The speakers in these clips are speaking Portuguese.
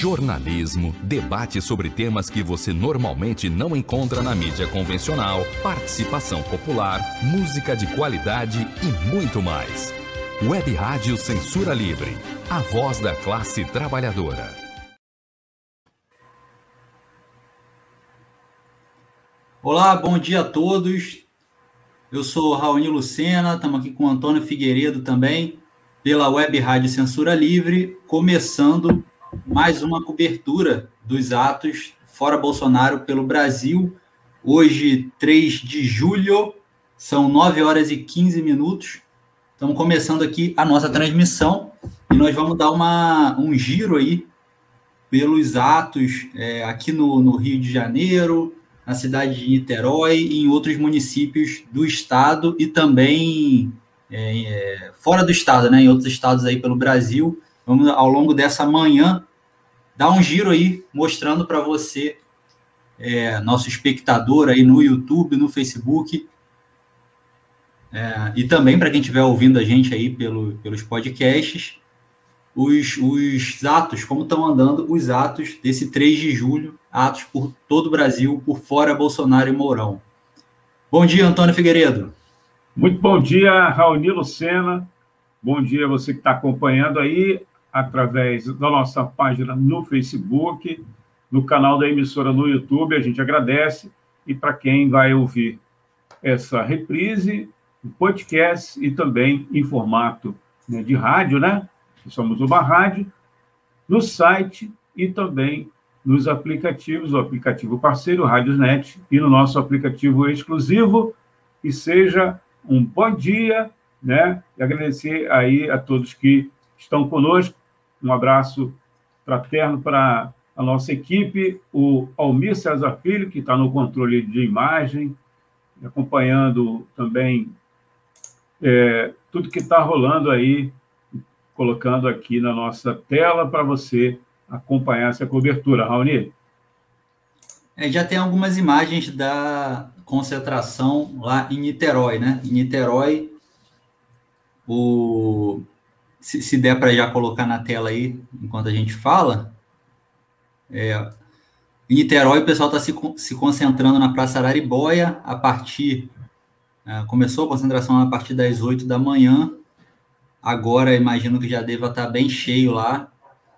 jornalismo, debate sobre temas que você normalmente não encontra na mídia convencional, participação popular, música de qualidade e muito mais. Web Rádio Censura Livre, a voz da classe trabalhadora. Olá, bom dia a todos. Eu sou Raoni Lucena, estamos aqui com o Antônio Figueiredo também, pela Web Rádio Censura Livre, começando mais uma cobertura dos atos fora Bolsonaro pelo Brasil. Hoje, 3 de julho, são 9 horas e 15 minutos. Estamos começando aqui a nossa transmissão e nós vamos dar uma, um giro aí pelos atos é, aqui no, no Rio de Janeiro, na cidade de Niterói e em outros municípios do estado e também é, é, fora do estado, né, em outros estados aí pelo Brasil. Vamos, ao longo dessa manhã, dar um giro aí, mostrando para você, é, nosso espectador aí no YouTube, no Facebook, é, e também para quem estiver ouvindo a gente aí pelo, pelos podcasts, os, os atos, como estão andando os atos desse 3 de julho, atos por todo o Brasil, por fora Bolsonaro e Mourão. Bom dia, Antônio Figueiredo. Muito bom dia, Raoni Lucena. Bom dia você que está acompanhando aí através da nossa página no Facebook, no canal da emissora no YouTube. A gente agradece. E para quem vai ouvir essa reprise, podcast e também em formato né, de rádio, né? Somos uma rádio, no site e também nos aplicativos, o aplicativo parceiro Rádiosnet e no nosso aplicativo exclusivo. E seja um bom dia, né? E agradecer aí a todos que estão conosco. Um abraço fraterno para a nossa equipe, o Almir César Filho, que está no controle de imagem, acompanhando também é, tudo que está rolando aí, colocando aqui na nossa tela para você acompanhar essa cobertura. Raoni? É, já tem algumas imagens da concentração lá em Niterói, né? Em Niterói, o... se, se der para já colocar na tela aí, enquanto a gente fala, é... em Niterói o pessoal está se, se concentrando na Praça Araribóia a partir... É, começou a concentração a partir das 8 da manhã, agora imagino que já deva estar tá bem cheio lá,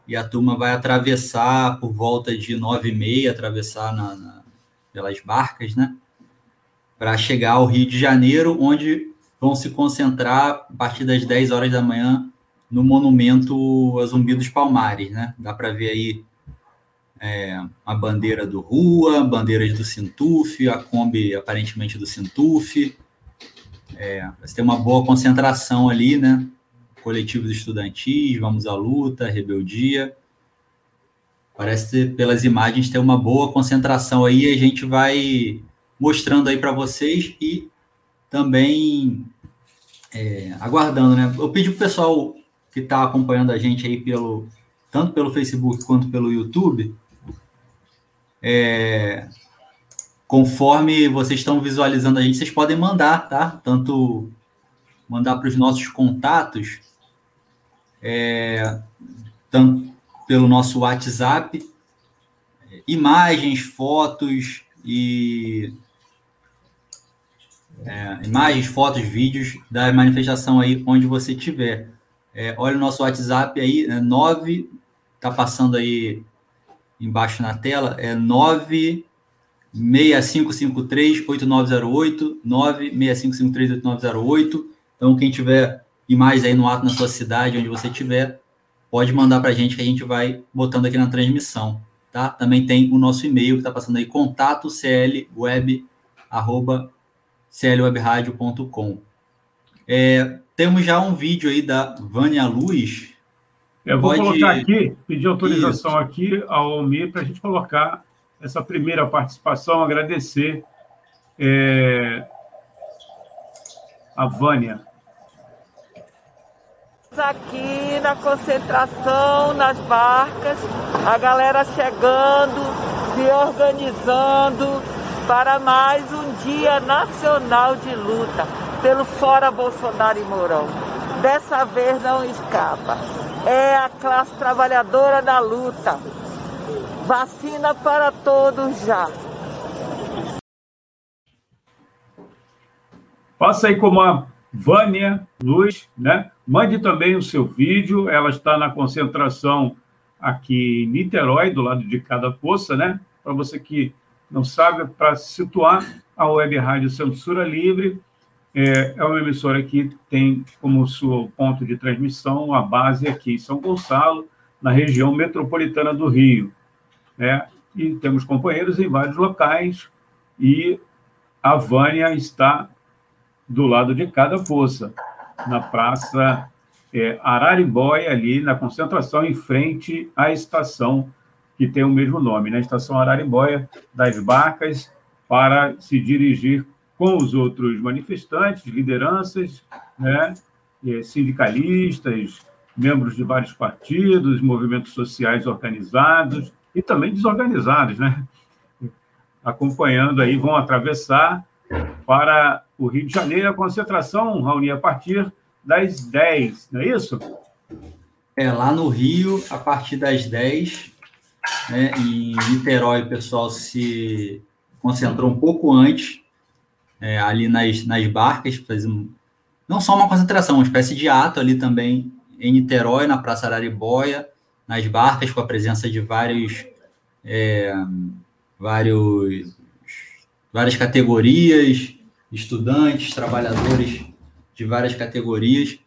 e a turma vai atravessar por volta de nove e meia, atravessar na, na, pelas barcas, né? Para chegar ao Rio de Janeiro, onde vão se concentrar a partir das 10 horas da manhã no monumento a Zumbi dos Palmares, né? Dá para ver aí é, a bandeira do Rua, bandeiras do Sintuf, a Kombi aparentemente do Sintuf. É, vai ter uma boa concentração ali, né? coletivos estudantis, Vamos à Luta, Rebeldia. Parece, pelas imagens, ter uma boa concentração aí. A gente vai mostrando aí para vocês e também é, aguardando, né? Eu pedi para o pessoal que está acompanhando a gente aí pelo tanto pelo Facebook quanto pelo YouTube, é, conforme vocês estão visualizando a gente, vocês podem mandar, tá? Tanto mandar para os nossos contatos é, tanto pelo nosso WhatsApp, imagens, fotos e é, imagens, fotos, vídeos da manifestação aí onde você estiver. É, olha o nosso WhatsApp aí, é 9, tá passando aí embaixo na tela, é 96553 8908, 96553 8908. Então, quem tiver e mais aí no ato na sua cidade, onde você estiver, pode mandar para a gente que a gente vai botando aqui na transmissão, tá? Também tem o nosso e-mail que está passando aí, contato clweb, arroba clwebradio.com. É, temos já um vídeo aí da Vânia Luz. Eu vou pode... colocar aqui, pedir autorização Isso. aqui ao Almir para a gente colocar essa primeira participação, agradecer é, a Vânia Aqui na concentração, nas barcas, a galera chegando, se organizando para mais um dia nacional de luta pelo fora Bolsonaro e Mourão. Dessa vez não escapa. É a classe trabalhadora da luta. Vacina para todos já. Faça aí como a Vânia Luz, né? Mande também o seu vídeo. Ela está na concentração aqui em Niterói, do lado de cada poça, né? Para você que não sabe, para situar a Web Rádio Censura Livre, é, é uma emissora que tem como seu ponto de transmissão a base aqui em São Gonçalo, na região metropolitana do Rio. Né? E temos companheiros em vários locais, e a Vânia está do lado de cada poça, na Praça é, Araribóia, ali na concentração, em frente à estação que tem o mesmo nome, na né? Estação Araribóia das Barcas, para se dirigir com os outros manifestantes, lideranças, né, é, sindicalistas, membros de vários partidos, movimentos sociais organizados e também desorganizados, né? Acompanhando aí, vão atravessar para o Rio de Janeiro a concentração, Raoni, a partir das 10, não é isso? É, lá no Rio, a partir das 10, né, em Niterói, o pessoal se concentrou um pouco antes, é, ali nas, nas barcas, faz um, não só uma concentração, uma espécie de ato ali também em Niterói, na Praça Araribóia, nas barcas, com a presença de vários, é, vários várias categorias, estudantes, trabalhadores de várias categorias,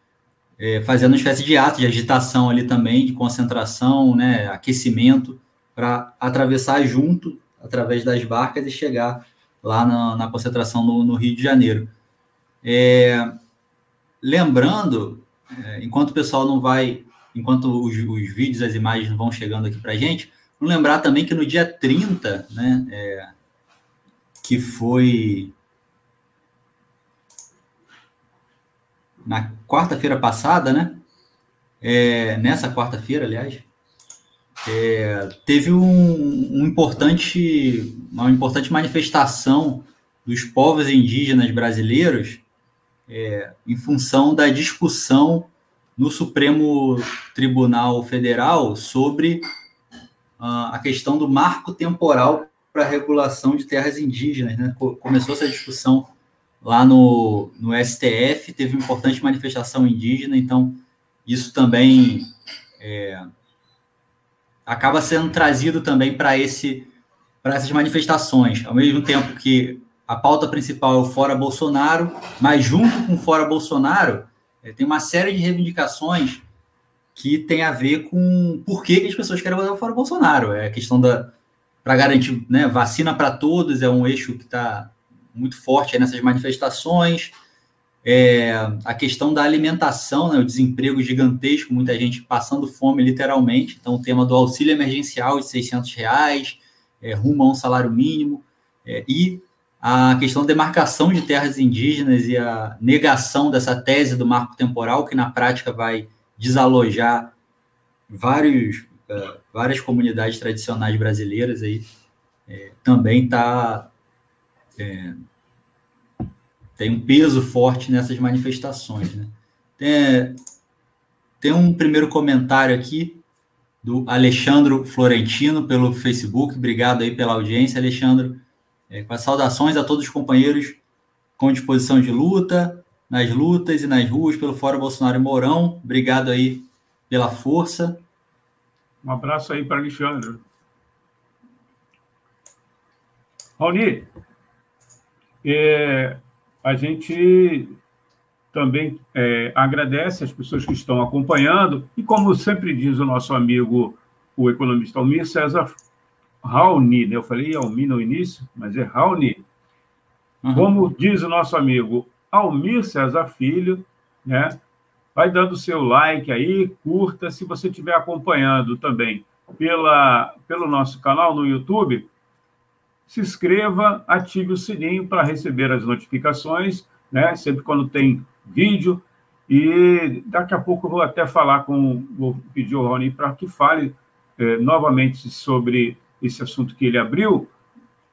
é, fazendo uma espécie de ato de agitação ali também, de concentração, né, aquecimento, para atravessar junto, através das barcas, e chegar lá na, na concentração no, no, Rio de Janeiro. É, lembrando, é, enquanto o pessoal não vai, enquanto os, os vídeos, as imagens vão chegando aqui para gente, vamos lembrar também que no dia 30, né, é, que foi na quarta-feira passada, né? É, nessa quarta-feira, aliás, é, teve um, um, importante, uma importante manifestação dos povos indígenas brasileiros é, em função da discussão no Supremo Tribunal Federal sobre uh, a questão do marco temporal para a regulação de terras indígenas. Né? Começou essa discussão lá no, no STF, teve uma importante manifestação indígena, então isso também é, acaba sendo trazido também para esse para essas manifestações, ao mesmo tempo que a pauta principal é o fora Bolsonaro, mas junto com fora Bolsonaro é, tem uma série de reivindicações que tem a ver com por que, que as pessoas querem votar fora Bolsonaro. É a questão da, para garantir né, vacina para todos, é um eixo que está muito forte nessas manifestações. É, a questão da alimentação, né, o desemprego gigantesco, muita gente passando fome literalmente. Então, o tema do auxílio emergencial de 600 reais, é, rumo a um salário mínimo, é, e a questão da demarcação de terras indígenas e a negação dessa tese do marco temporal, que na prática vai desalojar vários uh, várias comunidades tradicionais brasileiras aí, é, também tá, é, tem um peso forte nessas manifestações. Né? Tem, tem um primeiro comentário aqui do Alexandro Florentino pelo Facebook. Obrigado aí pela audiência, Alexandro. É, com as saudações a todos os companheiros com disposição de luta, nas lutas e nas ruas pelo Fórum Bolsonaro e Mourão. Obrigado aí pela força. Um abraço aí para Alexandre. Raoni, é, a gente também é, agradece as pessoas que estão acompanhando, e como sempre diz o nosso amigo, o economista Almir César Raoni, né? eu falei Almir no início, mas é Raoni. Uhum. Como diz o nosso amigo Almir César Filho, né? vai dando seu like aí, curta. Se você estiver acompanhando também pela, pelo nosso canal no YouTube, se inscreva, ative o sininho para receber as notificações, né? Sempre quando tem vídeo. E daqui a pouco eu vou até falar com, vou pedir ao Rony para que fale eh, novamente sobre esse assunto que ele abriu,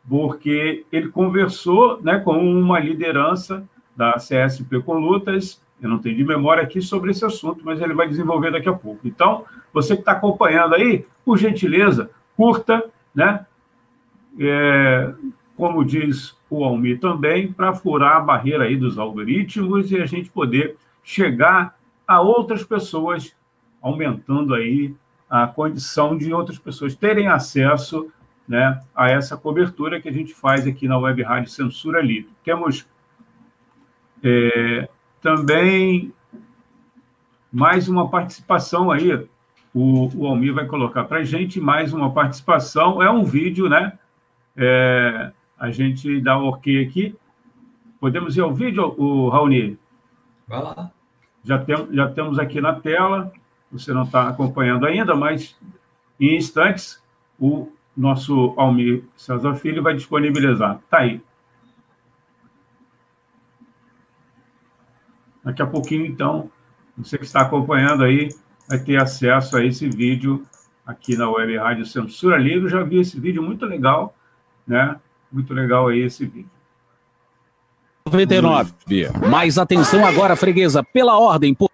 porque ele conversou né, com uma liderança da CSP com Lutas eu não tenho de memória aqui sobre esse assunto, mas ele vai desenvolver daqui a pouco. Então, você que está acompanhando aí, por gentileza, curta, né? É, como diz o Almir também, para furar a barreira aí dos algoritmos e a gente poder chegar a outras pessoas, aumentando aí a condição de outras pessoas terem acesso né, a essa cobertura que a gente faz aqui na Web Rádio Censura Livre. Temos é, também mais uma participação aí, o, o Almir vai colocar para a gente mais uma participação, é um vídeo, né? É, a gente dá o ok aqui. Podemos ir ao vídeo, o Raoni? Vai lá. Já, tem, já temos aqui na tela, você não está acompanhando ainda, mas em instantes o nosso Almir César Filho vai disponibilizar. Está aí. Daqui a pouquinho, então, você que está acompanhando aí vai ter acesso a esse vídeo aqui na Web Rádio Censura Livre. Eu já vi esse vídeo muito legal, né? Muito legal aí esse vídeo. 99. Mais atenção agora, freguesa, pela ordem. Por...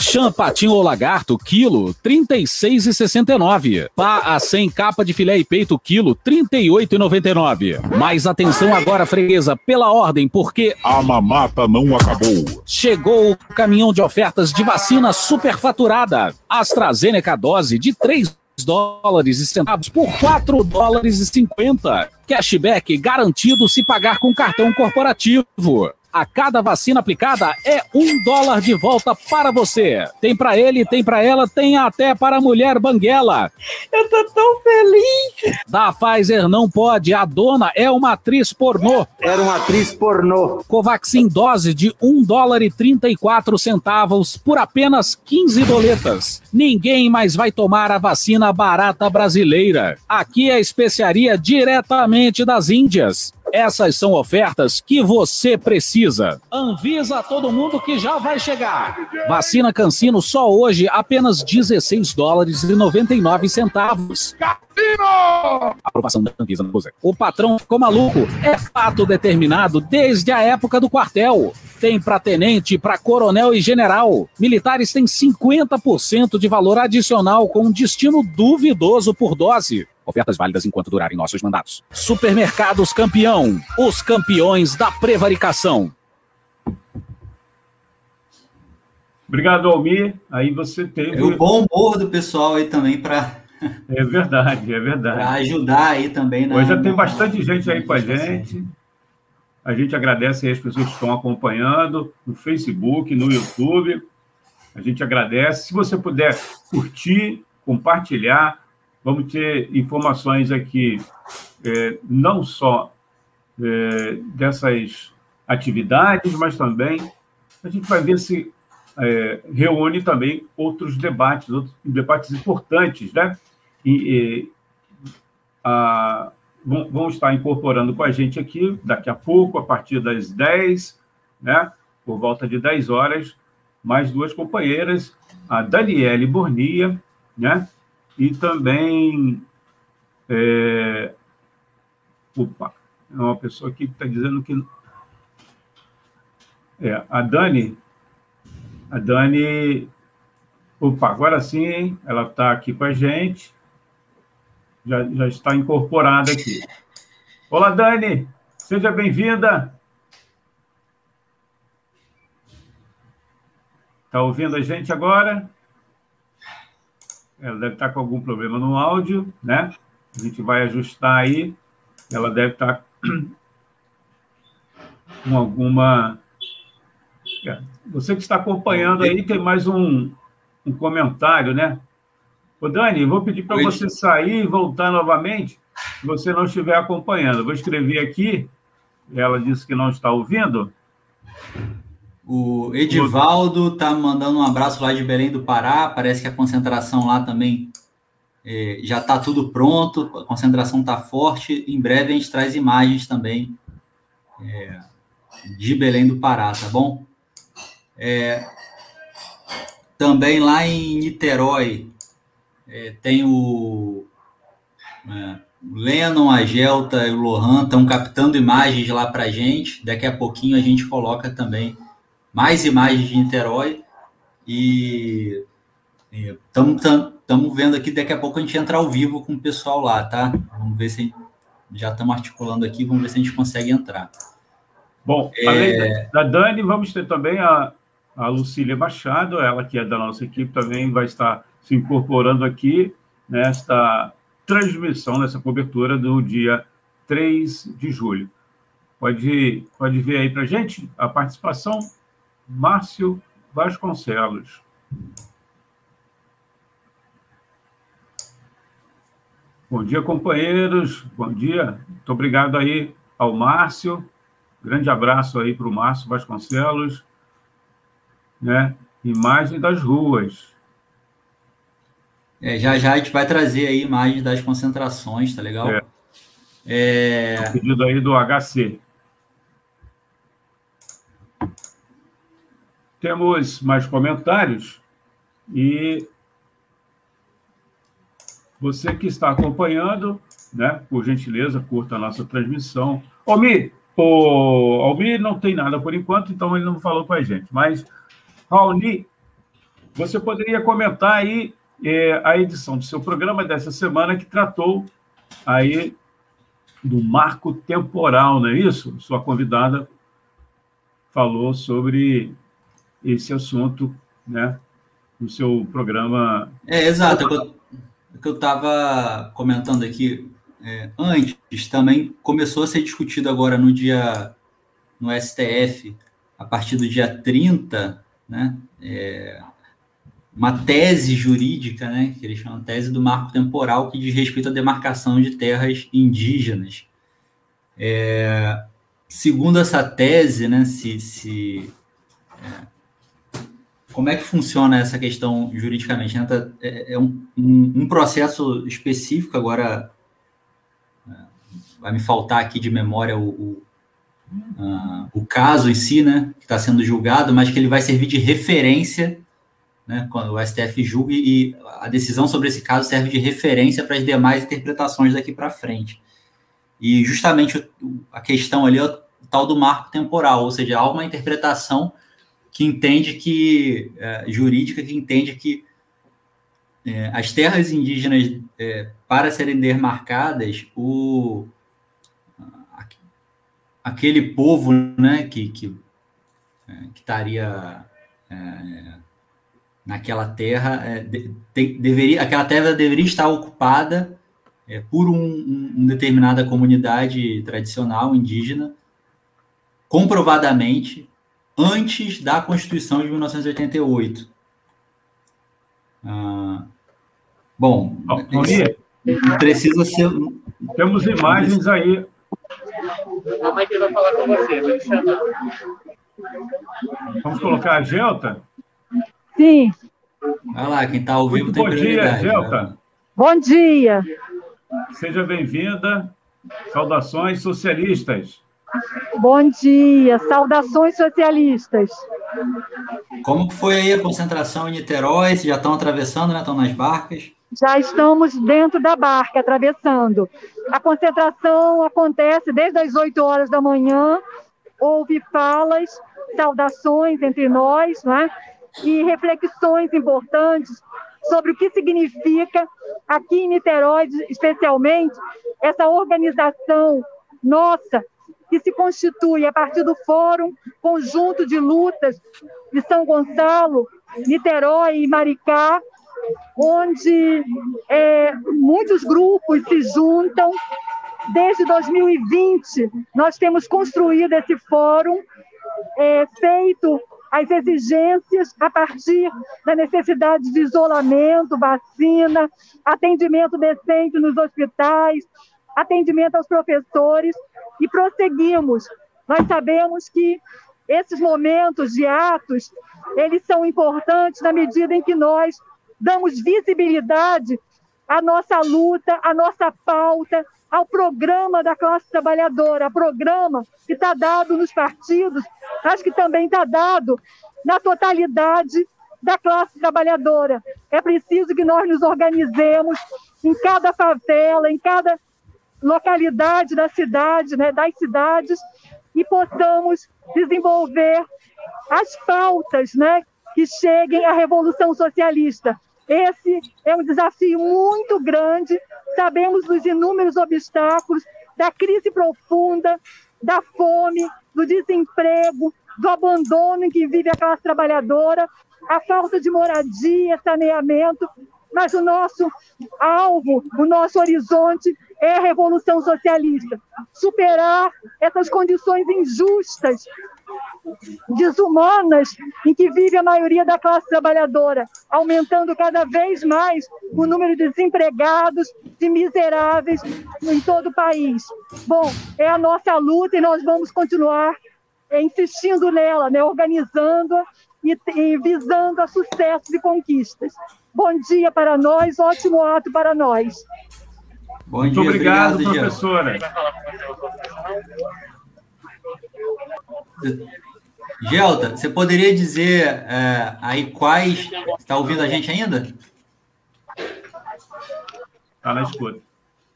Champatinho ou lagarto, quilo, R$ 36,69. Pá a 100 capa de filé e peito, quilo, R$ 38,99. Mais atenção agora, freguesa, pela ordem, porque a mamata não acabou. Chegou o caminhão de ofertas de vacina superfaturada. AstraZeneca dose de 3 dólares e centavos por 4 dólares e 50. Cashback garantido se pagar com cartão corporativo. A cada vacina aplicada é um dólar de volta para você. Tem para ele, tem para ela, tem até para a mulher banguela. Eu tô tão feliz. Da Pfizer não pode. A dona é uma atriz pornô. Era uma atriz pornô. Covaxin dose de um dólar e 34 centavos por apenas 15 doletas. Ninguém mais vai tomar a vacina barata brasileira. Aqui é especiaria diretamente das Índias. Essas são ofertas que você precisa. Anvisa a todo mundo que já vai chegar. Vacina Cancino só hoje apenas 16 dólares e 99 centavos. Cassino! Aprovação da Anvisa. O patrão ficou maluco. É fato determinado desde a época do quartel. Tem para tenente, para coronel e general. Militares têm 50% de valor adicional com um destino duvidoso por dose. Ofertas válidas enquanto durarem nossos mandatos. Supermercados Campeão. Os campeões da prevaricação. Obrigado, Almir. Aí você teve. É o bom humor do pessoal aí também para. É verdade, é verdade. Para ajudar aí também. Na, Hoje já tem bastante gente aí com a gente. A gente agradece as pessoas que estão acompanhando no Facebook, no YouTube. A gente agradece. Se você puder curtir, compartilhar, vamos ter informações aqui, é, não só é, dessas atividades, mas também a gente vai ver se é, reúne também outros debates, outros debates importantes, né? E, e a, vão, vão, estar incorporando com a gente aqui daqui a pouco, a partir das 10, né? Por volta de 10 horas, mais duas companheiras, a Daniele Bornia, né? E também. É... Opa, é uma pessoa aqui que está dizendo que. É, a Dani. A Dani. Opa, agora sim, ela está aqui com a gente. Já, já está incorporada aqui. Olá, Dani. Seja bem-vinda. Está ouvindo a gente agora? Ela deve estar com algum problema no áudio, né? A gente vai ajustar aí. Ela deve estar com alguma. É, você que está acompanhando aí, tem mais um, um comentário, né? Ô, Dani, vou pedir para você sair e voltar novamente, se você não estiver acompanhando. Vou escrever aqui. Ela disse que não está ouvindo. O Edivaldo tá mandando um abraço lá de Belém do Pará. Parece que a concentração lá também é, já está tudo pronto. A concentração está forte. Em breve a gente traz imagens também é, de Belém do Pará, tá bom? É, também lá em Niterói é, tem o, é, o Lennon, a Gelta e o Lohan estão captando imagens lá para gente. Daqui a pouquinho a gente coloca também mais imagens de Niterói e estamos vendo aqui, daqui a pouco a gente entra ao vivo com o pessoal lá, tá? Vamos ver se já estamos articulando aqui, vamos ver se a gente consegue entrar. Bom, é... além da Dani, vamos ter também a, a Lucília Machado, ela que é da nossa equipe, também vai estar se incorporando aqui nesta transmissão, nessa cobertura do dia 3 de julho. Pode, pode ver aí para gente a participação, Márcio Vasconcelos. Bom dia, companheiros. Bom dia. Muito obrigado aí ao Márcio. Grande abraço aí para o Márcio Vasconcelos. Né? Imagem das ruas. É, já já a gente vai trazer aí imagens das concentrações, tá legal? É. É... pedido aí do HC. Temos mais comentários e você que está acompanhando, né, por gentileza, curta a nossa transmissão. Almir, o Almir não tem nada por enquanto, então ele não falou com a gente. Mas, Raoni, você poderia comentar aí é, a edição do seu programa dessa semana que tratou aí do marco temporal, não é isso? Sua convidada falou sobre esse assunto, né, no seu programa. É, exato o que eu estava comentando aqui é, antes também começou a ser discutido agora no dia no STF, a partir do dia 30, né? É, uma tese jurídica, né, que eles chamam tese do marco temporal, que diz respeito à demarcação de terras indígenas. É, segundo essa tese, né, se, se é, como é que funciona essa questão juridicamente? Né? Tá, é, é um, um, processo específico, agora é, vai me faltar aqui de memória o, o, uh, o caso em si, né, que está sendo julgado, mas que ele vai servir de referência, né, quando o STF julgue, e a decisão sobre esse caso serve de referência para as demais interpretações daqui para frente. E justamente a questão ali é o tal do marco temporal, ou seja, há uma interpretação que entende que, é, jurídica, que entende que é, as terras indígenas, é, para serem demarcadas, o, aquele povo né, que, que, é, que estaria é, naquela terra, é, de, de, deveria, aquela terra deveria estar ocupada por um, um, uma determinada comunidade tradicional indígena, comprovadamente antes da Constituição de 1988. Ah, bom, oh, precisa ser. Temos imagens aí. A mãe vai falar com você, vai chamar. Vamos colocar a Gelta? Sim. Vai lá, quem está ao vivo Muito tem Bom dia, Gelta. Né? Bom dia. Seja bem-vinda. Saudações socialistas. Bom dia, saudações socialistas. Como foi aí a concentração em Niterói? Vocês já estão atravessando, né? Estão nas barcas? Já estamos dentro da barca, atravessando. A concentração acontece desde as 8 horas da manhã. Houve falas, saudações entre nós, né? E reflexões importantes sobre o que significa aqui em Niterói, especialmente, essa organização nossa que se constitui a partir do Fórum Conjunto de Lutas de São Gonçalo, Niterói e Maricá, onde é, muitos grupos se juntam. Desde 2020, nós temos construído esse fórum, é, feito as exigências a partir da necessidade de isolamento, vacina, atendimento decente nos hospitais, atendimento aos professores e prosseguimos. Nós sabemos que esses momentos de atos, eles são importantes na medida em que nós damos visibilidade à nossa luta, à nossa pauta, ao programa da classe trabalhadora, programa que está dado nos partidos, acho que também está dado na totalidade da classe trabalhadora. É preciso que nós nos organizemos em cada favela, em cada localidade da cidade, né, das cidades, e possamos desenvolver as pautas né, que cheguem à Revolução Socialista. Esse é um desafio muito grande. Sabemos dos inúmeros obstáculos, da crise profunda, da fome, do desemprego, do abandono em que vive a classe trabalhadora, a falta de moradia, saneamento, mas o nosso alvo, o nosso horizonte é a revolução socialista. Superar essas condições injustas, desumanas, em que vive a maioria da classe trabalhadora, aumentando cada vez mais o número de desempregados, de miseráveis em todo o país. Bom, é a nossa luta e nós vamos continuar é, insistindo nela, né, organizando e, e visando a sucessos e conquistas. Bom dia para nós, ótimo ato para nós. Bom Muito dia, obrigado, obrigado professora. Gelta, você poderia dizer é, aí quais. Está ouvindo a gente ainda? Está na escuta.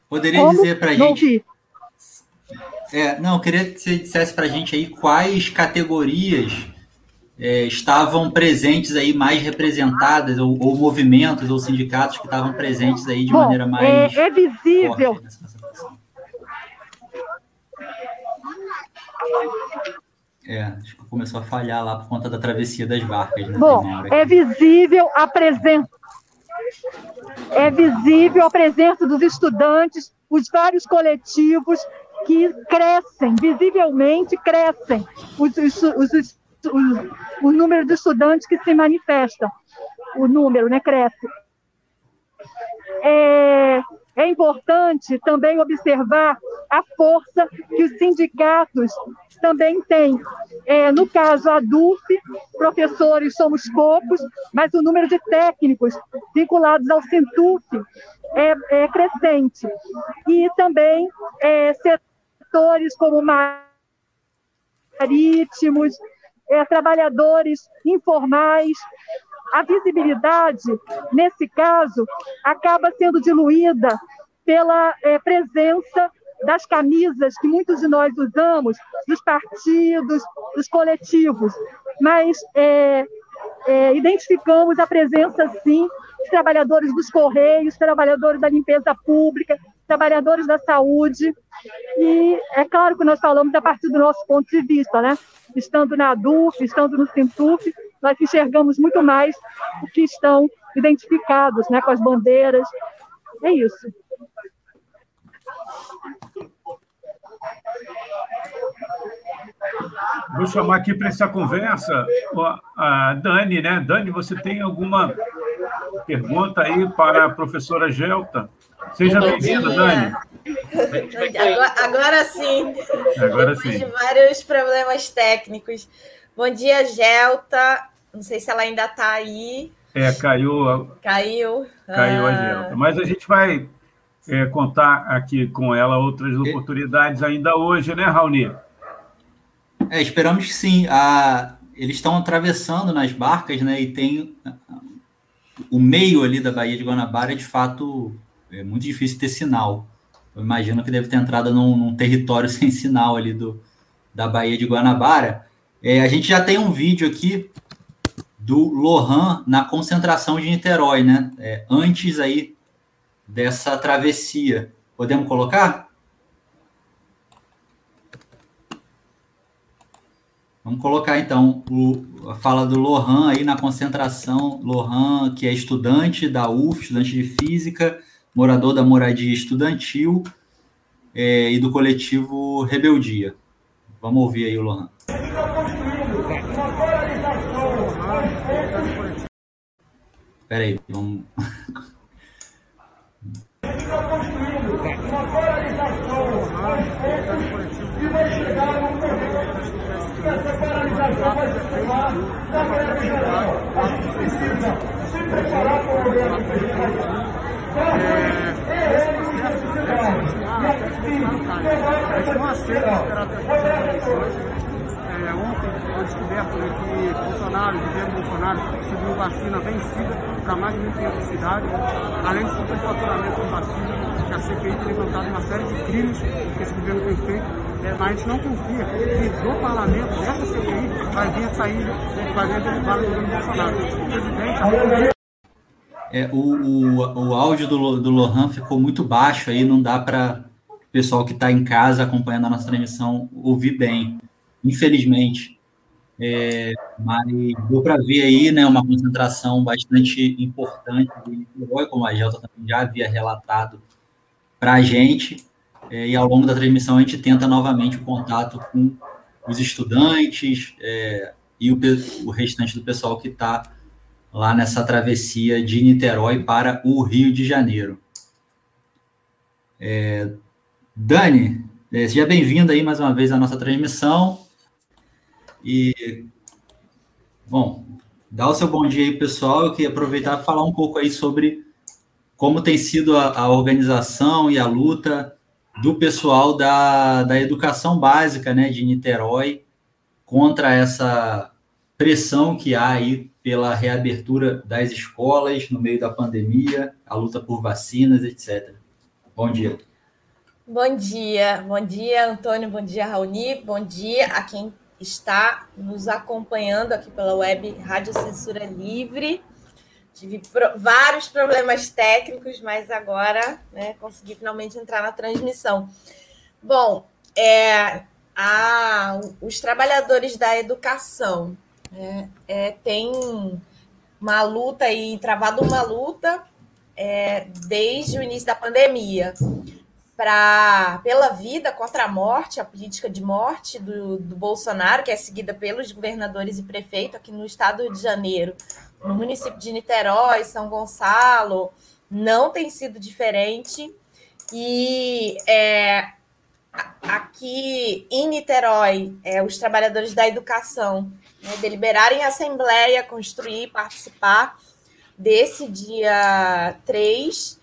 Poderia Como? dizer para a gente. É, não, eu queria que você dissesse para a gente aí quais categorias é, estavam presentes aí mais representadas, ou, ou, movimentos ou sindicatos que estavam presentes aí de Bom, maneira mais. É, é visível. É, acho que começou a falhar lá por conta da travessia das barcas. Né, Bom, é visível a presença. É visível a presença dos estudantes, os vários coletivos que crescem, visivelmente crescem, os, os, os, o, número de estudantes que se manifestam, o número né, cresce. É, é importante também observar a força que os sindicatos também têm. É, no caso, a DUF, professores somos poucos, mas o número de técnicos vinculados ao Sintuf é, é crescente. E também é, setores como marítimos, é, trabalhadores informais. A visibilidade, nesse caso, acaba sendo diluída pela é, presença das camisas que muitos de nós usamos, dos partidos, dos coletivos, mas é, é, identificamos a presença, sim, dos trabalhadores dos Correios, trabalhadores da limpeza pública, trabalhadores da saúde, e é claro que nós falamos a partir do nosso ponto de vista, né? Estando na DUF, estando no Sintuf, nós enxergamos muito mais o que estão identificados, né, com as bandeiras. É isso. Vou chamar aqui para essa conversa a Dani, né? Dani, você tem alguma pergunta aí para a professora Gelta? Seja bem-vinda, Dani. Agora, agora, sim. Agora sim. de vários problemas técnicos. Bom dia, Gelta. Não sei se ela ainda está aí. É, caiu. Caiu. Caiu ah. a Gelta. Mas a gente vai é, contar aqui com ela outras oportunidades ainda hoje, né, Raoni? É, esperamos que sim. A, eles estão atravessando nas barcas, né? E tem o meio ali da Baía de Guanabara, de fato, é muito difícil ter sinal. Eu imagino que deve ter entrado num, num território sem sinal ali do, da Baía de Guanabara. É, a gente já tem um vídeo aqui do Lohan na concentração de Niterói, né? É, antes aí dessa travessia. Podemos colocar? Vamos colocar então o, a fala do Lohan aí na concentração. Lohan, que é estudante da UF, estudante de física, morador da moradia estudantil é, e do coletivo Rebeldia. Vamos ouvir aí o Lohan. Espera aí, vamos. da greve geral. A gente precisa se preparar para o governo federal. É ele que a sociedade. E assim, levar essa discussão. É, ontem foi descoberto né, que Bolsonaro, governo Bolsonaro, distribuiu vacina vencida para mais de 1.500 cidades, além de superfaturamento de vacina, que a CPI tem levantado uma série de crimes que esse governo tem feito, é, mas a gente não confia que do parlamento, dessa CPI, vai vir a sair, vai vir a derrubada do governo Bolsonaro. O presidente... É, o, o, o áudio do, do Lohan ficou muito baixo aí, não dá para o pessoal que está em casa acompanhando a nossa transmissão ouvir bem, infelizmente. É, mas deu para ver aí né, uma concentração bastante importante como a Gelta também já havia relatado para a gente. É, e ao longo da transmissão a gente tenta novamente o contato com os estudantes é, e o, o restante do pessoal que está lá nessa travessia de Niterói para o Rio de Janeiro. É, Dani, é, seja bem-vinda aí mais uma vez à nossa transmissão. E, bom, dá o seu bom dia aí, pessoal. Eu queria aproveitar e falar um pouco aí sobre como tem sido a, a organização e a luta do pessoal da, da educação básica né, de Niterói contra essa pressão que há aí pela reabertura das escolas no meio da pandemia, a luta por vacinas, etc. Bom dia. Bom dia, bom dia, Antônio, bom dia, Raoni, bom dia a quem está nos acompanhando aqui pela web Rádio Censura Livre. Tive pro, vários problemas técnicos, mas agora né, consegui finalmente entrar na transmissão. Bom, é, a, os trabalhadores da educação é, é, tem uma luta aí, travado uma luta é, desde o início da pandemia para pela vida contra a morte, a política de morte do, do Bolsonaro, que é seguida pelos governadores e prefeitos aqui no estado de Janeiro, no município de Niterói, São Gonçalo, não tem sido diferente. E é, aqui em Niterói, é, os trabalhadores da educação né, deliberarem em assembleia, construir, participar desse dia 3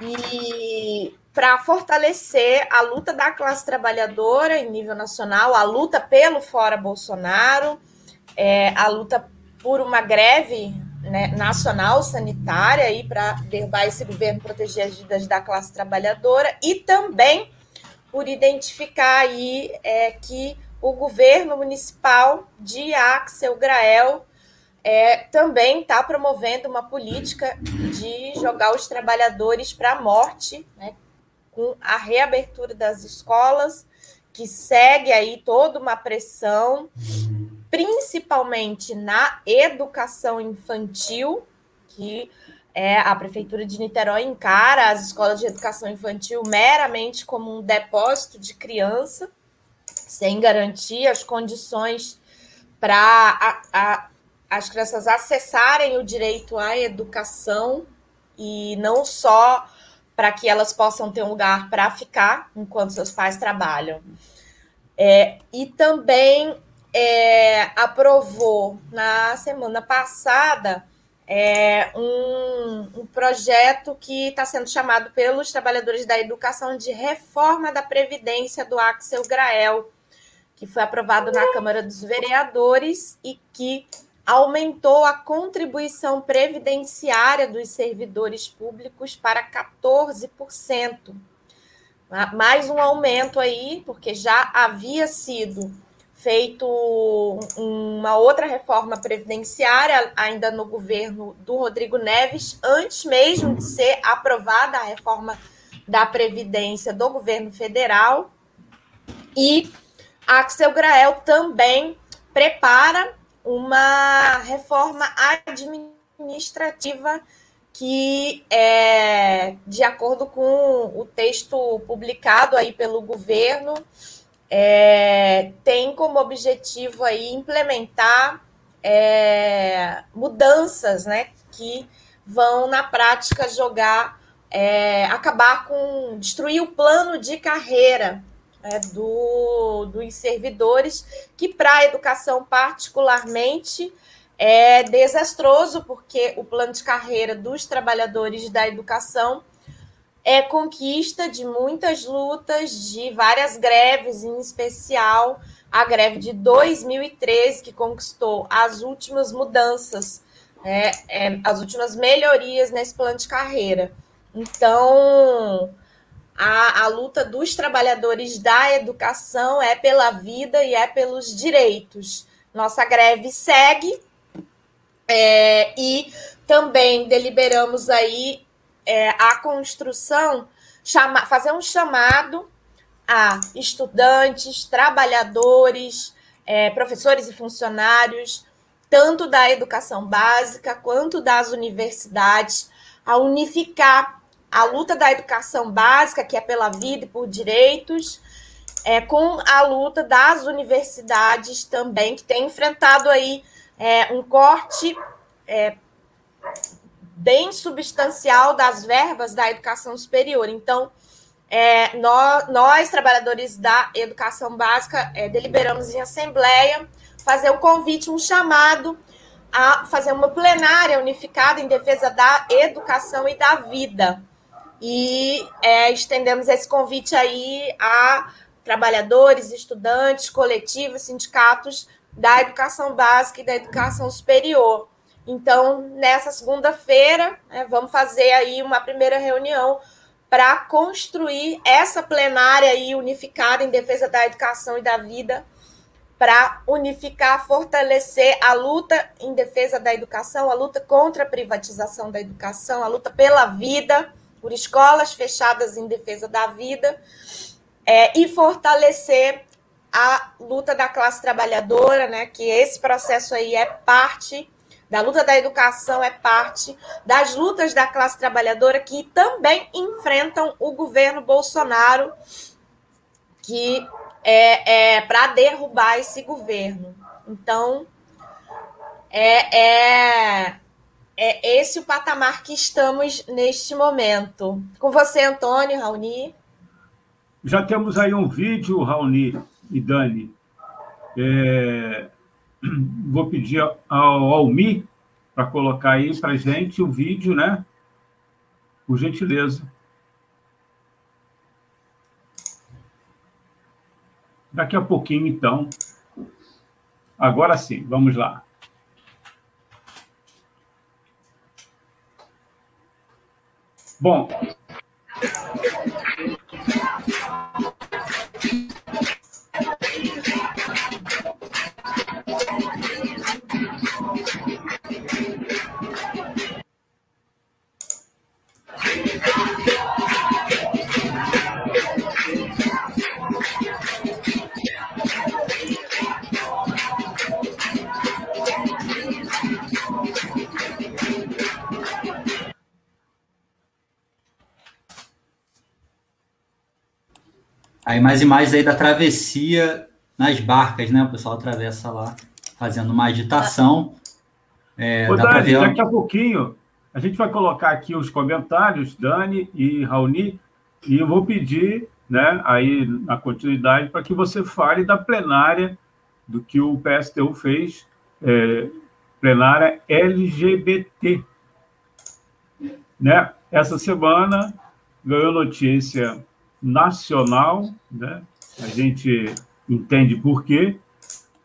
e para fortalecer a luta da classe trabalhadora em nível nacional, a luta pelo fora Bolsonaro, é, a luta por uma greve né, nacional sanitária aí para derrubar esse governo, proteger as vidas da classe trabalhadora e também por identificar aí é, que o governo municipal de Axel Grael é, também está promovendo uma política de jogar os trabalhadores para a morte, né, com a reabertura das escolas, que segue aí toda uma pressão, principalmente na educação infantil, que é, a Prefeitura de Niterói encara as escolas de educação infantil meramente como um depósito de criança, sem garantir as condições para as crianças acessarem o direito à educação e não só para que elas possam ter um lugar para ficar enquanto seus pais trabalham. É, e também é, aprovou na semana passada é, um, um projeto que está sendo chamado pelos trabalhadores da educação de reforma da Previdência do Axel Grael, que foi aprovado na Câmara dos Vereadores e que aumentou a contribuição previdenciária dos servidores públicos para 14%. Mais um aumento aí, porque já havia sido feito uma outra reforma previdenciária ainda no governo do Rodrigo Neves, antes mesmo de ser aprovada a reforma da Previdência do governo federal. E Axel Grael também prepara uma reforma administrativa que, é, de acordo com o texto publicado aí pelo governo, é, tem como objetivo aí implementar é, mudanças, né, que vão na prática jogar, é, acabar com, destruir o plano de carreira é, do, dos servidores, que para a educação particularmente é desastroso, porque o plano de carreira dos trabalhadores da educação é conquista de muitas lutas, de várias greves, em especial a greve de 2013, que conquistou as últimas mudanças, né, é, as últimas melhorias nesse plano de carreira. Então, a, a luta dos trabalhadores da educação é pela vida e é pelos direitos. Nossa greve segue é, e também deliberamos aí é, a construção, chama, fazer um chamado a estudantes, trabalhadores, é, professores e funcionários, tanto da educação básica quanto das universidades, a unificar a luta da educação básica, que é pela vida e por direitos, é, com a luta das universidades também, que tem enfrentado aí é, um corte é, bem substancial das verbas da educação superior. Então, é, nós, nós, trabalhadores da educação básica, é, deliberamos em assembleia fazer um convite, um chamado a fazer uma plenária unificada em defesa da educação e da vida. E é, estendemos esse convite aí a trabalhadores, estudantes, coletivos, sindicatos da educação básica e da educação superior. Então, nessa segunda-feira, né, vamos fazer aí uma primeira reunião para construir essa plenária aí unificada em defesa da educação e da vida, para unificar, fortalecer a luta em defesa da educação, a luta contra a privatização da educação, a luta pela vida, por escolas fechadas em defesa da vida, é, e fortalecer a luta da classe trabalhadora, né? Que esse processo aí é parte da luta da educação, é parte das lutas da classe trabalhadora que também enfrentam o governo Bolsonaro, que é, é para derrubar esse governo. Então, é, é, é esse o patamar que estamos neste momento. Com você, Antônio, Raoni. Já temos aí um vídeo, Raoni e Dani. É, vou pedir ao Almi para colocar aí para gente o vídeo, né? Por gentileza. Daqui a pouquinho, então. Agora sim, vamos lá. Bom, Aí mais imagens aí da travessia nas barcas, né? O pessoal atravessa lá fazendo uma agitação. É, Ô, Dani, ver... daqui a pouquinho a gente vai colocar aqui os comentários, Dani e Raoni, e eu vou pedir, né, aí na continuidade, para que você fale da plenária do que o PSTU fez, é, plenária LGBT. Né? Essa semana ganhou notícia nacional, né? a gente entende por quê,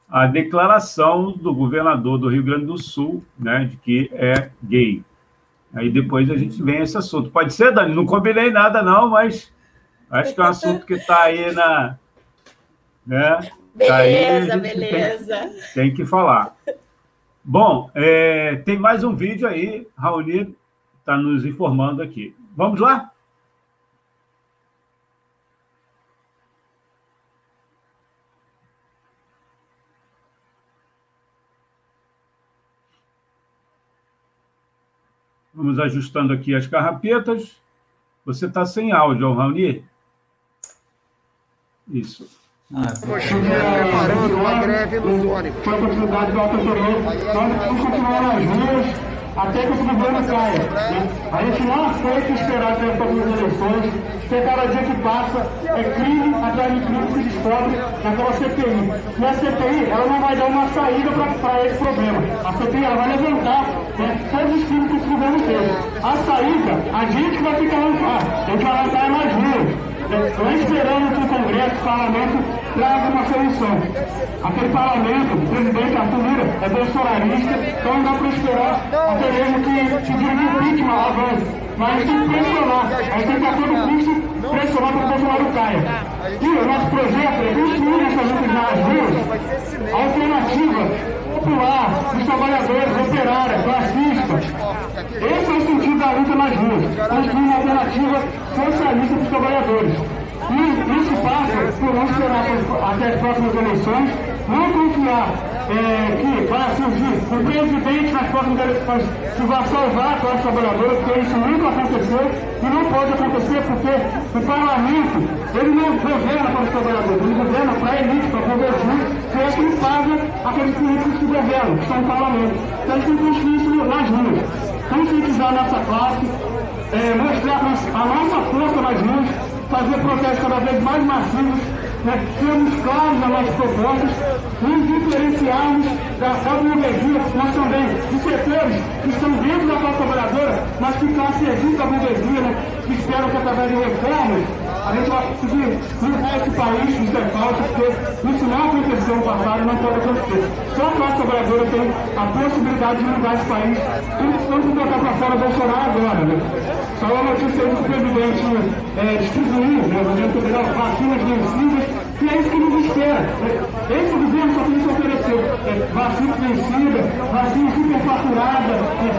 a declaração do governador do Rio Grande do Sul né, de que é gay. Aí depois a gente vem esse assunto. Pode ser, Dani? Não combinei nada, não, mas acho que é um assunto que está aí na. Né? Beleza, tá aí, beleza. Tem, tem, que falar. Bom, é, tem mais um vídeo aí, Raoni está nos informando aqui. Vamos lá? Vamos ajustando aqui as carrapetas. Você está sem áudio, Raoni? Isso. Ah, preparando uma greve nos ônibus. Foi a possibilidade do Alto Nós vamos continuar nas ruas até que esse governo caia. Né? A gente não aceita esperar até as próximas eleições, porque cada dia que passa é crime atrás de crime que se descobre naquela CPI. E a CPI, ela não vai dar uma saída para esse problema. A CPI, ela vai levantar né, todos os crimes que esse governo fez. A saída, a gente vai ficar lá, a gente vai lançar mais ruas. Estou esperando que o Congresso, o Parlamento, traga uma solução. Aquele Parlamento, o presidente Arthur Lira, é bolsonarista, então não dá para esperar até mesmo que pedir impeachment avance. Mas tem que pressionar, a gente tem que a todo custo pressionar para que o Bolsonaro caia. E o nosso projeto é construir essas lutas nas ruas alternativa popular dos trabalhadores, operários, classistas, luta nas ruas, construir uma alternativa socialista para os trabalhadores. E isso passa por não esperar até as próximas eleições, não confiar é, que vai surgir um presidente nas próximas eleições que vai salvar a classe trabalhadora, porque isso nunca aconteceu e não pode acontecer porque o parlamento ele não governa para os trabalhadores, ele governa para a elite, para o governo, que é quem paga aqueles políticos que governam, que estão no parlamento. Então eles têm que construir isso nas ruas. Conscientizar a nossa classe, é, mostrar a nossa força nas ruas, fazer protestos cada vez mais massivos nós sermos claros nas nossas propostas, nos diferenciarmos da, da burguesia, nós também, os setores que estão dentro da classe trabalhadora, mas que estão a serviço da burguesia, né, que esperam que através de reformas a gente vai conseguir mudar esse país dos defaltos, porque isso não aconteceu no passado e não pode acontecer. Só a classe trabalhadora tem a possibilidade de mudar esse país, tanto botar para fora Bolsonaro agora, né? Só a notícia aí do presidente é, distribuir, né, o governo federal, vacinas vencidas, que é isso que nos espera. Esse governo só tem que oferecer é, vacina vencida, vacina superfaturada, é,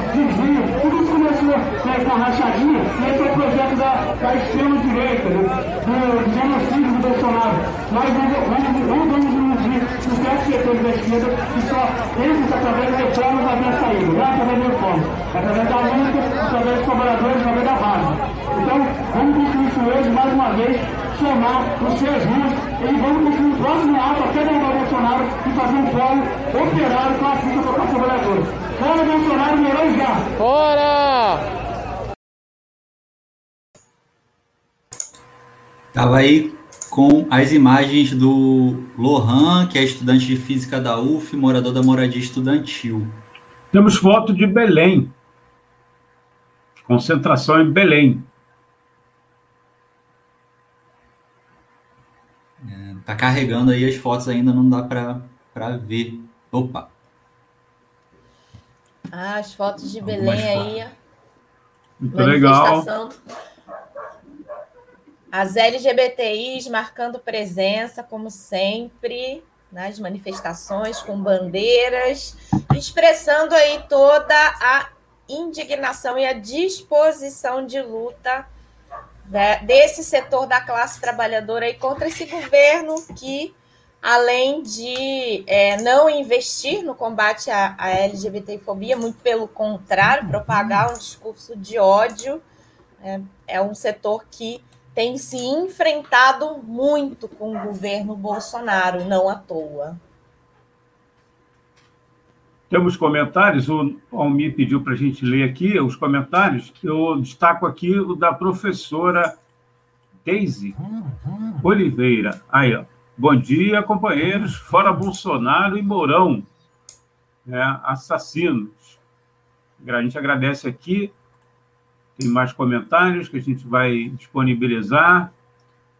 tudo isso começou né, com a rachadinha, e esse é o projeto da, da extrema-direita, né, do genocídio do Bolsonaro. Nós não, não, não vamos iludir os sete setores da esquerda que só esses, através da reforma, vai ter saída, não é através da reforma, é através da luta, através dos trabalhadores, através da base. Então, vamos construir isso hoje, mais uma vez, somar os seus rios e vamos construir o próximo ato até derrubar o Bolsonaro e fazer um polo operário classista para a classe trabalhadora. Fora Bolsonaro, melhor já! Fora! Estava aí com as imagens do Lohan, que é estudante de física da UF, morador da moradia estudantil. Temos foto de Belém. Concentração em Belém. Tá carregando aí as fotos ainda, não dá para ver. Opa! Ah, as fotos de Belém aí. Muito legal. As LGBTIs marcando presença, como sempre, nas manifestações, com bandeiras, expressando aí toda a indignação e a disposição de luta desse setor da classe trabalhadora aí contra esse governo que, além de é, não investir no combate à, à LGBTfobia, muito pelo contrário, propagar um discurso de ódio, é, é um setor que tem se enfrentado muito com o governo Bolsonaro, não à toa. Temos comentários, o Almir pediu para a gente ler aqui os comentários. Eu destaco aqui o da professora Daisy Oliveira. Aí, ó. Bom dia, companheiros. Fora Bolsonaro e Mourão, né, assassinos. A gente agradece aqui tem mais comentários que a gente vai disponibilizar.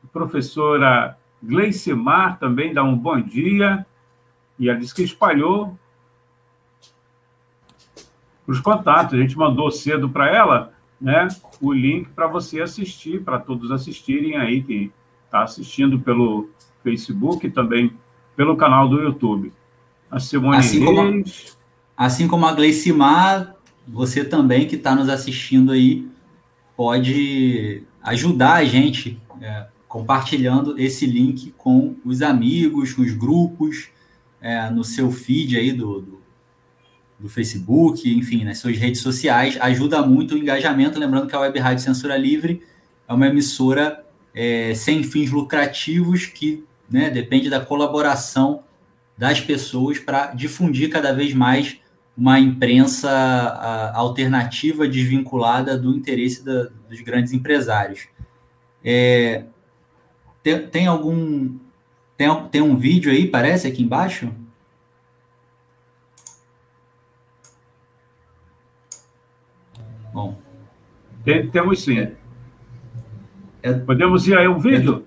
A professora Gleicimar também dá um bom dia. E ela disse que espalhou os contatos. A gente mandou cedo para ela né, o link para você assistir, para todos assistirem aí, quem está assistindo pelo Facebook e também pelo canal do YouTube. A Simone assim Reis. Como, assim como a Gleicimar, você também que está nos assistindo aí pode ajudar a gente é, compartilhando esse link com os amigos, com os grupos, é, no seu feed aí do, do, do, Facebook, enfim, nas suas redes sociais. Ajuda muito o engajamento. Lembrando que a Web Rádio Censura Livre é uma emissora é, sem fins lucrativos que né, depende da colaboração das pessoas para difundir cada vez mais uma imprensa alternativa desvinculada do interesse da, dos grandes empresários. É, tem, tem, algum. Tem, tem um vídeo aí, parece, aqui embaixo? Bom. Tem, temos sim. É, Podemos ir aí um vídeo? É do,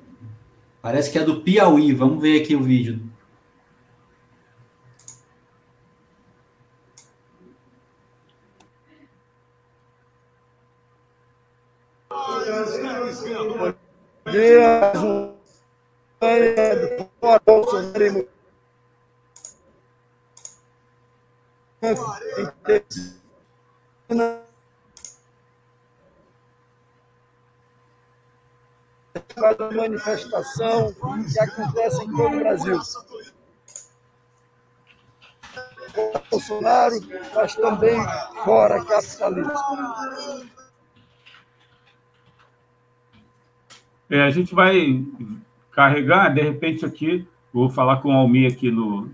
parece que é do Piauí. Vamos ver aqui o vídeo. dia, Cada manifestação que acontece em todo o Brasil. Bolsonaro, mas também fora capitalismo. É, a gente vai carregar, de repente aqui, vou falar com o Almir aqui no,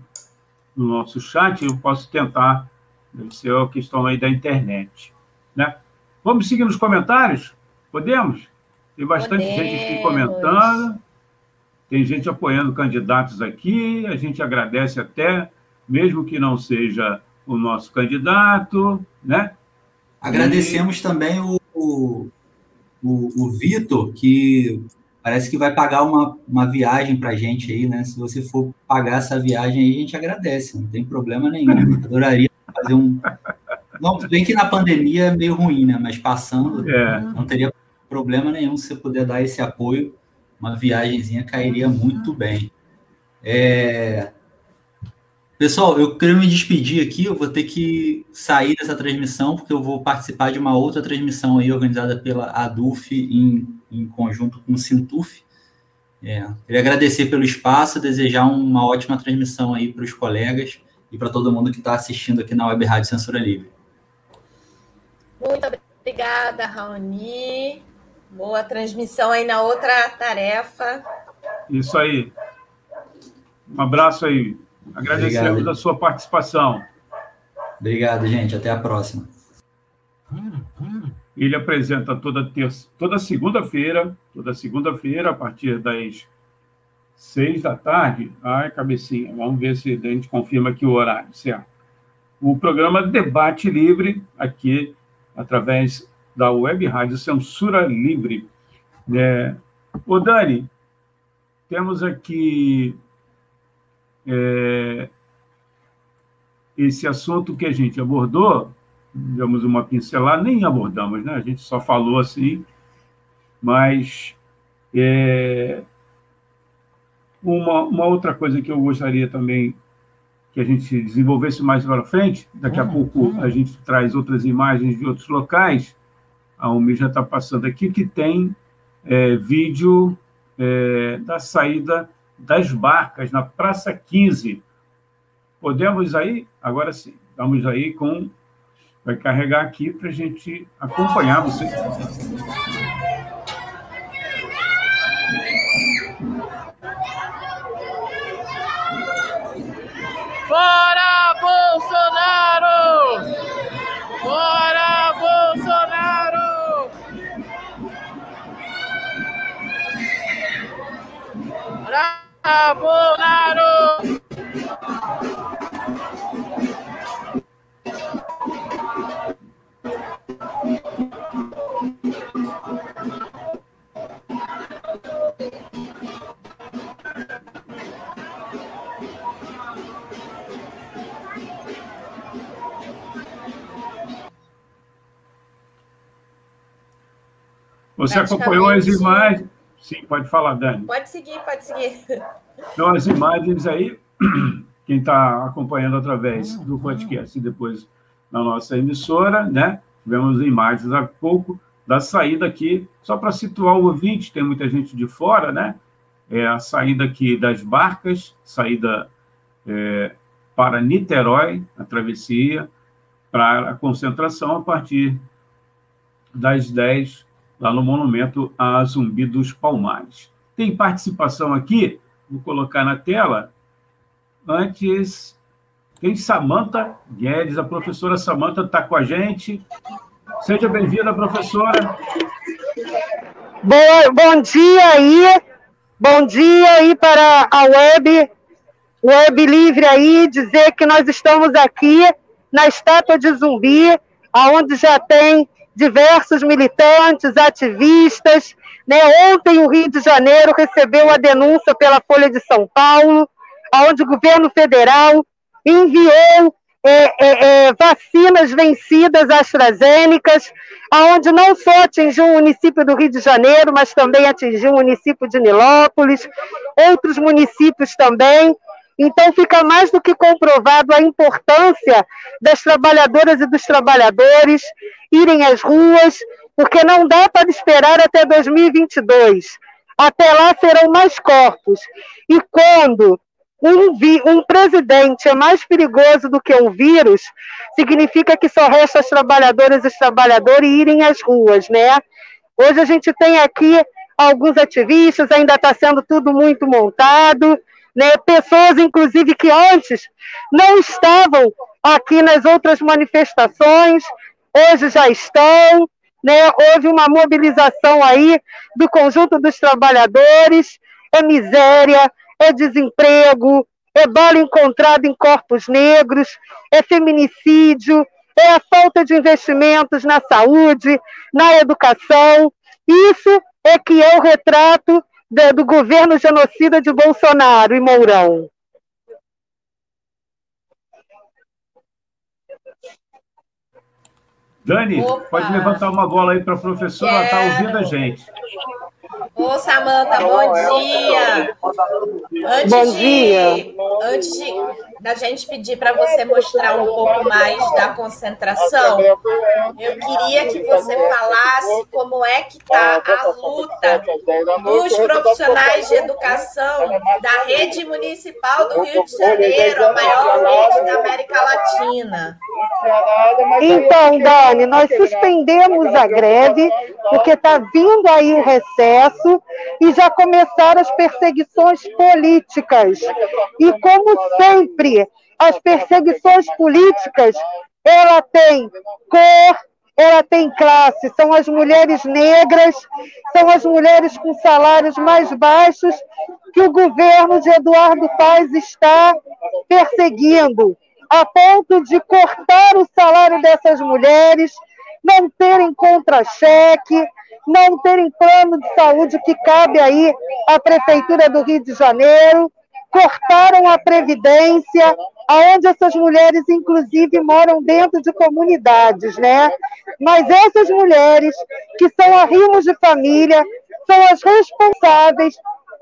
no nosso chat, eu posso tentar, deve ser a questão aí da internet. Né? Vamos seguir nos comentários? Podemos? Tem bastante Podemos. gente aqui comentando, tem gente apoiando candidatos aqui, a gente agradece até, mesmo que não seja o nosso candidato, né? Agradecemos e... também o, o, o, o Vitor, que parece que vai pagar uma, uma viagem para a gente aí, né? Se você for pagar essa viagem aí, a gente agradece, não tem problema nenhum. Adoraria fazer um. Não, bem que na pandemia é meio ruim, né? Mas passando, é. não teria problema nenhum se você puder dar esse apoio. Uma viagemzinha cairia muito bem. É... Pessoal, eu quero me despedir aqui. Eu vou ter que sair dessa transmissão, porque eu vou participar de uma outra transmissão aí organizada pela ADUF em, em conjunto com o Sintuf. É, queria agradecer pelo espaço, desejar uma ótima transmissão aí para os colegas e para todo mundo que está assistindo aqui na Web Rádio Censura Livre. Muito obrigada, Raoni. Boa transmissão aí na outra tarefa. Isso aí. Um abraço aí. Agradecemos Obrigado. a sua participação. Obrigado, gente. Até a próxima. Ele apresenta toda terça, toda segunda-feira, toda segunda-feira, a partir das seis da tarde. Ai, cabecinha, vamos ver se a gente confirma aqui o horário, certo? O programa Debate Livre, aqui, através da Web Rádio Censura Livre. É, ô, Dani, temos aqui é, esse assunto que a gente abordou, demos uma pincelada, nem abordamos, né? A gente só falou assim, mas é, uma, uma outra coisa que eu gostaria também que a gente desenvolvesse mais para frente, daqui a uhum, pouco uhum. a gente traz outras imagens de outros locais, a UMI já está passando aqui, que tem é, vídeo é, da saída das barcas na Praça 15. Podemos aí? Agora sim, vamos aí com. Vai carregar aqui para a gente acompanhar você. Fora Bolsonaro! Fora Bolsonaro! Bolsonaro! Você acompanhou as imagens? Sim, pode falar, Dani. Pode seguir, pode seguir. Então, as imagens aí, quem está acompanhando através do podcast e depois na nossa emissora, né? Tivemos imagens há pouco da saída aqui, só para situar o ouvinte, tem muita gente de fora, né? É a saída aqui das barcas, saída é, para Niterói, a travessia, para a concentração a partir das 10 lá no Monumento a Zumbi dos Palmares. Tem participação aqui, vou colocar na tela. Antes, tem Samanta Guedes, a professora Samanta está com a gente. Seja bem-vinda, professora. Boa, bom dia aí, bom dia aí para a web, web livre aí, dizer que nós estamos aqui na estátua de zumbi, aonde já tem diversos militantes, ativistas. Né? Ontem, o Rio de Janeiro recebeu a denúncia pela Folha de São Paulo, onde o governo federal enviou é, é, é, vacinas vencidas AstraZeneca, aonde não só atingiu o município do Rio de Janeiro, mas também atingiu o município de Nilópolis, outros municípios também. Então, fica mais do que comprovado a importância das trabalhadoras e dos trabalhadores irem às ruas, porque não dá para esperar até 2022. Até lá serão mais corpos. E quando um, um presidente é mais perigoso do que um vírus, significa que só resta as trabalhadoras e os trabalhadores irem às ruas, né? Hoje a gente tem aqui alguns ativistas, ainda está sendo tudo muito montado, né? Pessoas, inclusive, que antes não estavam aqui nas outras manifestações, hoje já estão, né? Houve uma mobilização aí do conjunto dos trabalhadores, é miséria, é desemprego, é bala encontrada em corpos negros, é feminicídio, é a falta de investimentos na saúde, na educação. Isso é que é o retrato do governo genocida de Bolsonaro e Mourão. Dani, Opa. pode levantar uma bola aí para a professora, ela está ouvindo a gente. Ô, Samanta, bom dia. Antes bom dia. De, antes de, da gente pedir para você mostrar um pouco mais da concentração, eu queria que você falasse como é que está a luta dos profissionais de educação da rede municipal do Rio de Janeiro, a maior rede da América Latina. Então, Dani, nós suspendemos a greve porque está vindo aí o e já começaram as perseguições políticas. E como sempre, as perseguições políticas, ela tem cor, ela tem classe, são as mulheres negras, são as mulheres com salários mais baixos que o governo de Eduardo Paes está perseguindo a ponto de cortar o salário dessas mulheres, não terem contra-cheque, não terem plano de saúde que cabe aí à Prefeitura do Rio de Janeiro, cortaram a Previdência, aonde essas mulheres, inclusive, moram dentro de comunidades, né? Mas essas mulheres, que são arrimos de família, são as responsáveis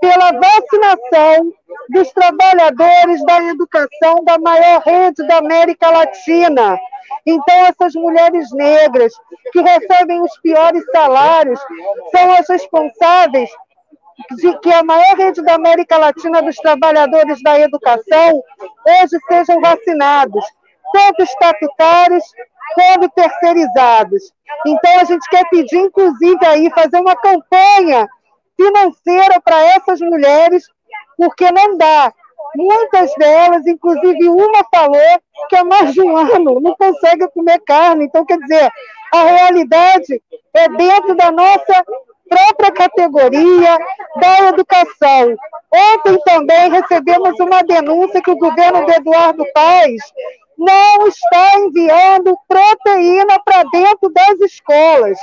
pela vacinação dos trabalhadores da educação da maior rede da América Latina. Então, essas mulheres negras que recebem os piores salários são as responsáveis de que a maior rede da América Latina dos trabalhadores da educação hoje sejam vacinados, tanto estatutários quanto terceirizados. Então, a gente quer pedir, inclusive, aí, fazer uma campanha financeira para essas mulheres, porque não dá. Muitas delas, inclusive uma falou que há mais de um ano não consegue comer carne. Então, quer dizer, a realidade é dentro da nossa própria categoria da educação. Ontem também recebemos uma denúncia que o governo de Eduardo Paes não está enviando proteína para dentro das escolas.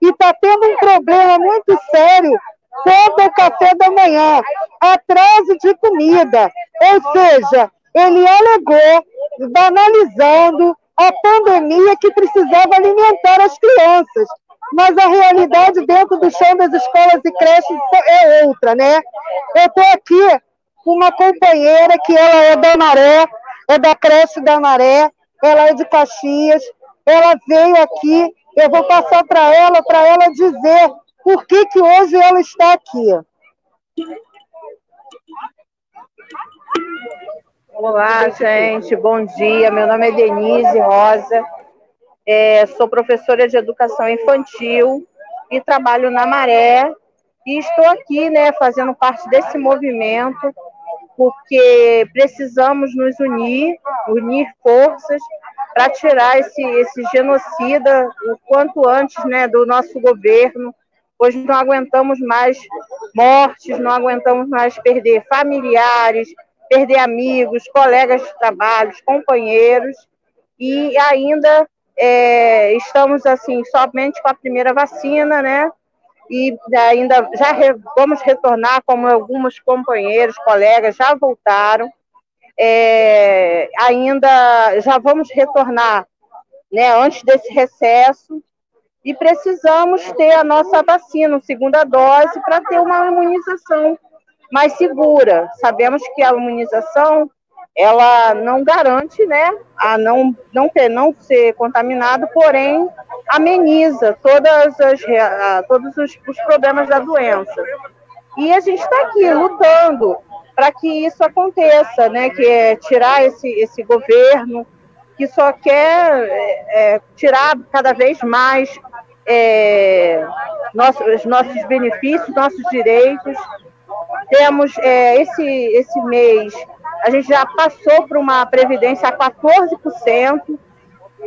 E está tendo um problema muito sério quanto ao café da manhã, atraso de comida. Ou seja, ele alegou, banalizando a pandemia que precisava alimentar as crianças. Mas a realidade dentro do chão das escolas e creches é outra, né? Eu estou aqui com uma companheira que ela é da Maré, é da creche da Maré, ela é de Caxias, ela veio aqui, eu vou passar para ela, para ela dizer por que, que hoje ela está aqui. Olá, gente, bom dia. Meu nome é Denise Rosa, é, sou professora de educação infantil e trabalho na Maré. E estou aqui, né, fazendo parte desse movimento, porque precisamos nos unir, unir forças para tirar esse, esse genocida o quanto antes, né, do nosso governo, Hoje não aguentamos mais mortes, não aguentamos mais perder familiares, perder amigos, colegas de trabalho, companheiros, e ainda é, estamos assim somente com a primeira vacina, né? E ainda já re, vamos retornar, como alguns companheiros, colegas já voltaram. É, ainda já vamos retornar, né? Antes desse recesso, e precisamos ter a nossa vacina, segunda dose, para ter uma imunização mais segura. Sabemos que a imunização ela não garante, né, a não não ter não ser contaminado, porém ameniza todas as todos os, os problemas da doença. E a gente está aqui lutando para que isso aconteça, né? Que é tirar esse, esse governo que só quer é, é tirar cada vez mais é, nossos, os nossos benefícios, nossos direitos. Temos é, esse, esse mês, a gente já passou por uma previdência a 14%,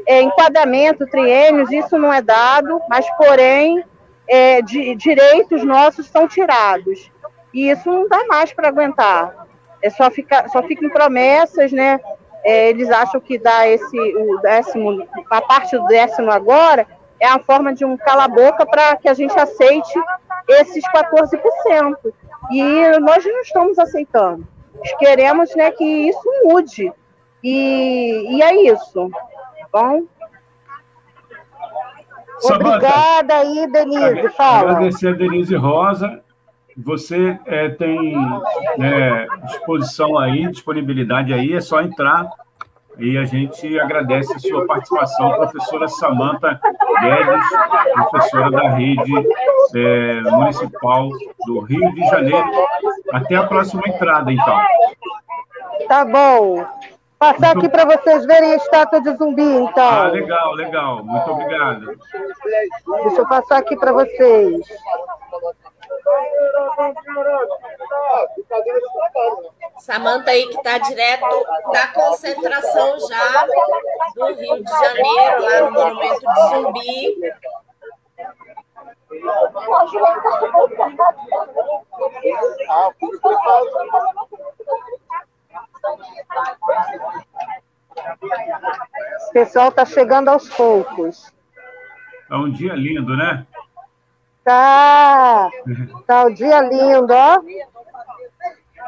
é, enquadramento, triênios, isso não é dado, mas, porém, é, de, direitos nossos são tirados. E isso não dá mais para aguentar. É só, fica, só fica em promessas, né? É, eles acham que dá esse, o décimo, a parte do décimo agora é a forma de um cala-boca para que a gente aceite esses 14%. E nós não estamos aceitando. Queremos né, que isso mude. E, e é isso. Bom? Obrigada aí, Denise. Fala. Agradecer a Denise Rosa. Você é, tem é, disposição aí, disponibilidade aí, é só entrar e a gente agradece a sua participação, professora Samanta Guedes, professora da rede é, municipal do Rio de Janeiro. Até a próxima entrada, então. Tá bom. Passar Muito... aqui para vocês verem a estátua de zumbi, então. Ah, legal, legal. Muito obrigado. Deixa eu passar aqui para vocês. Samanta aí que está direto da concentração já do Rio de Janeiro, lá no Monumento de Zumbi. O pessoal está chegando aos poucos. É um dia lindo, né? Tá. Tá o um dia lindo, ó.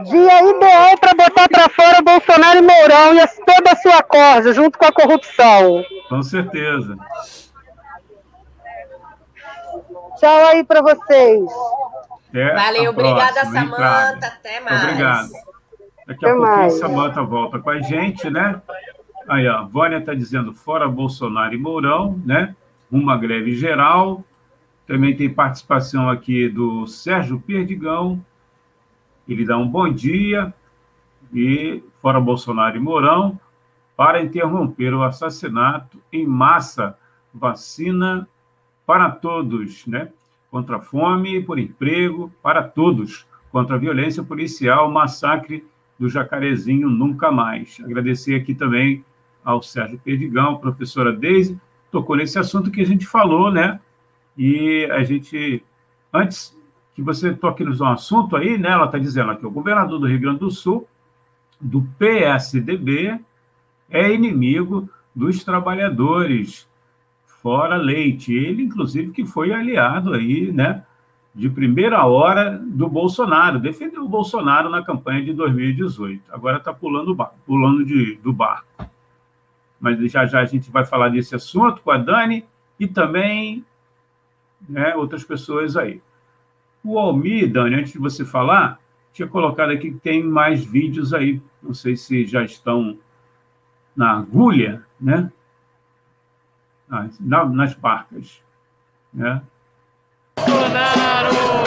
Dia ideal para botar para fora Bolsonaro e Mourão e toda a sua corda, junto com a corrupção. Com certeza. Tchau aí para vocês. Até Valeu, obrigada, Samanta. Até mais. Obrigado. Daqui a Até pouquinho mais. Samanta volta com a gente, né? Aí, ó, a Vânia está dizendo fora Bolsonaro e Mourão, né? Uma greve geral. Também tem participação aqui do Sérgio Perdigão. Ele dá um bom dia e fora Bolsonaro e Mourão para interromper o assassinato em massa, vacina para todos, né? Contra a fome, por emprego, para todos. Contra a violência policial, massacre do Jacarezinho, nunca mais. Agradecer aqui também ao Sérgio Perdigão, professora Deise, tocou nesse assunto que a gente falou, né? E a gente, antes que você toque um assunto aí, né? Ela está dizendo aqui, o governador do Rio Grande do Sul, do PSDB, é inimigo dos trabalhadores, fora Leite. Ele, inclusive, que foi aliado aí, né? De primeira hora do Bolsonaro, defendeu o Bolsonaro na campanha de 2018. Agora está pulando, pulando de, do barco. Mas já já a gente vai falar desse assunto com a Dani e também né, outras pessoas aí. O Almir, Dani, antes de você falar, tinha colocado aqui que tem mais vídeos aí, não sei se já estão na agulha, né? Ah, nas barcas, né? Bolsonaro!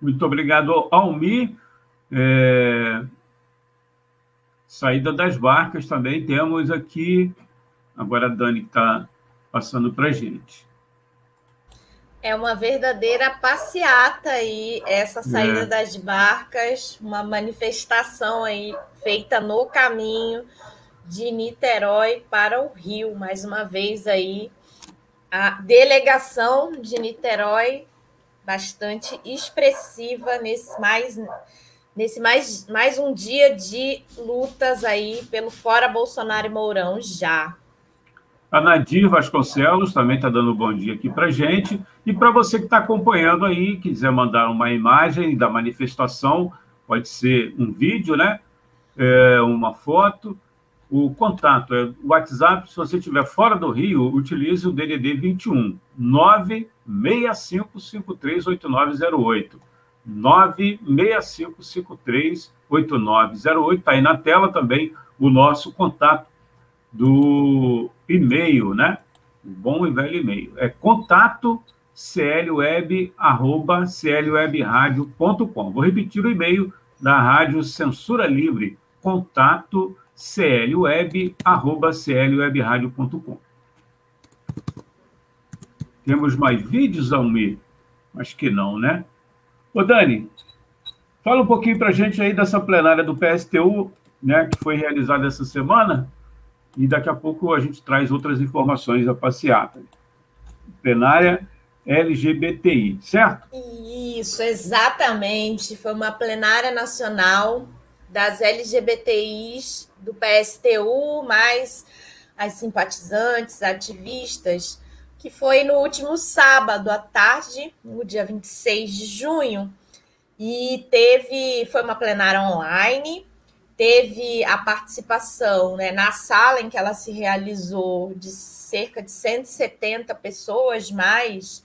Muito obrigado, Almi. É... Saída das barcas também temos aqui. Agora a Dani está passando para a gente. É uma verdadeira passeata aí, essa saída é. das barcas, uma manifestação aí feita no caminho de Niterói para o Rio, mais uma vez aí a delegação de Niterói bastante expressiva nesse mais nesse mais, mais um dia de lutas aí pelo fora Bolsonaro e Mourão já. A Nadir Vasconcelos também está dando um bom dia aqui para gente. E para você que está acompanhando aí, quiser mandar uma imagem da manifestação, pode ser um vídeo, né? É, uma foto. O contato é o WhatsApp. Se você estiver fora do Rio, utilize o DDD 21 965538908. 965538908. Está aí na tela também o nosso contato do e-mail, né? O bom e velho e-mail. É contato clweb.clwebradio.com. Vou repetir o e-mail da Rádio Censura Livre, contato. Temos mais vídeos, Almir? Acho que não, né? Ô, Dani, fala um pouquinho para a gente aí dessa plenária do PSTU, né, que foi realizada essa semana, e daqui a pouco a gente traz outras informações da passeata. Plenária LGBTI, certo? Isso, exatamente. Foi uma plenária nacional das LGBTIs do PSTU, mais as simpatizantes, ativistas, que foi no último sábado à tarde, no dia 26 de junho, e teve, foi uma plenária online, teve a participação né, na sala em que ela se realizou de cerca de 170 pessoas, mais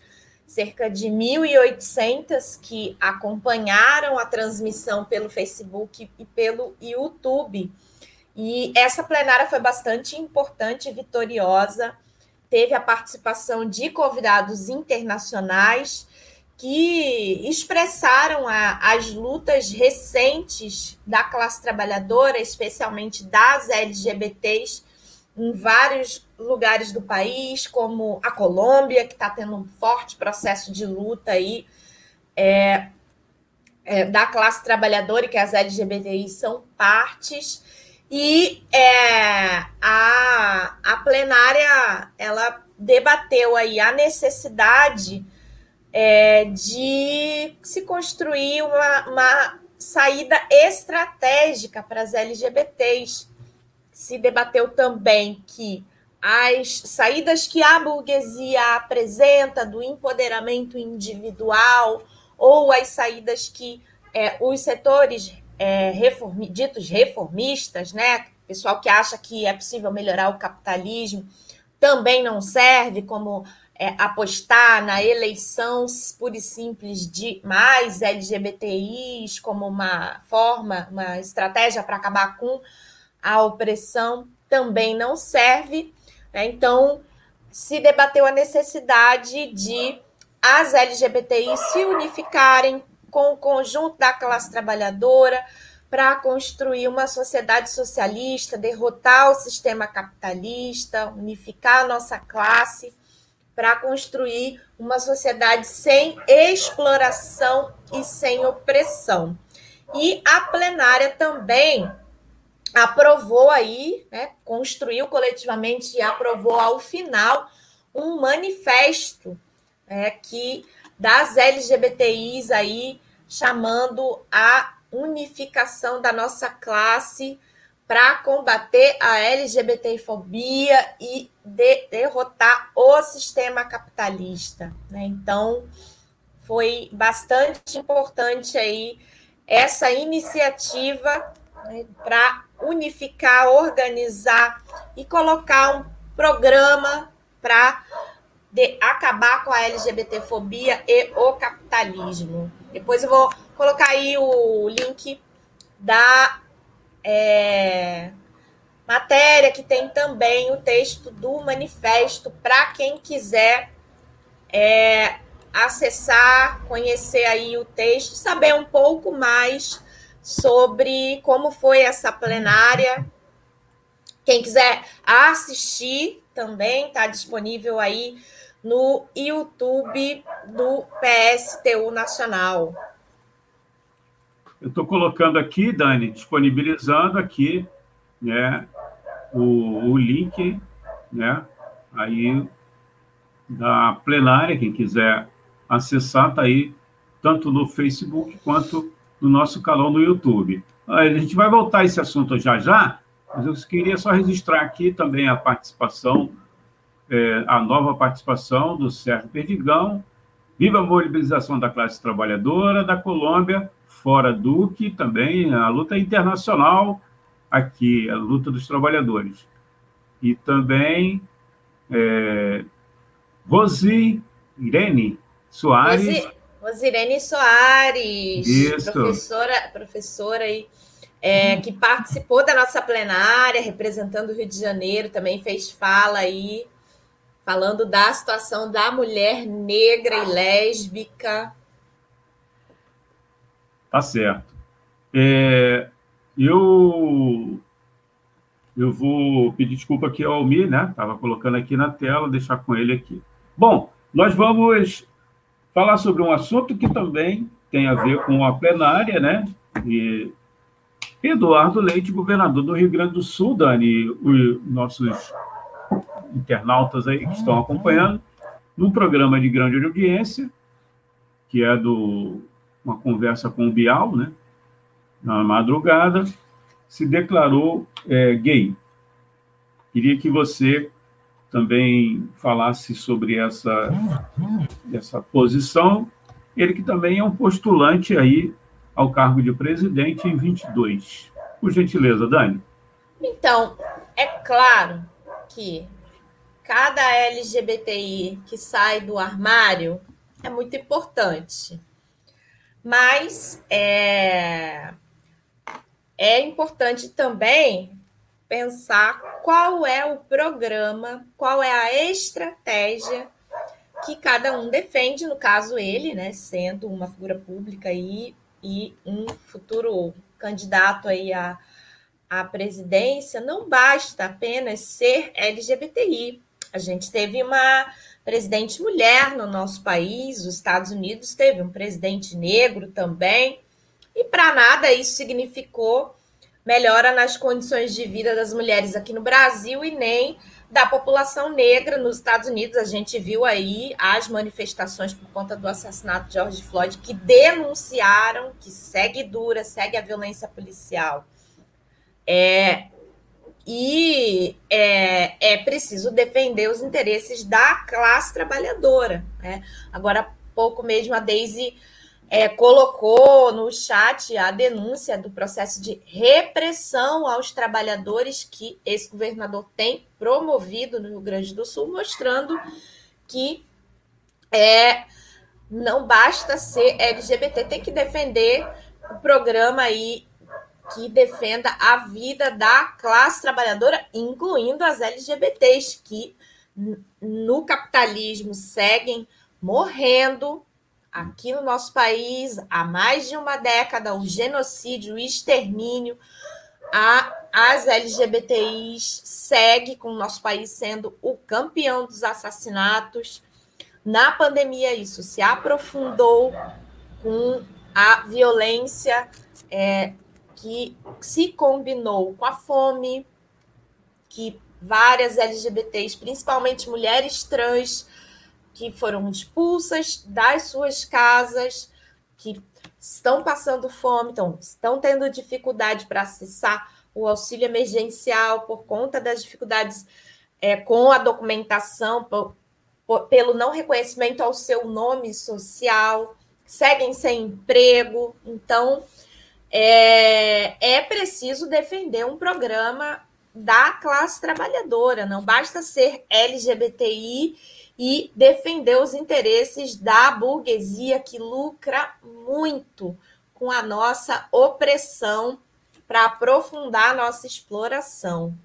cerca de 1.800 que acompanharam a transmissão pelo Facebook e pelo YouTube. E essa plenária foi bastante importante e vitoriosa. Teve a participação de convidados internacionais que expressaram a, as lutas recentes da classe trabalhadora, especialmente das LGBTs, em vários lugares do país, como a Colômbia, que está tendo um forte processo de luta aí é, é, da classe trabalhadora e que as LGBTI são partes. E é, a, a plenária ela debateu aí a necessidade é, de se construir uma, uma saída estratégica para as LGBTs se debateu também que as saídas que a burguesia apresenta do empoderamento individual ou as saídas que é, os setores é, reformi, ditos reformistas, né, pessoal que acha que é possível melhorar o capitalismo, também não serve como é, apostar na eleição pura e simples de mais LGBTIs como uma forma, uma estratégia para acabar com a opressão também não serve. Né? Então, se debateu a necessidade de as LGBTI se unificarem com o conjunto da classe trabalhadora para construir uma sociedade socialista, derrotar o sistema capitalista, unificar a nossa classe para construir uma sociedade sem exploração e sem opressão. E a plenária também aprovou aí, né, construiu coletivamente e aprovou ao final um manifesto é, que das LGBTIs aí chamando a unificação da nossa classe para combater a LGBTfobia e de derrotar o sistema capitalista. Né? Então, foi bastante importante aí essa iniciativa né, para unificar, organizar e colocar um programa para acabar com a LGBTfobia e o capitalismo. Depois eu vou colocar aí o link da é, matéria que tem também o texto do manifesto para quem quiser é, acessar, conhecer aí o texto, saber um pouco mais sobre como foi essa plenária. Quem quiser assistir também está disponível aí no YouTube do PSTU Nacional. Eu estou colocando aqui, Dani, disponibilizando aqui né, o, o link, né? Aí da plenária, quem quiser acessar, está aí, tanto no Facebook quanto no nosso canal no YouTube. A gente vai voltar a esse assunto já já, mas eu queria só registrar aqui também a participação, é, a nova participação do Sérgio Perdigão, Viva a mobilização da classe trabalhadora da Colômbia, fora Duque, também a luta internacional aqui, a luta dos trabalhadores. E também é, Rosi Irene Soares. Rosirene Soares, Isso. professora, professora aí, é, que participou da nossa plenária, representando o Rio de Janeiro, também fez fala aí, falando da situação da mulher negra e lésbica. Tá certo. É, eu eu vou pedir desculpa aqui ao Almir, né? Estava colocando aqui na tela, deixar com ele aqui. Bom, nós vamos falar sobre um assunto que também tem a ver com a plenária, né? E Eduardo Leite, governador do Rio Grande do Sul, Dani, os nossos internautas aí que estão acompanhando, num programa de grande audiência, que é do uma conversa com o Bial, né? Na madrugada, se declarou é, gay. Queria que você também falasse sobre essa, essa posição. Ele que também é um postulante aí ao cargo de presidente em 22. Por gentileza, Dani. Então, é claro que cada LGBTI que sai do armário é muito importante. Mas é, é importante também pensar qual é o programa, qual é a estratégia que cada um defende, no caso ele, né, sendo uma figura pública e, e um futuro candidato aí à, à presidência, não basta apenas ser LGBTI. A gente teve uma presidente mulher no nosso país, os Estados Unidos teve um presidente negro também, e para nada isso significou melhora nas condições de vida das mulheres aqui no Brasil e nem da população negra nos Estados Unidos. A gente viu aí as manifestações por conta do assassinato de George Floyd que denunciaram que segue dura, segue a violência policial. É, e é, é preciso defender os interesses da classe trabalhadora. Né? Agora, pouco mesmo a Daisy é, colocou no chat a denúncia do processo de repressão aos trabalhadores que esse governador tem promovido no Rio Grande do Sul, mostrando que é, não basta ser LGBT, tem que defender o programa aí que defenda a vida da classe trabalhadora, incluindo as LGBTs, que no capitalismo seguem morrendo aqui no nosso país há mais de uma década o genocídio, o extermínio a, as LGBTIs segue com o nosso país sendo o campeão dos assassinatos. Na pandemia, isso se aprofundou com a violência é, que se combinou com a fome, que várias LGBTs, principalmente mulheres trans, que foram expulsas das suas casas, que estão passando fome, então, estão tendo dificuldade para acessar o auxílio emergencial por conta das dificuldades é, com a documentação, por, por, pelo não reconhecimento ao seu nome social, seguem sem emprego. Então, é, é preciso defender um programa da classe trabalhadora, não basta ser LGBTI e defender os interesses da burguesia que lucra muito com a nossa opressão para aprofundar a nossa exploração.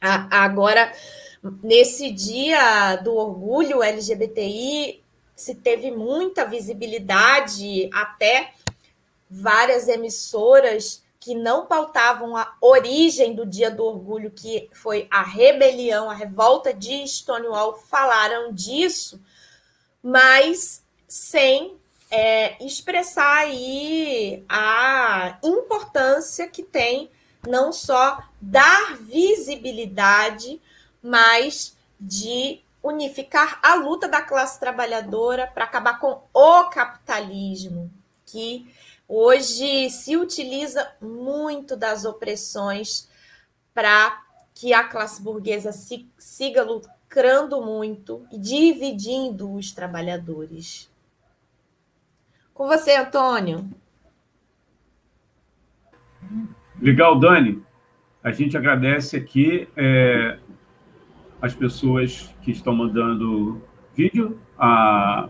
Agora, nesse dia do orgulho LGBTI, se teve muita visibilidade, até várias emissoras que não pautavam a origem do Dia do Orgulho, que foi a rebelião, a revolta de Stonewall, falaram disso, mas sem é, expressar aí a importância que tem não só dar visibilidade, mas de unificar a luta da classe trabalhadora para acabar com o capitalismo, que hoje se utiliza muito das opressões para que a classe burguesa siga lucrando muito e dividindo os trabalhadores. Com você, Antônio. Legal, Dani. A gente agradece aqui é, as pessoas que estão mandando vídeo. A,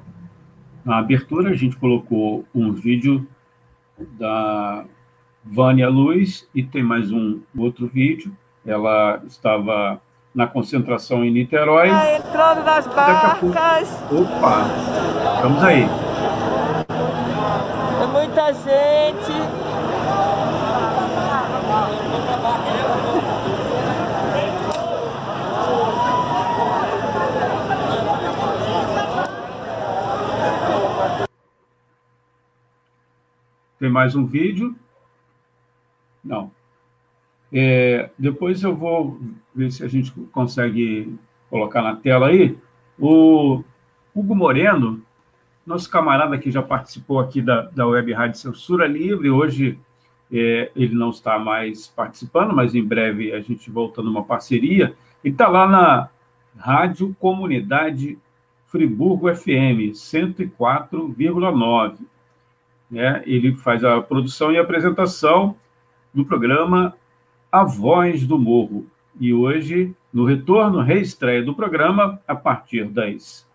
abertura, a gente colocou um vídeo da Vânia Luz e tem mais um outro vídeo. Ela estava na concentração em Niterói. Tá entrando nas barcas. Opa! Vamos aí. É muita gente. Tem mais um vídeo? Não. É, depois eu vou ver se a gente consegue colocar na tela aí. O Hugo Moreno, nosso camarada que já participou aqui da, da Web Rádio Censura Livre, hoje é, ele não está mais participando, mas em breve a gente volta numa parceria. Ele está lá na Rádio Comunidade Friburgo FM 104,9 né, ele faz a produção e apresentação do programa A Voz do Morro. E hoje, no retorno, reestreia do programa, a partir das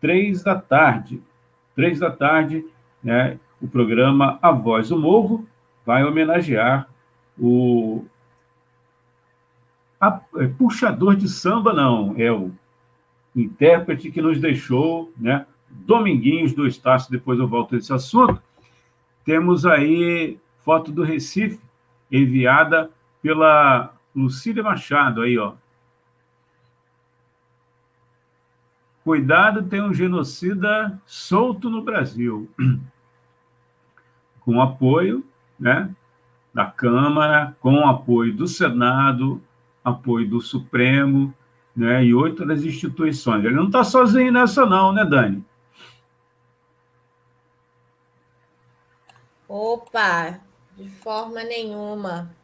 três da tarde. Três da tarde, né, o programa A Voz do Morro vai homenagear o a, é, puxador de samba, não, é o intérprete que nos deixou, né? Dominguinhos do Estácio, depois eu volto a esse assunto. Temos aí foto do Recife, enviada pela Lucília Machado, aí, ó. Cuidado, tem um genocida solto no Brasil. Com apoio, né, da Câmara, com apoio do Senado, apoio do Supremo, né, e outras instituições. Ele não está sozinho nessa, não, né, Dani? Opa, de forma nenhuma.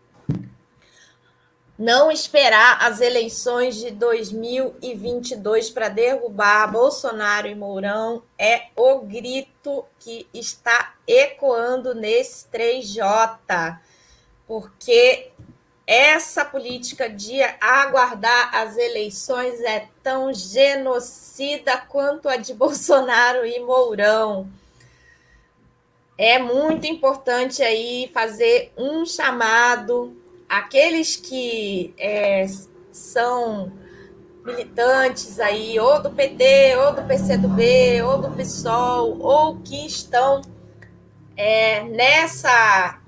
Não esperar as eleições de 2022 para derrubar Bolsonaro e Mourão é o grito que está ecoando nesse 3J, porque essa política de aguardar as eleições é tão genocida quanto a de Bolsonaro e Mourão é muito importante aí fazer um chamado àqueles que é, são militantes aí, ou do PT, ou do PCdoB, ou do PSOL, ou que estão é, nessa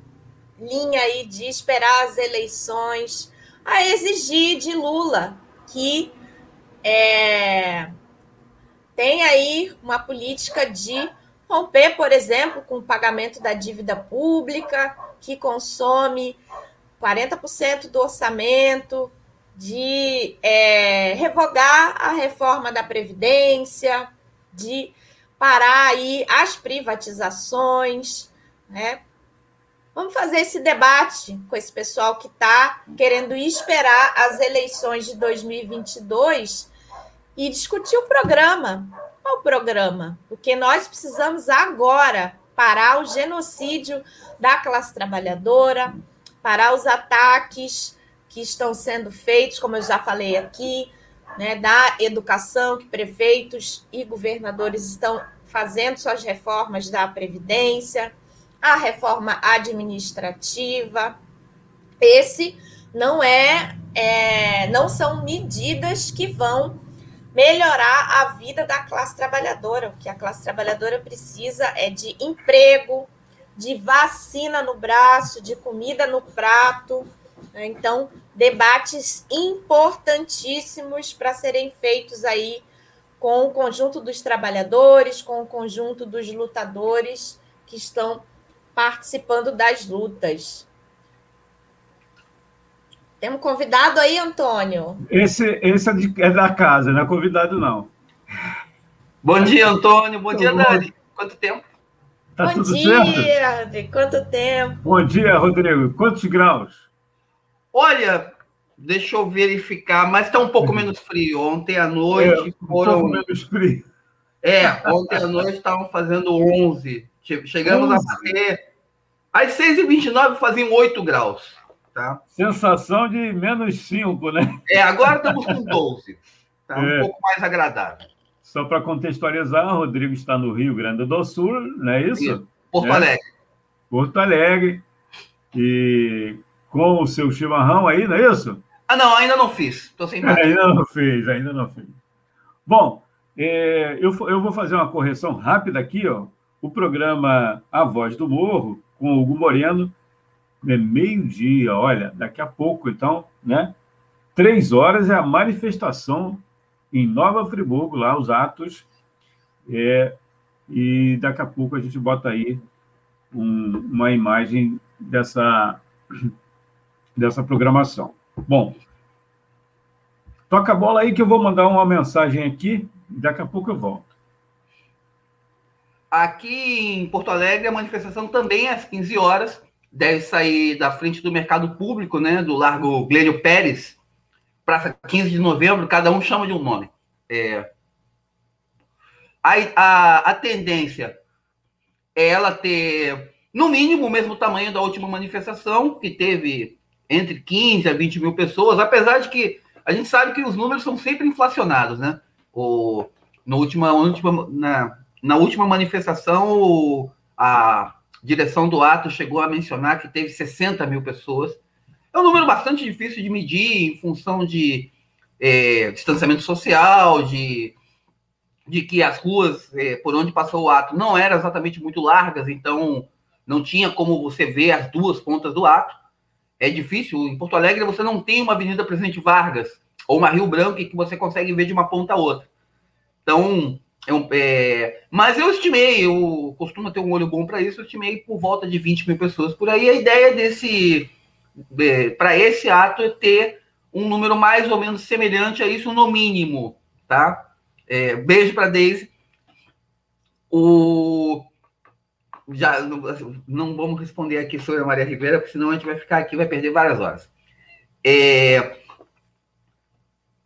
linha aí de esperar as eleições, a exigir de Lula que é, tem aí uma política de Romper, por exemplo, com o pagamento da dívida pública, que consome 40% do orçamento, de é, revogar a reforma da Previdência, de parar aí as privatizações, né? Vamos fazer esse debate com esse pessoal que está querendo esperar as eleições de 2022 e discutir o programa. Qual o programa? Porque nós precisamos agora parar o genocídio da classe trabalhadora, parar os ataques que estão sendo feitos, como eu já falei aqui, né, da educação, que prefeitos e governadores estão fazendo suas reformas da Previdência, a reforma administrativa. Esse não é, é não são medidas que vão melhorar a vida da classe trabalhadora. O que a classe trabalhadora precisa é de emprego, de vacina no braço, de comida no prato. Né? Então, debates importantíssimos para serem feitos aí com o conjunto dos trabalhadores, com o conjunto dos lutadores que estão participando das lutas. Tem um convidado aí, Antônio? Esse, esse é, de, é da casa, não é convidado, não. Bom dia, Antônio. Bom dia, Dani. Quanto tempo? Tá Bom tudo dia, certo? Rodrigo. Quanto tempo? Bom dia, Rodrigo. Quantos graus? Olha, deixa eu verificar, mas está um pouco menos frio. Ontem à noite É, um foram. pouco menos frio. É, ontem à noite estavam fazendo 11. Che- Chegamos 11? a bater. Às 6h29 faziam 8 graus. Tá? Sensação de menos 5, né? É, agora estamos com 12. Tá? Um É. pouco mais agradável. Só para contextualizar, o Rodrigo está no Rio Grande do Sul, não é isso? Isso. Porto É. Alegre. Porto Alegre. E com o seu chimarrão aí, não é isso? Ah, não, ainda não fiz. Estou sem máquina. Ainda não fez, ainda não fez. Bom, é, eu, eu vou fazer uma correção rápida aqui, ó. O programa A Voz do Morro, com o Hugo Moreno, é meio-dia, olha, daqui a pouco, então, né? Três horas é a manifestação em Nova Friburgo, lá, os atos. É, e daqui a pouco a gente bota aí um- uma imagem dessa, dessa programação. Bom, toca a bola aí que eu vou mandar uma mensagem aqui, daqui a pouco eu volto. Aqui em Porto Alegre, a manifestação também é às 15 horas. Deve sair da frente do mercado público, né? Do Largo Glênio Pérez, Praça 15 de novembro, cada um chama de um nome. É, a, a, a tendência é ela ter, no mínimo, o mesmo tamanho da última manifestação, que teve entre 15 a 20 mil pessoas, apesar de que a gente sabe que os números são sempre inflacionados, né? O, no última, última, na, na última manifestação, o- a direção do ato chegou a mencionar que teve 60 mil pessoas. É um número bastante difícil de medir em função de é, distanciamento social, de, de que as ruas é, por onde passou o ato não eram exatamente muito largas, então não tinha como você ver as duas pontas do ato. É difícil. Em Porto Alegre você não tem uma Avenida Presidente Vargas ou uma Rio Branco que você consegue ver de uma ponta a outra. Então, é um- é, mas eu estimei, eu costumo ter um olho bom para isso, eu estimei por volta de 20 mil pessoas por aí. A ideia desse, para esse ato é ter um número mais ou menos semelhante a isso, no mínimo, tá? É, beijo para Deise. O já não, não vamos responder aqui sobre a Maria Rivera, porque senão a gente vai ficar aqui, vai perder várias horas. É,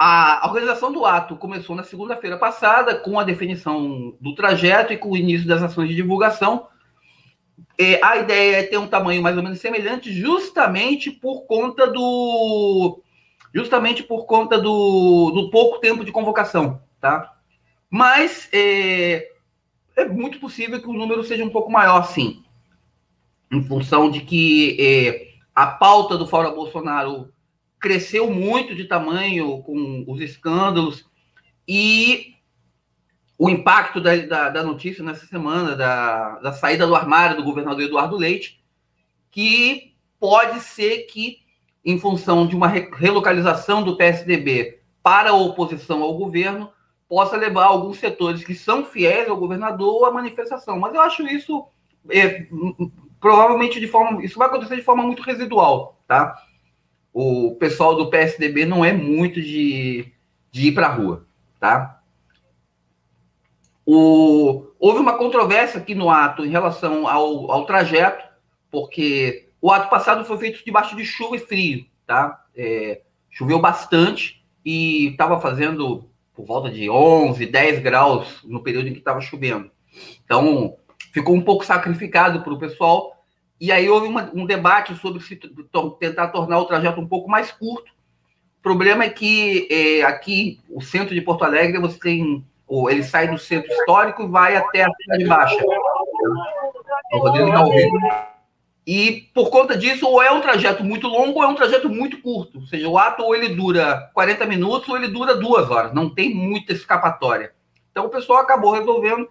a organização do ato começou na segunda-feira passada, com a definição do trajeto e com o início das ações de divulgação. É, a ideia é ter um tamanho mais ou menos semelhante, justamente por conta do. Justamente por conta do, do pouco tempo de convocação, tá? Mas é, é muito possível que o número seja um pouco maior, sim. Em função de que é, a pauta do Fora Bolsonaro cresceu muito de tamanho com os escândalos e o impacto da, da, da notícia nessa semana, da, da saída do armário do governador Eduardo Leite, que pode ser que, em função de uma re- relocalização do PSDB para a oposição ao governo, possa levar alguns setores que são fiéis ao governador à manifestação. Mas eu acho isso é, provavelmente de forma. Isso vai acontecer de forma muito residual, tá? O pessoal do PSDB não é muito de, de ir para a rua, tá? O, houve uma controvérsia aqui no ato em relação ao, ao trajeto, porque o ato passado foi feito debaixo de chuva e frio, tá? É, choveu bastante e estava fazendo por volta de 11, 10 graus no período em que estava chovendo. Então, ficou um pouco sacrificado para o pessoal. E aí houve uma- um debate sobre se tentar tornar o trajeto um pouco mais curto. O problema é que é, aqui, o centro de Porto Alegre, você tem. Ou ele sai do centro histórico e vai até a Cidade Baixa. O Rodrigo está ouvindo. E por conta disso, ou é um trajeto muito longo ou é um trajeto muito curto. Ou seja, o ato ou ele dura 40 minutos ou ele dura duas horas. Não tem muita escapatória. Então o pessoal acabou resolvendo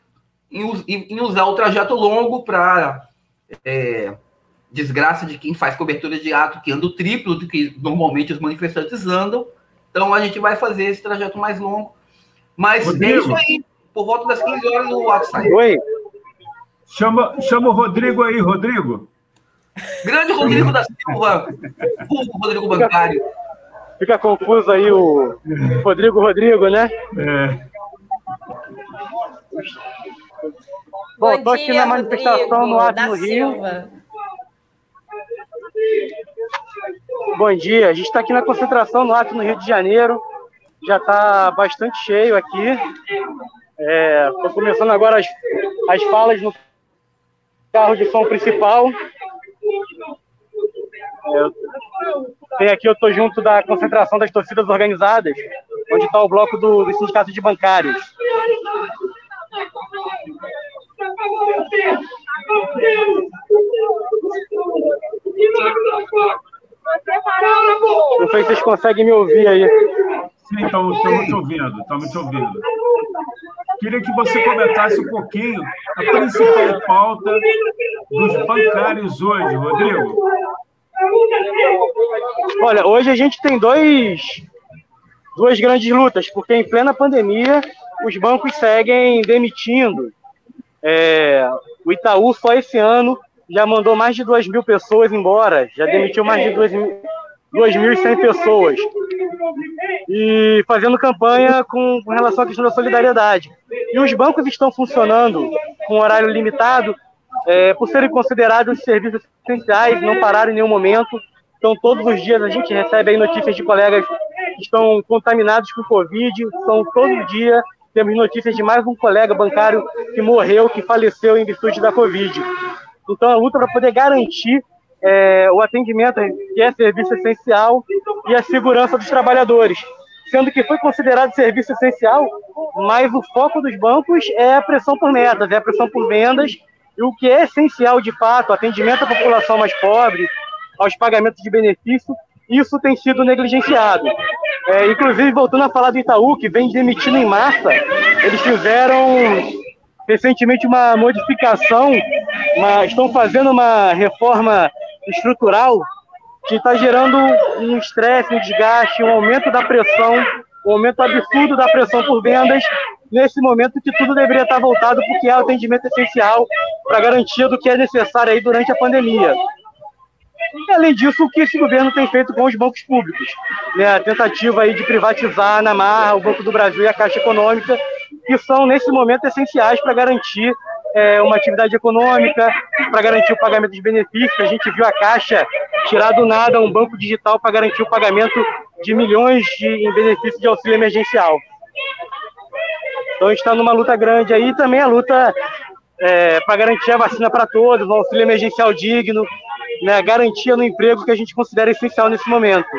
em- em usar o trajeto longo para desgraça de quem faz cobertura de ato, que anda o triplo do que normalmente os manifestantes andam. Então a gente vai fazer esse trajeto mais longo. Mas é Rodrigo. isso aí. Por volta das 15 horas o ato sai. Chama, chama o Rodrigo aí, Rodrigo. Grande Rodrigo da Silva, vulgo Rodrigo Bancário. Fica confuso aí o Rodrigo Rodrigo, né? É. Bom, tô aqui na manifestação Rodrigo no da no Rio. Silva. Bom dia, a gente está aqui na concentração no Ato no Rio de Janeiro. Já está bastante cheio aqui. Estou começando agora as, as falas no carro de som principal. É, tem aqui, eu estou junto da concentração das torcidas organizadas, onde está o bloco do, do Sindicato de Bancários. Não sei se vocês conseguem me ouvir aí. Sim, estamos te ouvindo, estamos te ouvindo. Queria que você comentasse um pouquinho a principal pauta dos bancários hoje, Rodrigo. Olha, hoje a gente tem dois, duas grandes lutas, porque em plena pandemia os bancos seguem demitindo. É, o Itaú só esse ano já mandou mais de 2 mil pessoas embora, já demitiu mais de 2.100 pessoas. E fazendo campanha com, com relação à questão da solidariedade. E os bancos estão funcionando com horário limitado, é, por serem considerados serviços essenciais, não pararam em nenhum momento. Então, todos os dias a gente recebe aí notícias de colegas que estão contaminados com Covid. Então, todo dia temos notícias de mais um colega bancário que morreu, que faleceu em virtude da Covid. Então, a luta para poder garantir é, o atendimento, que é serviço essencial, e a segurança dos trabalhadores. Sendo que foi considerado serviço essencial, mas o foco dos bancos é a pressão por metas, é a pressão por vendas, e o que é essencial de fato, atendimento à população mais pobre, aos pagamentos de benefício, isso tem sido negligenciado. É, inclusive, voltando a falar do Itaú, que vem demitindo em massa, eles fizeram recentemente uma modificação, uma, estão fazendo uma reforma estrutural que está gerando um estresse, um desgaste, um aumento da pressão, um aumento absurdo da pressão por vendas, nesse momento que tudo deveria estar voltado porque é o atendimento essencial para a garantia do que é necessário aí durante a pandemia. E, além disso, o que esse governo tem feito com os bancos públicos? Né? A tentativa aí de privatizar na marra o Banco do Brasil e a Caixa Econômica, que são, nesse momento, essenciais para garantir é, uma atividade econômica, para garantir o pagamento de benefícios. A gente viu a Caixa tirar do nada um banco digital para garantir o pagamento de milhões de, em benefício de auxílio emergencial. Então, a gente está numa luta grande aí, também a luta é, para garantir a vacina para todos, um auxílio emergencial digno, né, garantia no emprego que a gente considera essencial nesse momento.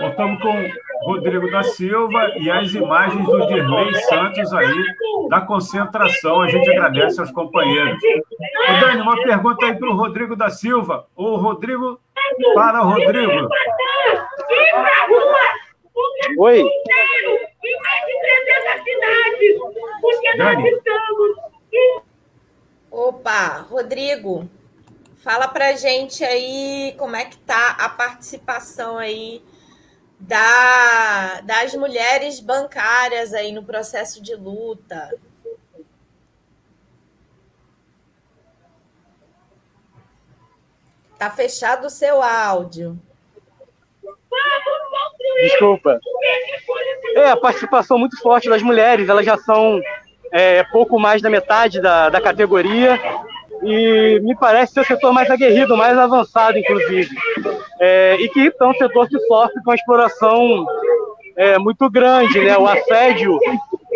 Estamos com Rodrigo da Silva e as imagens do Dirley Santos aí, da concentração. A gente agradece aos companheiros. Ô, Dani, uma pergunta aí para o Rodrigo da Silva. O Rodrigo, para o Rodrigo. Oi. Dani. Opa, Rodrigo, fala pra gente aí como é que tá a participação aí da, das mulheres bancárias aí no processo de luta. Tá fechado o seu áudio. Desculpa. É, a participação muito forte das mulheres, elas já são é, pouco mais da metade da, da categoria e me parece ser o setor mais aguerrido, mais avançado, inclusive. É, e que é um setor que sofre com a exploração é, muito grande, né? O assédio,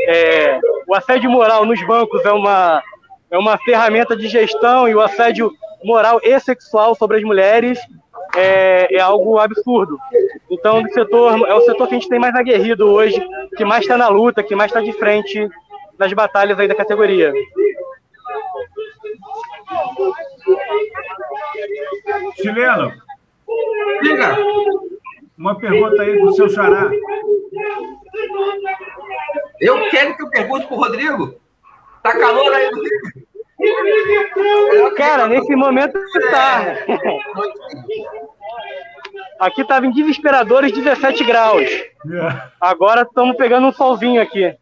é, o assédio moral nos bancos é uma, é uma ferramenta de gestão e o assédio moral e sexual sobre as mulheres é, é algo absurdo. Então, o setor, é o setor que a gente tem mais aguerrido hoje, que mais está na luta, que mais está de frente nas batalhas aí da categoria. Chileno. Diga. Uma pergunta aí do seu xará. Eu quero que eu pergunte pro Rodrigo. Tá calor aí, Rodrigo? Cara, nesse momento tá. Aqui estava em desesperadores 17 graus. Agora estamos pegando um solzinho aqui.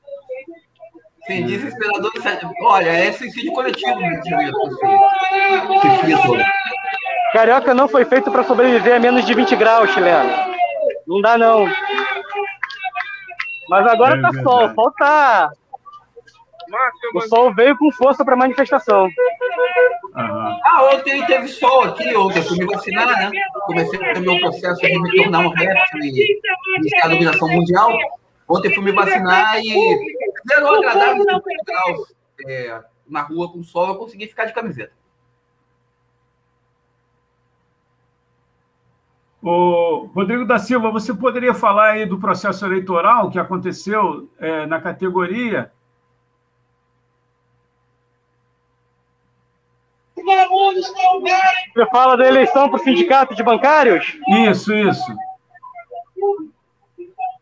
Sem desesperador. Olha, é suicídio coletivo. Suicídio. Carioca não foi feito para sobreviver a menos de 20 graus, chileno. Não dá, não. Mas agora É tá verdade. sol. Sol tá. O sol veio com força para manifestação. Aham. Ah, ontem teve sol aqui, ontem eu fui me vacinar, né? Comecei o meu processo de me tornar um réptil e iniciar a dominação mundial. Ontem fui me vacinar e zero agradável 50 graus é, na rua com sol, eu consegui ficar de camiseta. Ô, Rodrigo da Silva, você poderia falar aí do processo eleitoral que aconteceu é, na categoria? Você fala da eleição para o sindicato de bancários? Isso, isso.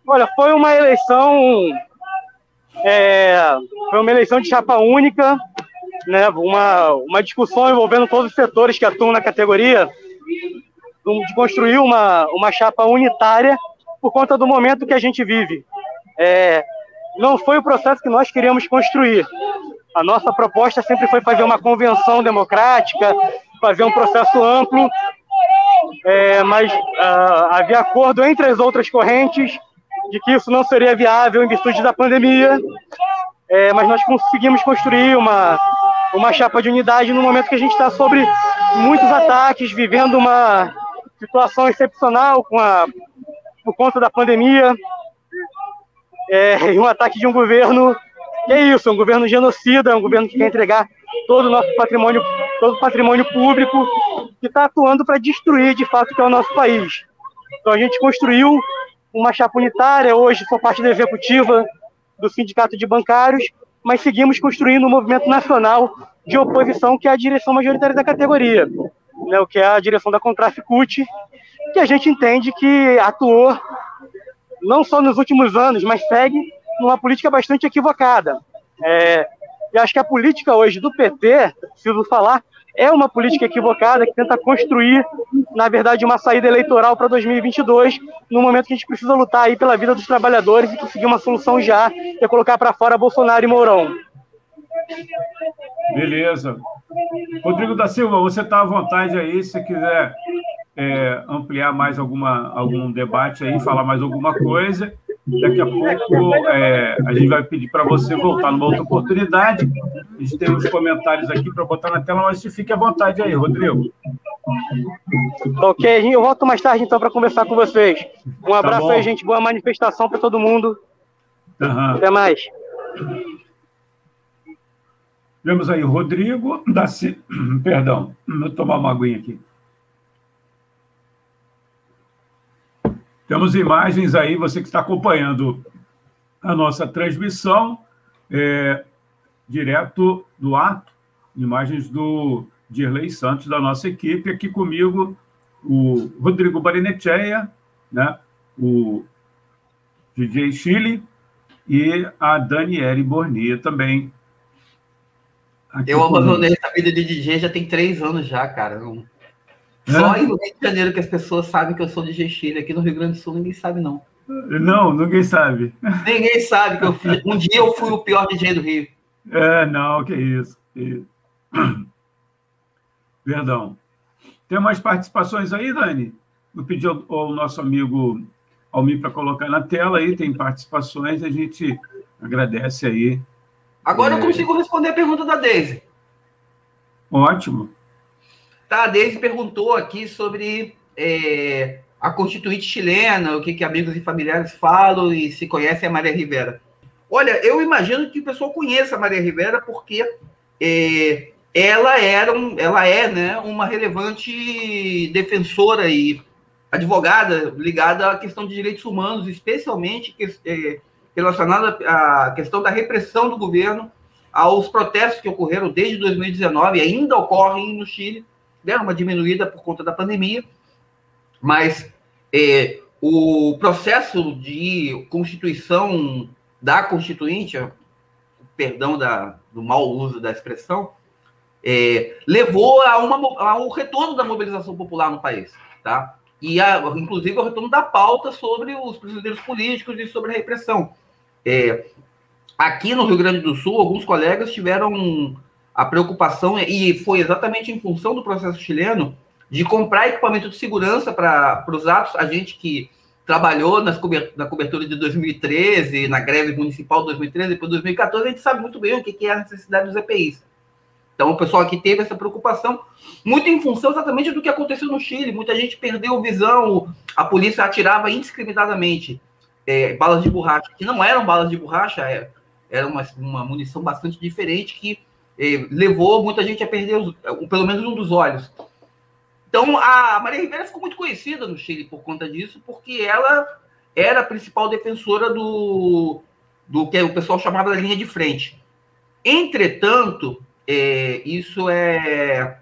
Olha, foi uma eleição. É, foi uma eleição de chapa única, né? Uma, uma discussão envolvendo todos os setores que atuam na categoria, de construir uma, uma chapa unitária por conta do momento que a gente vive. É, não foi o processo que nós queríamos construir. A nossa proposta sempre foi fazer uma convenção democrática, fazer um processo amplo, é, mas ah, havia acordo entre as outras correntes de que isso não seria viável em virtude da pandemia, é, mas nós conseguimos construir uma, uma chapa de unidade no momento que a gente está sobre muitos ataques, vivendo uma situação excepcional com a, por conta da pandemia, é, um ataque de um governo que é isso, um governo genocida, um governo que quer entregar todo o nosso patrimônio, todo o patrimônio público, que está atuando para destruir de fato o que é o nosso país. Então a gente construiu uma chapa unitária, hoje sou parte da executiva do Sindicato de Bancários, mas seguimos construindo um movimento nacional de oposição que é a direção majoritária da categoria, né, o que é a direção da Contraficute, que a gente entende que atuou não só nos últimos anos, mas segue numa política bastante equivocada. É, e acho que a política hoje do PT, preciso falar, é uma política equivocada que tenta construir, na verdade, uma saída eleitoral para 2022, no momento que a gente precisa lutar aí pela vida dos trabalhadores e conseguir uma solução já, que é colocar para fora Bolsonaro e Mourão. Beleza. Rodrigo da Silva, você está à vontade aí, se quiser é, ampliar mais alguma, algum debate aí, falar mais alguma coisa. Daqui a pouco é, a gente vai pedir para você voltar numa outra oportunidade. A gente tem uns comentários aqui para botar na tela, mas fique à vontade aí, Rodrigo. Ok, eu volto mais tarde então para conversar com vocês. Um abraço bom. aí, gente. Boa manifestação para todo mundo. Aham. Até mais. Vemos aí o Rodrigo da Silva. Perdão, vou tomar uma aguinha aqui. Temos imagens aí, você que está acompanhando a nossa transmissão, é, direto do ato, imagens do Dirley Santos, da nossa equipe, aqui comigo o Rodrigo Barinecheia, né, o DJ Chile e a Daniele Bornia também. Eu abandonei essa vida de DJ já tem três anos já, cara. Não- Só no Rio de Janeiro que as pessoas sabem que eu sou DJ Chile. Aqui no Rio Grande do Sul ninguém sabe, não. Não, ninguém sabe. Ninguém sabe que eu fui. Um dia eu fui o pior DJ do Rio. É, não, que isso. que isso. Perdão. Tem mais participações aí, Dani? Eu pedi ao, ao nosso amigo Almir para colocar na tela aí, tem participações, a gente agradece aí. Agora É. eu consigo responder a pergunta da Daisy. Ótimo. Tá, Deise perguntou aqui sobre é, a Constituinte chilena, o que, que amigos e familiares falam e se conhecem a Maria Rivera. Olha, eu imagino que o pessoal conheça a Maria Rivera porque é, ela era um, ela é né, uma relevante defensora e advogada ligada à questão de direitos humanos, especialmente é, relacionada à questão da repressão do governo aos protestos que ocorreram desde 2019 e ainda ocorrem no Chile, deram uma diminuída por conta da pandemia, mas é, o processo de constituição da Constituinte, perdão da, do mau uso da expressão, é, levou a uma, ao retorno da mobilização popular no país, tá? E, a, inclusive, ao retorno da pauta sobre os prisioneiros políticos e sobre a repressão. É, aqui no Rio Grande do Sul, alguns colegas tiveram a preocupação, e foi exatamente em função do processo chileno, de comprar equipamento de segurança para os atos. A gente que trabalhou nas cobertura, na cobertura de 2013, na greve municipal de 2013, depois de 2014, a gente sabe muito bem o que é a necessidade dos EPIs. Então, o pessoal aqui teve essa preocupação, muito em função exatamente do que aconteceu no Chile. Muita gente perdeu visão, a polícia atirava indiscriminadamente é, balas de borracha, que não eram balas de borracha, é, era uma, uma munição bastante diferente que é, levou muita gente a perder os, pelo menos um dos olhos. Então, a Maria Ribeira ficou muito conhecida no Chile por conta disso, porque ela era a principal defensora do, do que o pessoal chamava da linha de frente. Entretanto, é, isso é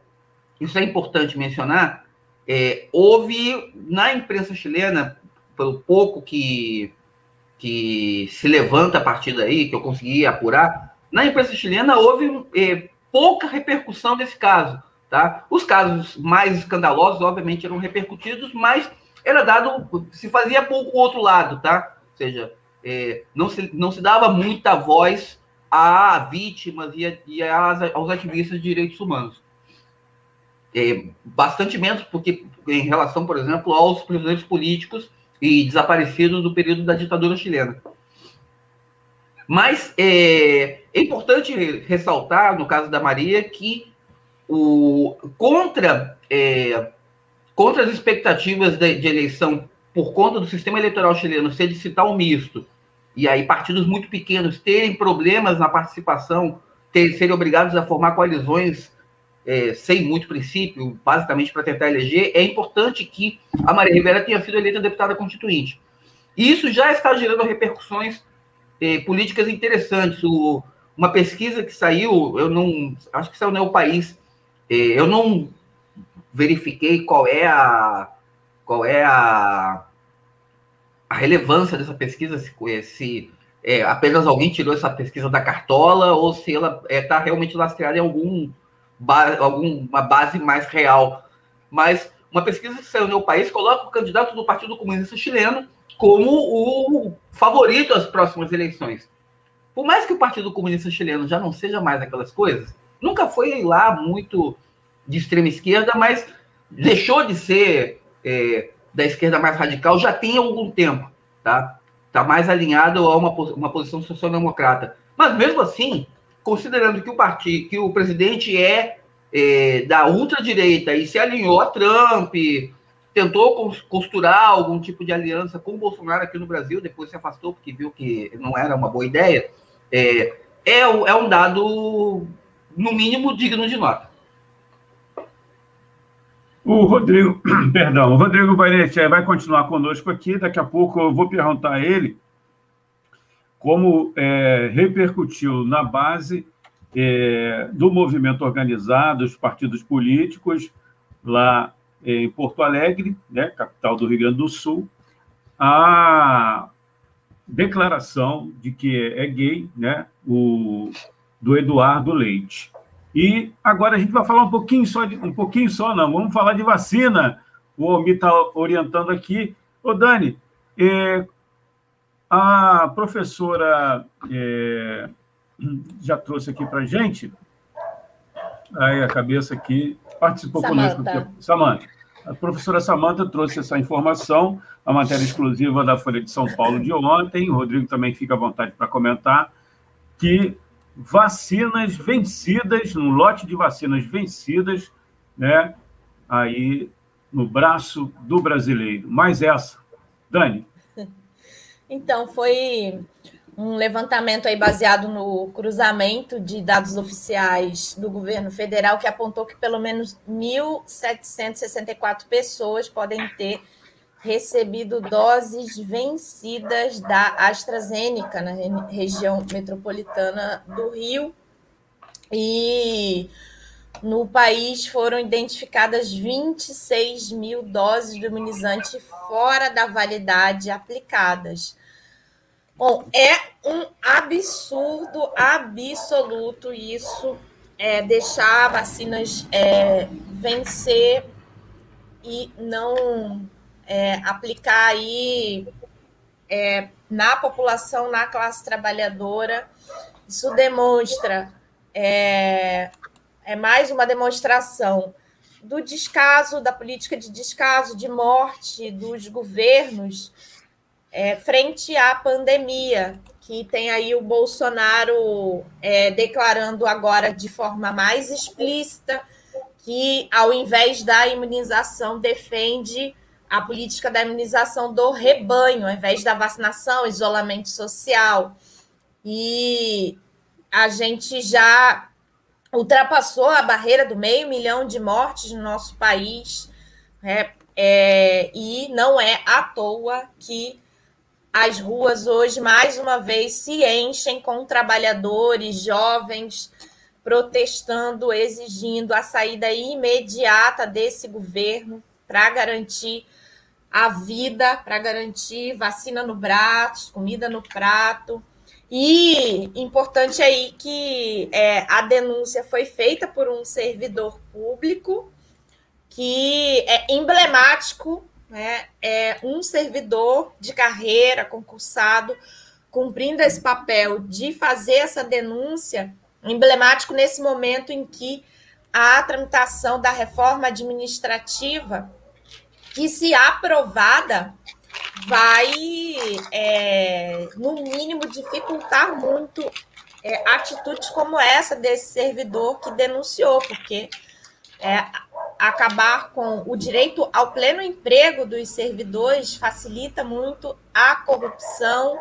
isso é importante mencionar. É, houve na imprensa chilena, pelo pouco que, que se levanta a partir daí, que eu consegui apurar, na imprensa chilena houve é, pouca repercussão desse caso. Tá? Os casos mais escandalosos, obviamente, eram repercutidos, mas era dado, se fazia pouco o outro lado, tá? Ou seja, é, não, se, não se dava muita voz a vítimas e, a, e aos ativistas de direitos humanos. É, bastante menos porque em relação, por exemplo, aos prisioneiros políticos e desaparecidos do período da ditadura chilena. Mas é, é importante ressaltar, no caso da Maria, que o, contra, é, contra as expectativas de, de, eleição por conta do sistema eleitoral chileno ser de um misto, e aí partidos muito pequenos terem problemas na participação, ter, serem obrigados a formar coalizões é, sem muito princípio, basicamente para tentar eleger, é importante que a Maria Rivera tenha sido eleita deputada constituinte. E isso já está gerando repercussões é, políticas interessantes. O, uma pesquisa que saiu, eu não acho que saiu no País, é, eu não verifiquei qual é a qual é a, a relevância dessa pesquisa, se, se é, apenas alguém tirou essa pesquisa da cartola ou se ela está é, tá realmente lastreada em algum alguma base mais real. Mas uma pesquisa que saiu no meu país coloca o candidato do Partido Comunista Chileno como o favorito às próximas eleições. Por mais que o Partido Comunista Chileno já não seja mais aquelas coisas, nunca foi lá muito de extrema esquerda, mas deixou de ser é, da esquerda mais radical já tem algum tempo, tá? Está mais alinhado a uma, uma posição social-democrata. Mas mesmo assim, considerando que o partido, que o presidente é, é da ultradireita e se alinhou a Trump, tentou costurar algum tipo de aliança com o Bolsonaro aqui no Brasil, depois se afastou porque viu que não era uma boa ideia, é, é, é um dado no mínimo, digno de nota. O Rodrigo, perdão, o Rodrigo Varetti vai continuar conosco aqui. Daqui a pouco eu vou perguntar a ele como é, repercutiu na base é, do movimento organizado, dos partidos políticos, lá em Porto Alegre, né, capital do Rio Grande do Sul, a declaração de que é gay, né, o do Eduardo Leite. E agora a gente vai falar um pouquinho só, de, um pouquinho só não, vamos falar de vacina. O Almir está orientando aqui. Ô, Dani, é, a professora é, já trouxe aqui para a gente, aí a cabeça aqui, participou Samantha. conosco. Samanta. A professora Samanta trouxe essa informação, a matéria exclusiva da Folha de São Paulo de ontem, o Rodrigo também fica à vontade para comentar, que vacinas vencidas, um lote de vacinas vencidas, né, aí no braço do brasileiro. Mais essa. Dani. Então, foi um levantamento aí baseado no cruzamento de dados oficiais do governo federal que apontou que pelo menos 1.764 pessoas podem ter recebido doses vencidas da AstraZeneca na região metropolitana do Rio. E no país foram identificadas 26 mil doses do imunizante fora da validade aplicadas. Bom, é um absurdo absoluto isso, é, deixar vacinas é, vencer e não é, aplicar aí é, na população, na classe trabalhadora. Isso demonstra, é, é mais uma demonstração do descaso, da política de descaso, de morte dos governos é, frente à pandemia, que tem aí o Bolsonaro é, declarando agora de forma mais explícita que, ao invés da imunização, defende a política da imunização do rebanho, ao invés da vacinação, isolamento social. E a gente já ultrapassou a barreira do meio milhão de mortes no nosso país, né? é, e não é à toa que as ruas hoje, mais uma vez, se enchem com trabalhadores, jovens, protestando, exigindo a saída imediata desse governo para garantir a vida, para garantir vacina no braço, comida no prato. E importante aí que é, a denúncia foi feita por um servidor público que é emblemático né, é um servidor de carreira concursado cumprindo esse papel de fazer essa denúncia emblemático nesse momento em que a tramitação da reforma administrativa, que se aprovada, vai, é, no mínimo, dificultar muito é, atitudes como essa desse servidor que denunciou, porque é, acabar com o direito ao pleno emprego dos servidores facilita muito a corrupção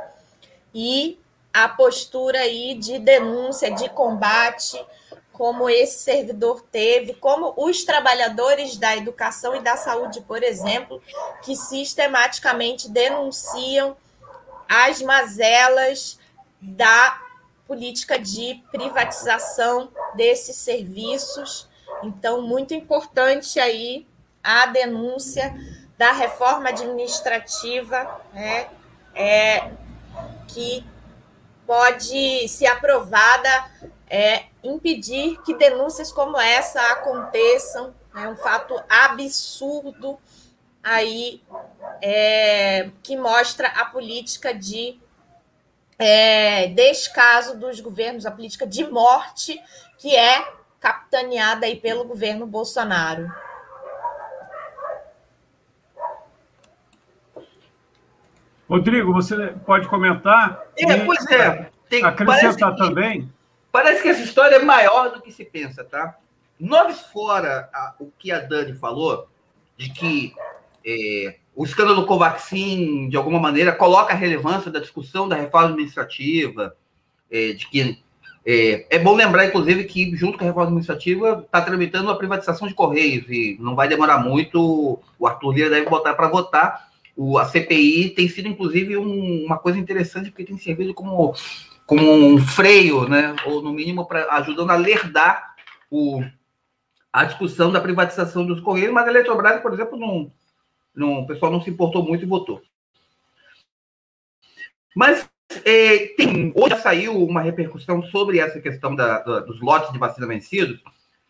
e a postura aí de denúncia, de combate, como esse servidor teve, como os trabalhadores da educação e da saúde, por exemplo, que sistematicamente denunciam as mazelas da política de privatização desses serviços então, muito importante aí a denúncia da reforma administrativa, né, é, que pode, se aprovada, é, impedir que denúncias como essa aconteçam. É um fato absurdo aí é, que mostra a política de é, descaso dos governos, a política de morte que é capitaneada aí pelo governo Bolsonaro. Rodrigo, você pode comentar? É, pois é. Tem, acrescentar parece também. Que, parece que essa história é maior do que se pensa, tá? Nós fora a, o que a Dani falou, de que é, o escândalo Covaxin, de alguma maneira, coloca a relevância da discussão da reforma administrativa, é, de que é, é, bom lembrar, inclusive, que junto com a reforma administrativa está tramitando a privatização de Correios e não vai demorar muito. O Arthur Lira deve botar para votar. O, a CPI tem sido, inclusive, um, uma coisa interessante, porque tem servido como, como um freio, né? ou no mínimo pra, ajudando a lerdar o, a discussão da privatização dos Correios, mas a Eletrobras, por exemplo, não, não, o pessoal não se importou muito e votou. Mas é, tem, hoje saiu uma repercussão sobre essa questão da, da, dos lotes de vacina vencidos,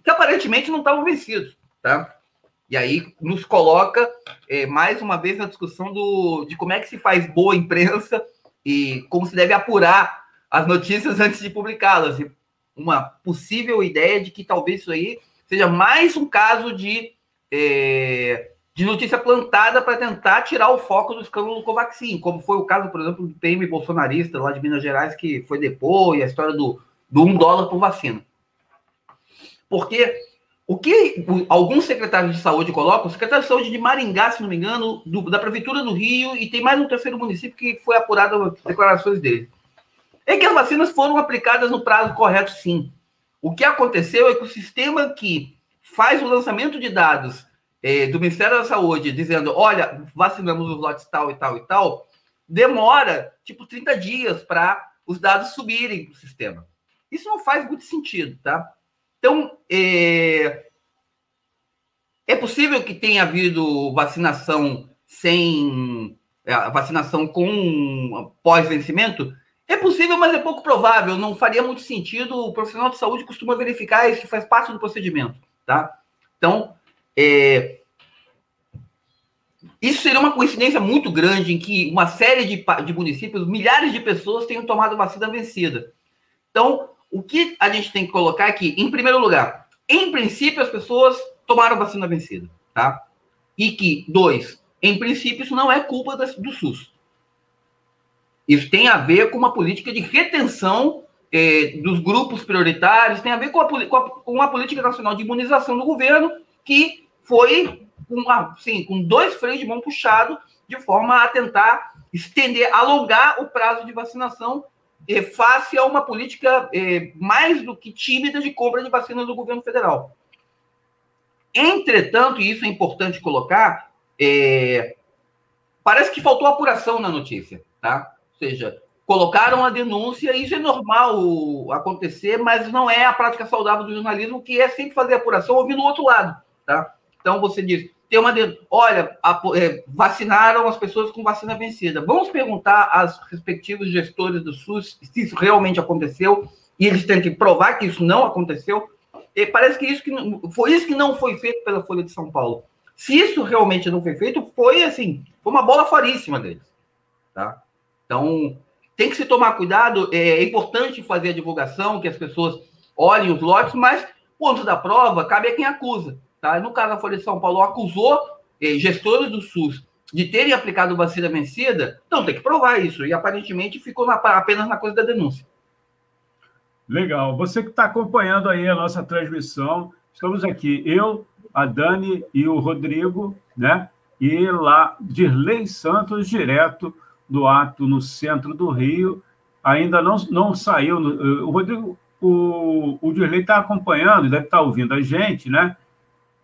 que aparentemente não estavam vencidos, tá? E aí nos coloca é, mais uma vez na discussão do, de como é que se faz boa imprensa e como se deve apurar as notícias antes de publicá-las. Uma possível ideia de que talvez isso aí seja mais um caso de é, de notícia plantada para tentar tirar o foco do escândalo do Covaxin, como foi o caso, por exemplo, do PM bolsonarista lá de Minas Gerais, que foi depor, e a história do, do um dólar por vacina. Porque o que alguns secretários de saúde colocam, o secretário de saúde de Maringá, se não me engano, do, da Prefeitura do Rio, e tem mais um terceiro município que foi apurado as declarações dele, é que as vacinas foram aplicadas no prazo correto, sim. O que aconteceu é que o sistema que faz o lançamento de dados é, do Ministério da Saúde dizendo: olha, vacinamos os lotes tal e tal e tal, demora tipo 30 dias para os dados subirem para o sistema. Isso não faz muito sentido, tá? Então, é, é possível que tenha havido vacinação sem é, vacinação com pós-vencimento? É possível, mas é pouco provável. Não faria muito sentido. O profissional de saúde costuma verificar isso, faz parte do procedimento, tá? Então, é, isso seria uma coincidência muito grande em que uma série de, de municípios, milhares de pessoas tenham tomado vacina vencida. Então, o que a gente tem que colocar aqui, em primeiro lugar, em princípio as pessoas tomaram vacina vencida, tá? E que, dois, em princípio isso não é culpa do SUS. Isso tem a ver com uma política de retenção eh, dos grupos prioritários, tem a ver com, a, com, a, com uma política nacional de imunização do governo que foi com, uma, sim, com dois freios de mão puxado de forma a tentar estender, alongar o prazo de vacinação eh, face a uma política eh, mais do que tímida de compra de vacinas do governo federal. Entretanto, e isso é importante colocar, eh, parece que faltou apuração na notícia, tá? Ou seja, colocaram a denúncia, isso é normal acontecer, mas não é a prática saudável do jornalismo, que é sempre fazer apuração ouvindo o outro lado, tá? Então você diz, tem uma olha, a, é, vacinaram as pessoas com vacina vencida. Vamos perguntar aos respectivos gestores do SUS se isso realmente aconteceu e eles têm que provar que isso não aconteceu. E parece que isso que foi isso que não foi feito pela Folha de São Paulo. Se isso realmente não foi feito, foi assim, foi uma bola faríssima deles, tá? Então, tem que se tomar cuidado, é, é importante fazer a divulgação, que as pessoas olhem os lotes, mas ponto da prova cabe a quem acusa. Tá? No caso da Folha de São Paulo, acusou eh, gestores do SUS de terem aplicado vacina vencida, então tem que provar isso. E aparentemente ficou na, apenas na coisa da denúncia. Legal. Você que está acompanhando aí a nossa transmissão, estamos aqui, eu, a Dani e o Rodrigo, né? E lá, Dirley Santos, direto do ato no centro do Rio. Ainda não, não saiu. No, o Rodrigo, o, o Dirley está acompanhando, deve estar tá ouvindo a gente, né?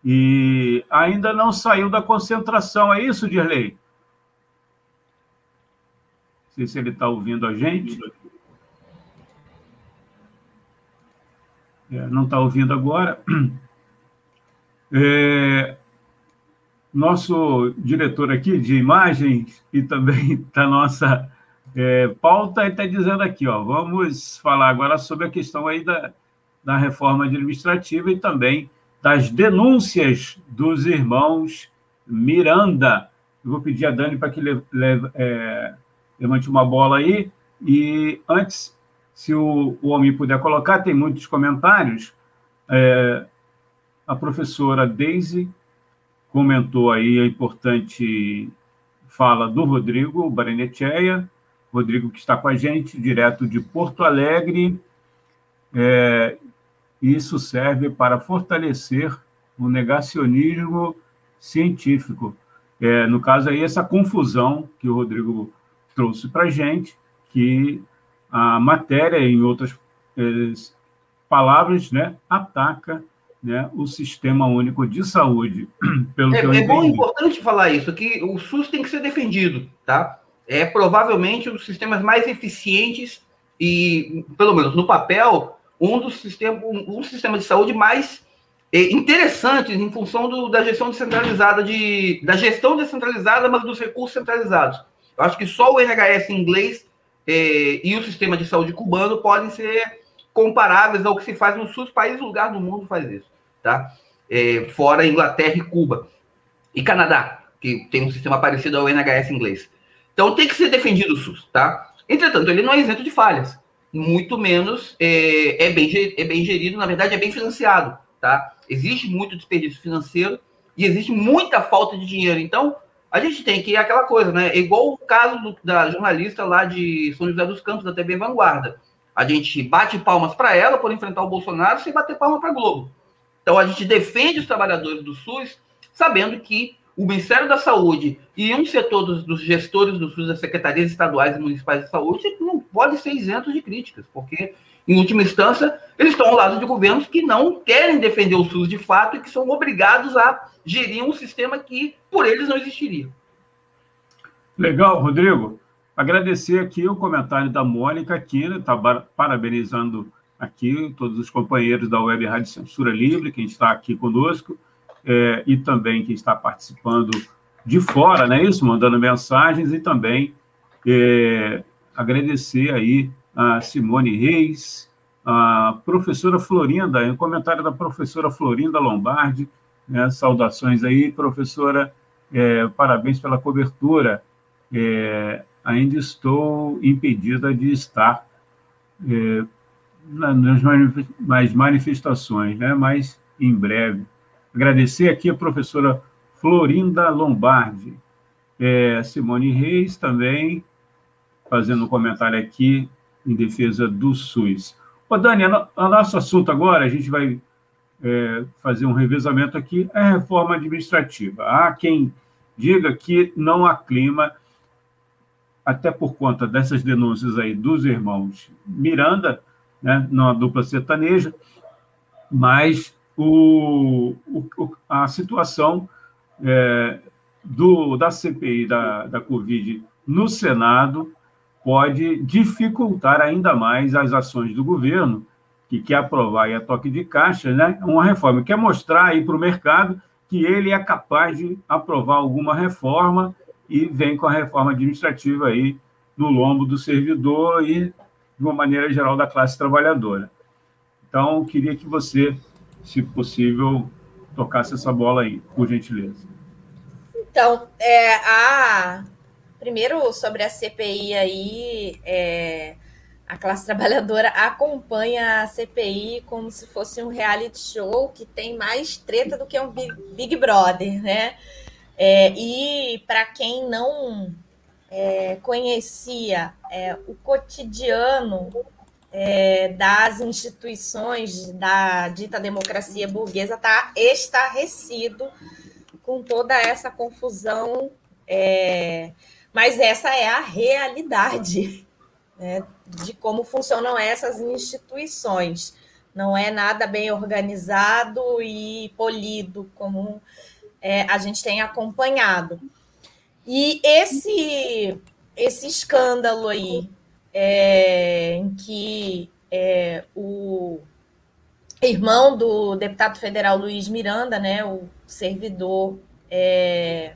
E ainda não saiu da concentração, é isso, Dirley? Não sei se ele está ouvindo a gente. É, não está ouvindo agora. É, nosso diretor aqui de imagens e também da nossa é, pauta está dizendo aqui, ó, vamos falar agora sobre a questão aí da, da reforma administrativa e também das denúncias dos irmãos Miranda. Eu vou pedir a Dani para que leve, é, levante uma bola aí. E antes, se o, o homem puder colocar, tem muitos comentários. É, a professora Daisy comentou aí a importante fala do Rodrigo Barenecheia, Rodrigo que está com a gente, direto de Porto Alegre, é, isso serve para fortalecer o negacionismo científico. É, no caso aí, essa confusão que o Rodrigo trouxe para a gente, que a matéria, em outras é, palavras, né, ataca né, o Sistema Único de Saúde. Pelo é, que eu é bom, importante falar isso, que o SUS tem que ser defendido, tá? É provavelmente um dos sistemas mais eficientes e, pelo menos no papel, um dos sistemas, um, um sistema de saúde mais é, interessantes em função do, da gestão descentralizada de da gestão descentralizada, mas dos recursos centralizados. Eu acho que só o NHS inglês é, e o sistema de saúde cubano podem ser comparáveis ao que se faz no SUS, país lugar do mundo faz isso, tá? É, fora Inglaterra e Cuba e Canadá, que tem um sistema parecido ao NHS inglês. Então tem que ser defendido o SUS, tá? Entretanto, ele não é isento de falhas muito menos é, é, bem, é bem gerido, na verdade, é bem financiado. Tá? Existe muito desperdício financeiro e existe muita falta de dinheiro. Então, a gente tem que aquela coisa, né? É igual o caso do, da jornalista lá de São José dos Campos, da TV Vanguarda. A gente bate palmas para ela por enfrentar o Bolsonaro sem bater palma para Globo. Então, a gente defende os trabalhadores do SUS, sabendo que o Ministério da Saúde e um setor dos, dos, gestores do SUS, das secretarias estaduais e municipais de saúde, não pode ser isentos de críticas, porque, em última instância, eles estão ao lado de governos que não querem defender o SUS de fato e que são obrigados a gerir um sistema que, por eles, não existiria. Legal, Rodrigo. Agradecer aqui o comentário da Mônica aqui, está parabenizando aqui todos os companheiros da Web Rádio Censura Livre, quem está aqui conosco é, e também quem está participando de fora, não é isso? Mandando mensagens e também é, agradecer aí a Simone Reis, a professora Florinda, um comentário da professora Florinda Lombardi, né? saudações aí, professora, É, parabéns pela cobertura. É, ainda estou impedida de estar é, nas manifestações, né? mas em breve. Agradecer aqui a professora Florinda Lombardi, é, Simone Reis também, fazendo um comentário aqui em defesa do SUS. Ô, Dani, o nosso assunto agora, a gente vai é, fazer um revezamento aqui, é a reforma administrativa. Há quem diga que não há clima, até por conta dessas denúncias aí dos irmãos Miranda, né, numa dupla sertaneja, mas o, o a situação é, do, da CPI da, da Covid no Senado pode dificultar ainda mais as ações do governo, que quer aprovar e a toque de caixa, né, uma reforma, quer mostrar aí para o mercado que ele é capaz de aprovar alguma reforma e vem com a reforma administrativa aí no lombo do servidor e, de uma maneira geral, da classe trabalhadora. Então, queria que você, se possível, tocasse essa bola aí, por gentileza. Então, é, a... primeiro sobre a CPI aí, é... a classe trabalhadora acompanha a CPI como se fosse um reality show que tem mais treta do que um Big Brother, né? É, e para quem não é, conhecia é, o cotidiano é, das instituições da dita democracia burguesa, está estarrecido com toda essa confusão, é, mas essa é a realidade né, de como funcionam essas instituições. Não é nada bem organizado e polido, como é, a gente tem acompanhado. E esse, esse escândalo aí, é, em que é, o irmão do deputado federal Luiz Miranda, né, o servidor, é,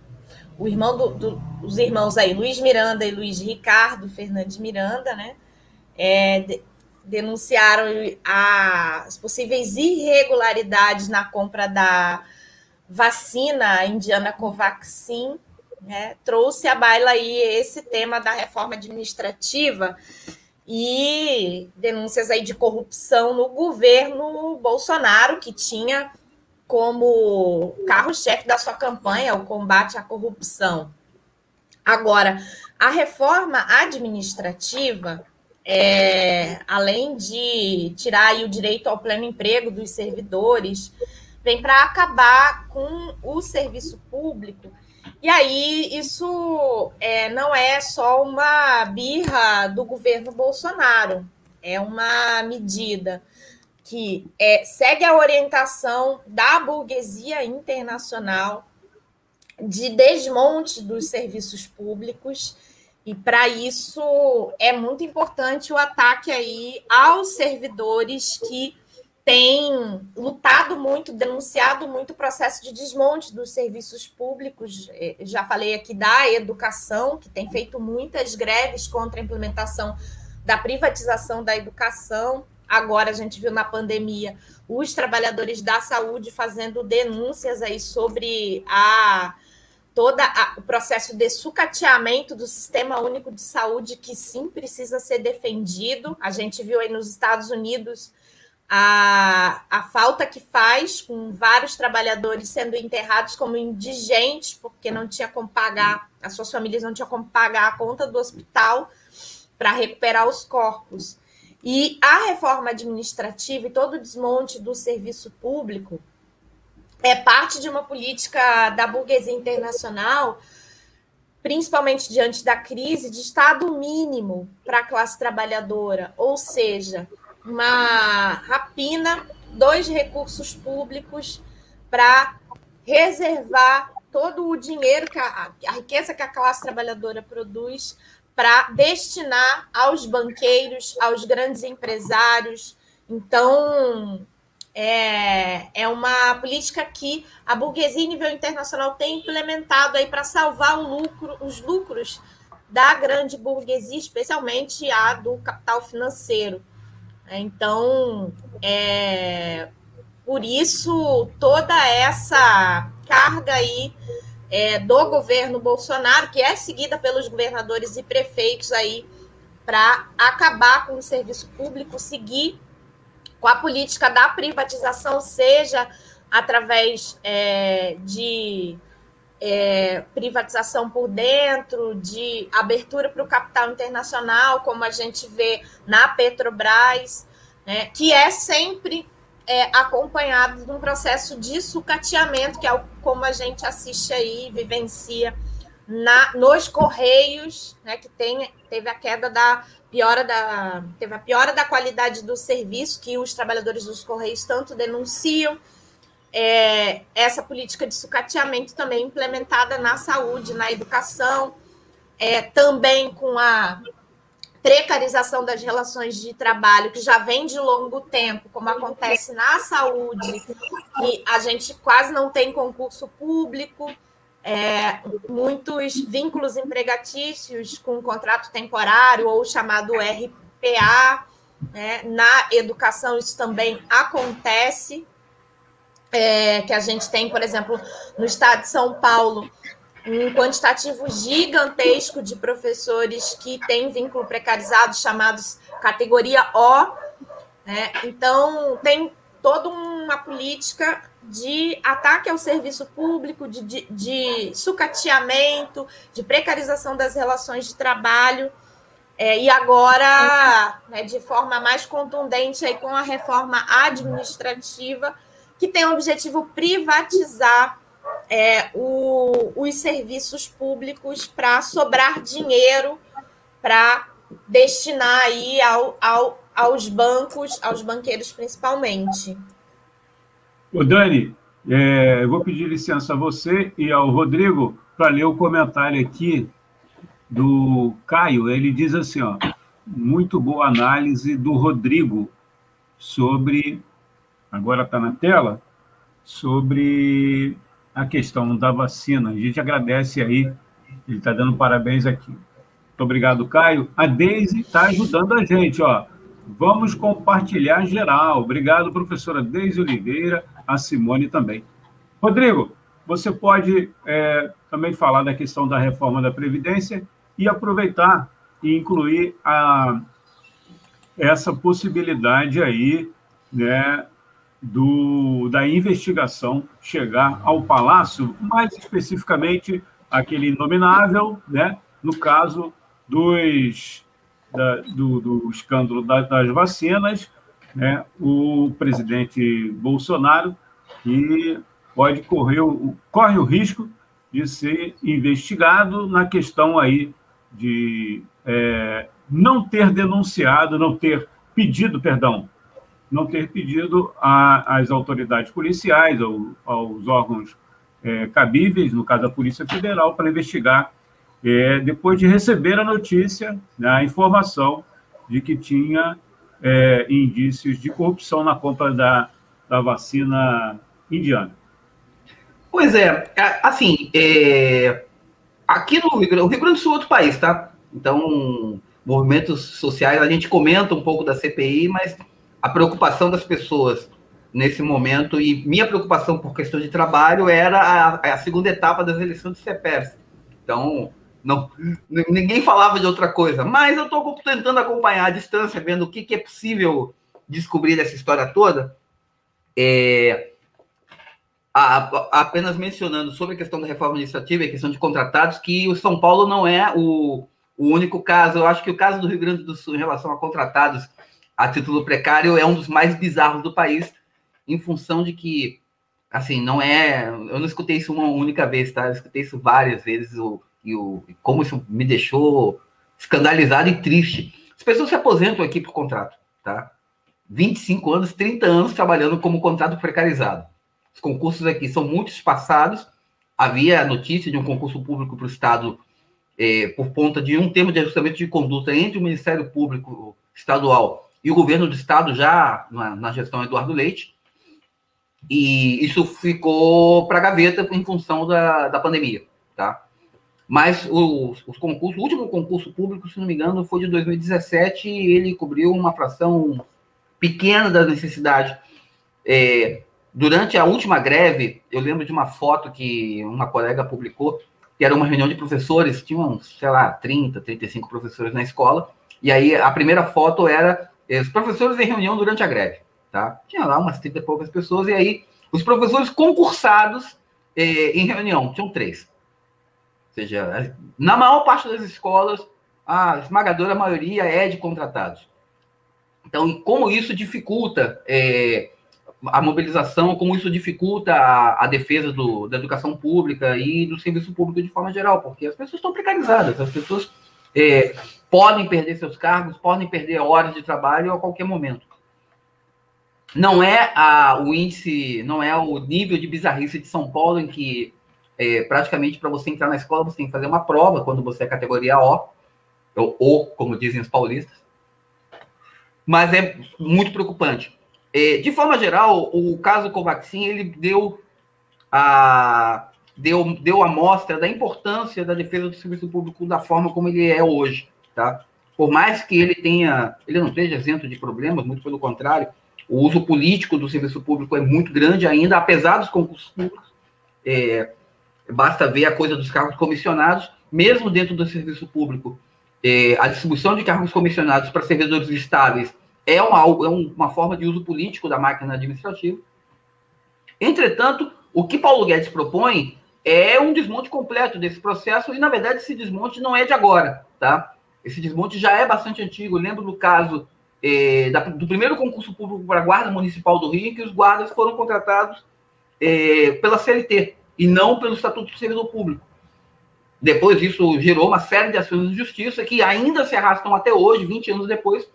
o irmão do, do, os irmãos aí, Luiz Miranda e Luiz Ricardo Fernandes Miranda, né, é, de, denunciaram as possíveis irregularidades na compra da vacina indiana Covaxin, né, trouxe à baila aí esse tema da reforma administrativa e denúncias aí de corrupção no governo Bolsonaro, que tinha como carro-chefe da sua campanha o combate à corrupção. Agora, a reforma administrativa, é, além de tirar o direito ao pleno emprego dos servidores, vem para acabar com o serviço público e aí, isso é, não é só uma birra do governo Bolsonaro, é uma medida que é, segue a orientação da burguesia internacional de desmonte dos serviços públicos. E para isso é muito importante o ataque aí aos servidores que tem lutado muito, denunciado muito o processo de desmonte dos serviços públicos. É, já falei aqui da educação, que tem feito muitas greves contra a implementação da privatização da educação. Agora a gente viu na pandemia os trabalhadores da saúde fazendo denúncias aí sobre a todo o processo de sucateamento do sistema único de saúde que sim precisa ser defendido. A gente viu aí nos Estados Unidos a, a falta que faz com vários trabalhadores sendo enterrados como indigentes, porque não tinha como pagar, as suas famílias não tinham como pagar a conta do hospital para recuperar os corpos. E a reforma administrativa e todo o desmonte do serviço público é parte de uma política da burguesia internacional, principalmente diante da crise, de Estado mínimo para a classe trabalhadora, ou seja, uma rapina dos recursos públicos para reservar todo o dinheiro, que a, a riqueza que a classe trabalhadora produz, para destinar aos banqueiros, aos grandes empresários. Então, é, é uma política que a burguesia em nível internacional tem implementado aí para salvar o lucro, os lucros da grande burguesia, especialmente a do capital financeiro. Então, é, por isso, toda essa carga aí é, do governo Bolsonaro, que é seguida pelos governadores e prefeitos aí para acabar com o serviço público, seguir com a política da privatização, seja através é, de é, privatização por dentro, de abertura para o capital internacional, como a gente vê na Petrobras, né, que é sempre é, acompanhado de um processo de sucateamento, que é como a gente assiste aí, vivencia na, nos Correios, né, que tem, teve a queda da piora da teve a piora da qualidade do serviço que os trabalhadores dos Correios tanto denunciam. É, essa política de sucateamento também implementada na saúde, na educação, é, também com a precarização das relações de trabalho, que já vem de longo tempo, como acontece na saúde, e a gente quase não tem concurso público, é, muitos vínculos empregatícios com contrato temporário ou chamado RPA. Né? Na educação, isso também acontece. É, que a gente tem, por exemplo, no estado de São Paulo, um quantitativo gigantesco de professores que têm vínculo precarizado, chamados categoria O. Né? Então, tem toda uma política de ataque ao serviço público, de, de, de sucateamento, de precarização das relações de trabalho. É, e agora, né, de forma mais contundente, aí, com a reforma administrativa, que tem o objetivo privatizar é, o, os serviços públicos para sobrar dinheiro para destinar aí ao, ao, aos bancos, aos banqueiros principalmente. Ô Dani, é, eu vou pedir licença a você e ao Rodrigo para ler o comentário aqui do Caio. Ele diz assim, ó, muito boa análise do Rodrigo sobre, agora está na tela, sobre a questão da vacina. A gente agradece aí, ele está dando parabéns aqui. Muito obrigado, Caio. A Deise está ajudando a gente, ó. Vamos compartilhar geral. Obrigado, professora Deise Oliveira, a Simone também. Rodrigo, você pode é, também falar da questão da reforma da Previdência e aproveitar e incluir a, essa possibilidade aí, né, do, da investigação chegar ao Palácio, mais especificamente aquele inominável, né, no caso dos, da, do, do, escândalo das, das vacinas, né, o presidente Bolsonaro, que pode correr, corre o risco de ser investigado na questão aí de é, não ter denunciado, não ter pedido, perdão, não ter pedido às autoridades policiais, aos órgãos é, cabíveis, no caso a Polícia Federal, para investigar, é, depois de receber a notícia, né, a informação de que tinha é, indícios de corrupção na compra da, da vacina indiana. Pois é, assim, é, aqui no Rio Rio Grande do Sul é outro país, tá? Então, movimentos sociais, a gente comenta um pouco da CPI, mas a preocupação das pessoas nesse momento, e minha preocupação por questão de trabalho era a, a segunda etapa das eleições do CEPERS. Então, não, ninguém falava de outra coisa, mas eu estou tentando acompanhar a distância, vendo o que, que é possível descobrir dessa história toda. É, a, a, apenas mencionando sobre a questão da reforma administrativa e a questão de contratados, que o São Paulo não é o, o único caso. Eu acho que o caso do Rio Grande do Sul em relação a contratados a título precário é um dos mais bizarros do país, em função de que, assim, não é. Eu não escutei isso uma única vez, tá? Eu escutei isso várias vezes, o, e o, como isso me deixou escandalizado e triste. As pessoas se aposentam aqui por contrato, tá? 25 anos, 30 anos trabalhando como contrato precarizado. Os concursos aqui são muito espaçados. Havia a notícia de um concurso público para o Estado é, por conta de um termo de ajustamento de conduta entre o Ministério Público Estadual e o governo do estado já na, na gestão Eduardo Leite, e isso ficou para gaveta em função da, da pandemia, tá? Mas os, os concursos, o último concurso público, se não me engano, foi de 2017 e ele cobriu uma fração pequena da necessidade é, durante a última greve, eu lembro de uma foto que uma colega publicou, que era uma reunião de professores, tinham, sei lá, 30, 35 professores na escola, e aí a primeira foto era os professores em reunião durante a greve, tá? Tinha lá umas 30 e poucas pessoas, e aí os professores concursados eh, em reunião, tinham três. Ou seja, na maior parte das escolas, a esmagadora maioria é de contratados. Então, como isso dificulta eh, a mobilização, como isso dificulta a, a defesa do, da educação pública e do serviço público de forma geral, porque as pessoas estão precarizadas, as pessoas é, podem perder seus cargos, podem perder horas de trabalho a qualquer momento. Não é a, o índice, não é o nível de bizarrice de São Paulo, em que é, praticamente para você entrar na escola você tem que fazer uma prova quando você é categoria O, ou como dizem os paulistas. Mas é muito preocupante. É, de forma geral, o caso Covaxin ele deu a deu, deu a mostra da importância da defesa do serviço público da forma como ele é hoje, tá? Por mais que ele tenha, ele não esteja isento de problemas, muito pelo contrário, o uso político do serviço público é muito grande ainda, apesar dos concursos públicos. É, basta ver a coisa dos cargos comissionados, mesmo dentro do serviço público, é, a distribuição de cargos comissionados para servidores estáveis é uma, é uma forma de uso político da máquina administrativa. Entretanto, o que Paulo Guedes propõe é um desmonte completo desse processo, e na verdade esse desmonte não é de agora, tá? Esse desmonte já é bastante antigo. Eu lembro do caso é, da, do primeiro concurso público para a Guarda Municipal do Rio, que os guardas foram contratados é, pela CLT e não pelo Estatuto do Servidor Público. Depois isso gerou uma série de ações de justiça que ainda se arrastam até hoje, 20 anos depois,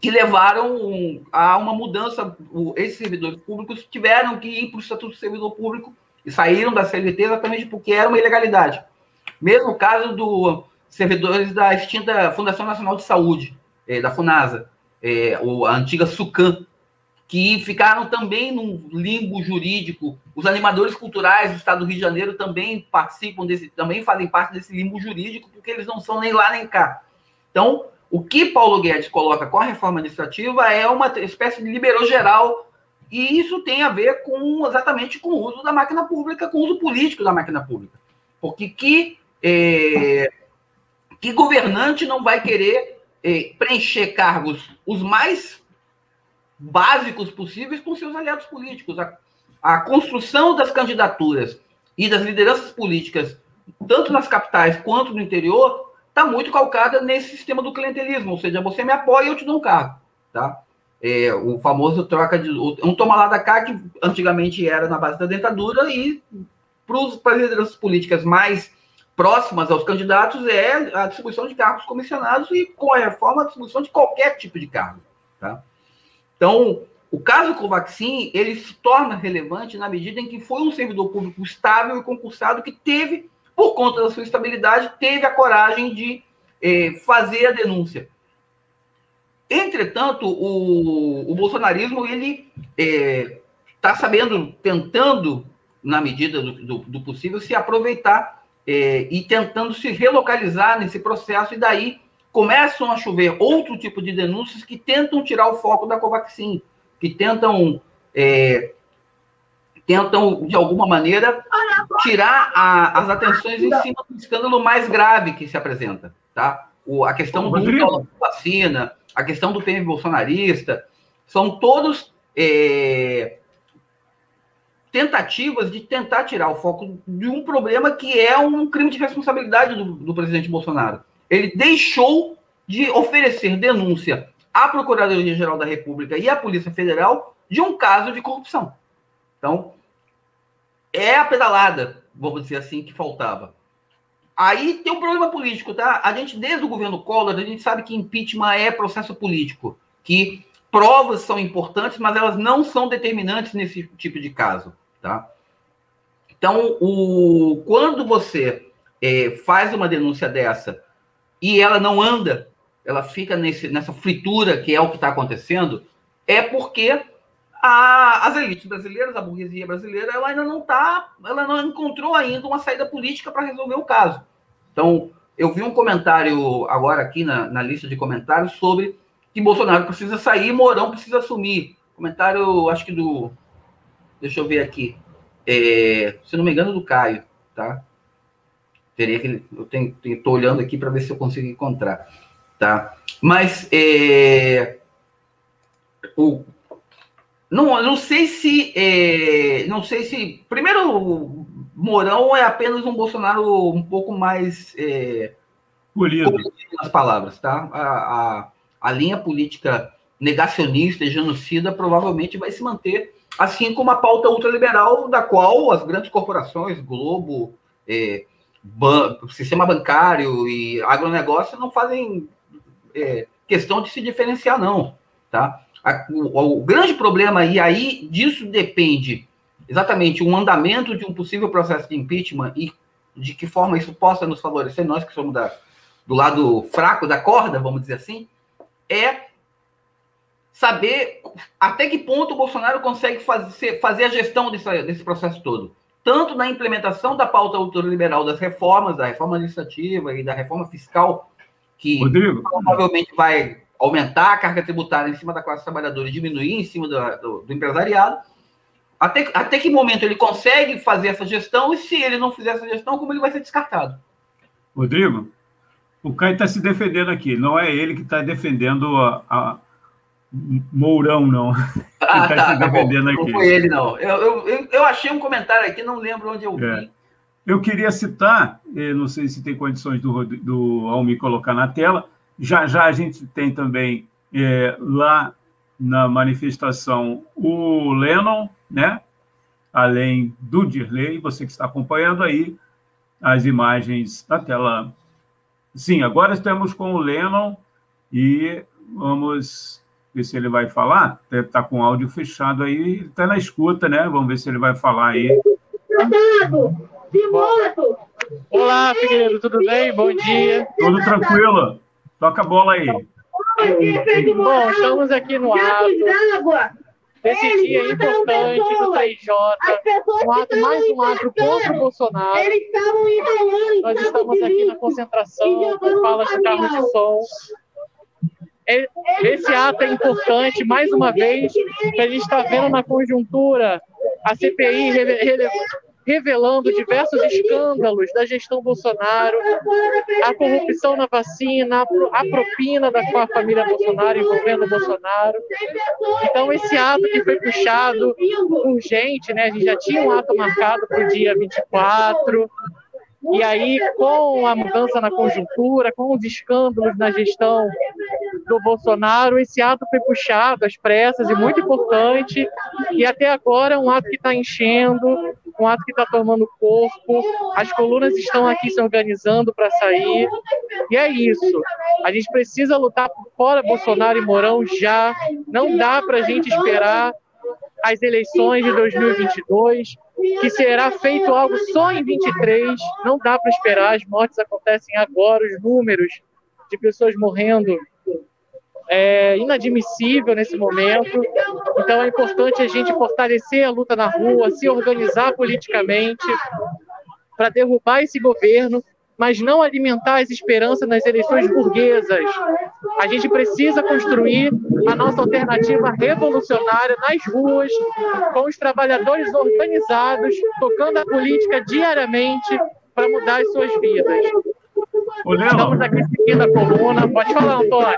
que levaram a uma mudança. Esses servidores públicos tiveram que ir para o Estatuto do Servidor Público e saíram da CLT exatamente porque era uma ilegalidade. Mesmo caso dos servidores da extinta Fundação Nacional de Saúde, é, da FUNASA, é, a antiga SUCAM, que ficaram também num limbo jurídico. Os animadores culturais do Estado do Rio de Janeiro também participam desse, também fazem parte desse limbo jurídico, porque eles não são nem lá nem cá. Então, o que Paulo Guedes coloca com a reforma administrativa é uma espécie de liberou geral, e isso tem a ver com exatamente com o uso da máquina pública, com o uso político da máquina pública. Porque que, é, que governante não vai querer é, preencher cargos os mais básicos possíveis com seus aliados políticos? A, a construção das candidaturas e das lideranças políticas, tanto nas capitais quanto no interior, está muito calcada nesse sistema do clientelismo, ou seja, você me apoia e eu te dou um cargo, tá? É, o famoso troca de um toma lá da cá que antigamente era na base da dentadura e para as lideranças políticas mais próximas aos candidatos é a distribuição de cargos comissionados e com a reforma a distribuição de qualquer tipo de cargo, tá? Então, o caso Covaxin, ele se torna relevante na medida em que foi um servidor público estável e concursado que teve por conta da sua estabilidade, teve a coragem de eh, fazer a denúncia. Entretanto, o, o bolsonarismo ele está eh, sabendo, tentando, na medida do, do, do possível, se aproveitar eh, e tentando se relocalizar nesse processo, e daí começam a chover outro tipo de denúncias que tentam tirar o foco da Covaxin, que tentam é, tentam, de alguma maneira, tirar a, as atenções em cima do escândalo mais grave que se apresenta. Tá? O, a questão do vacina, a questão do PM bolsonarista, são todos é, tentativas de tentar tirar o foco de um problema que é um crime de responsabilidade do, do presidente Bolsonaro. Ele deixou de oferecer denúncia à Procuradoria-Geral da República e à Polícia Federal de um caso de corrupção. Então, é a pedalada, vamos dizer assim, que faltava. Aí tem um problema político, tá? A gente, desde o governo Collor, a gente sabe que impeachment é processo político, que provas são importantes, mas elas não são determinantes nesse tipo de caso, tá? Então, o, quando você é, faz uma denúncia dessa e ela não anda, ela fica nesse, nessa fritura que é o que está acontecendo, é porque a, as elites brasileiras, a burguesia brasileira, ela ainda não está, ela não encontrou ainda uma saída política para resolver o caso. Então, eu vi um comentário agora aqui na, na lista de comentários sobre que Bolsonaro precisa sair, Mourão precisa assumir. Comentário, acho que do. Deixa eu ver aqui. É, se não me engano, do Caio, tá? Teria que. Eu tenho, tenho, tô olhando aqui para ver se eu consigo encontrar, tá? Mas é, o, não, não sei se. É, não sei se. Primeiro, Mourão é apenas um Bolsonaro um pouco mais. É, polido. nas palavras, tá? A, a, a linha política negacionista e genocida provavelmente vai se manter, assim como a pauta ultraliberal, da qual as grandes corporações, Globo, é, ban sistema bancário e agronegócio não fazem é, questão de se diferenciar, não. Tá? A, o, o, grande problema, e aí disso depende exatamente o andamento de um possível processo de impeachment e de que forma isso possa nos favorecer, nós que somos da, do lado fraco da corda, vamos dizer assim, é saber até que ponto o Bolsonaro consegue fazer, fazer a gestão desse, desse processo todo. Tanto na implementação da pauta ultraliberal das reformas, da reforma legislativa e da reforma fiscal, que Rodrigo. provavelmente vai aumentar a carga tributária em cima da classe trabalhadora e diminuir em cima do, do, do empresariado. Até, até que momento ele consegue fazer essa gestão e se ele não fizer essa gestão, como ele vai ser descartado? Rodrigo, o Caio está se defendendo aqui, não é ele que está defendendo a, a, Mourão, não. Ah, tá, tá, tá defendendo aqui. Não foi ele, não. Eu, eu, eu achei um comentário aqui, não lembro onde eu vi. É. Eu queria citar, eh, não sei se tem condições do, do Almi colocar na tela, já já a gente tem também é, lá na manifestação o Lennon, né? além do Dirley, você que está acompanhando aí as imagens na tela. Sim, agora estamos com o Lennon e vamos ver se ele vai falar. Deve estar com o áudio fechado aí, está na escuta, né? Vamos ver se ele vai falar aí. Olá, Figueiredo, tudo bem? Bom dia. Tudo tranquilo. Toca a bola aí. Bom, estamos aqui no ato desse dia importante do 3J, um ato, mais um ato contra o Bolsonaro. Nós estamos aqui na concentração com falas de carro de som esse ato é importante, mais uma vez, que a gente está vendo na conjuntura a CPI revelando diversos escândalos da gestão Bolsonaro, a corrupção na vacina, a propina da família Bolsonaro envolvendo o Bolsonaro. Então, esse ato que foi puxado urgente, né? A gente já tinha um ato marcado para o dia 24, e aí, com a mudança na conjuntura, com os escândalos na gestão do Bolsonaro, esse ato foi puxado às pressas e muito importante. E até agora é um ato que está enchendo, um ato que está tomando corpo. As colunas estão aqui se organizando para sair. E é isso. A gente precisa lutar por fora Bolsonaro e Mourão já. Não dá para a gente esperar as eleições de 2022 que será feito algo só em 23. Não dá para esperar, as mortes acontecem agora, os números de pessoas morrendo é inadmissível nesse momento. Então é importante a gente fortalecer a luta na rua, se organizar politicamente para derrubar esse governo mas não alimentar as esperanças nas eleições burguesas. A gente precisa construir a nossa alternativa revolucionária nas ruas, com os trabalhadores organizados, tocando a política diariamente para mudar as suas vidas. Ô, Estamos aqui seguindo a coluna. Pode falar, Antônio.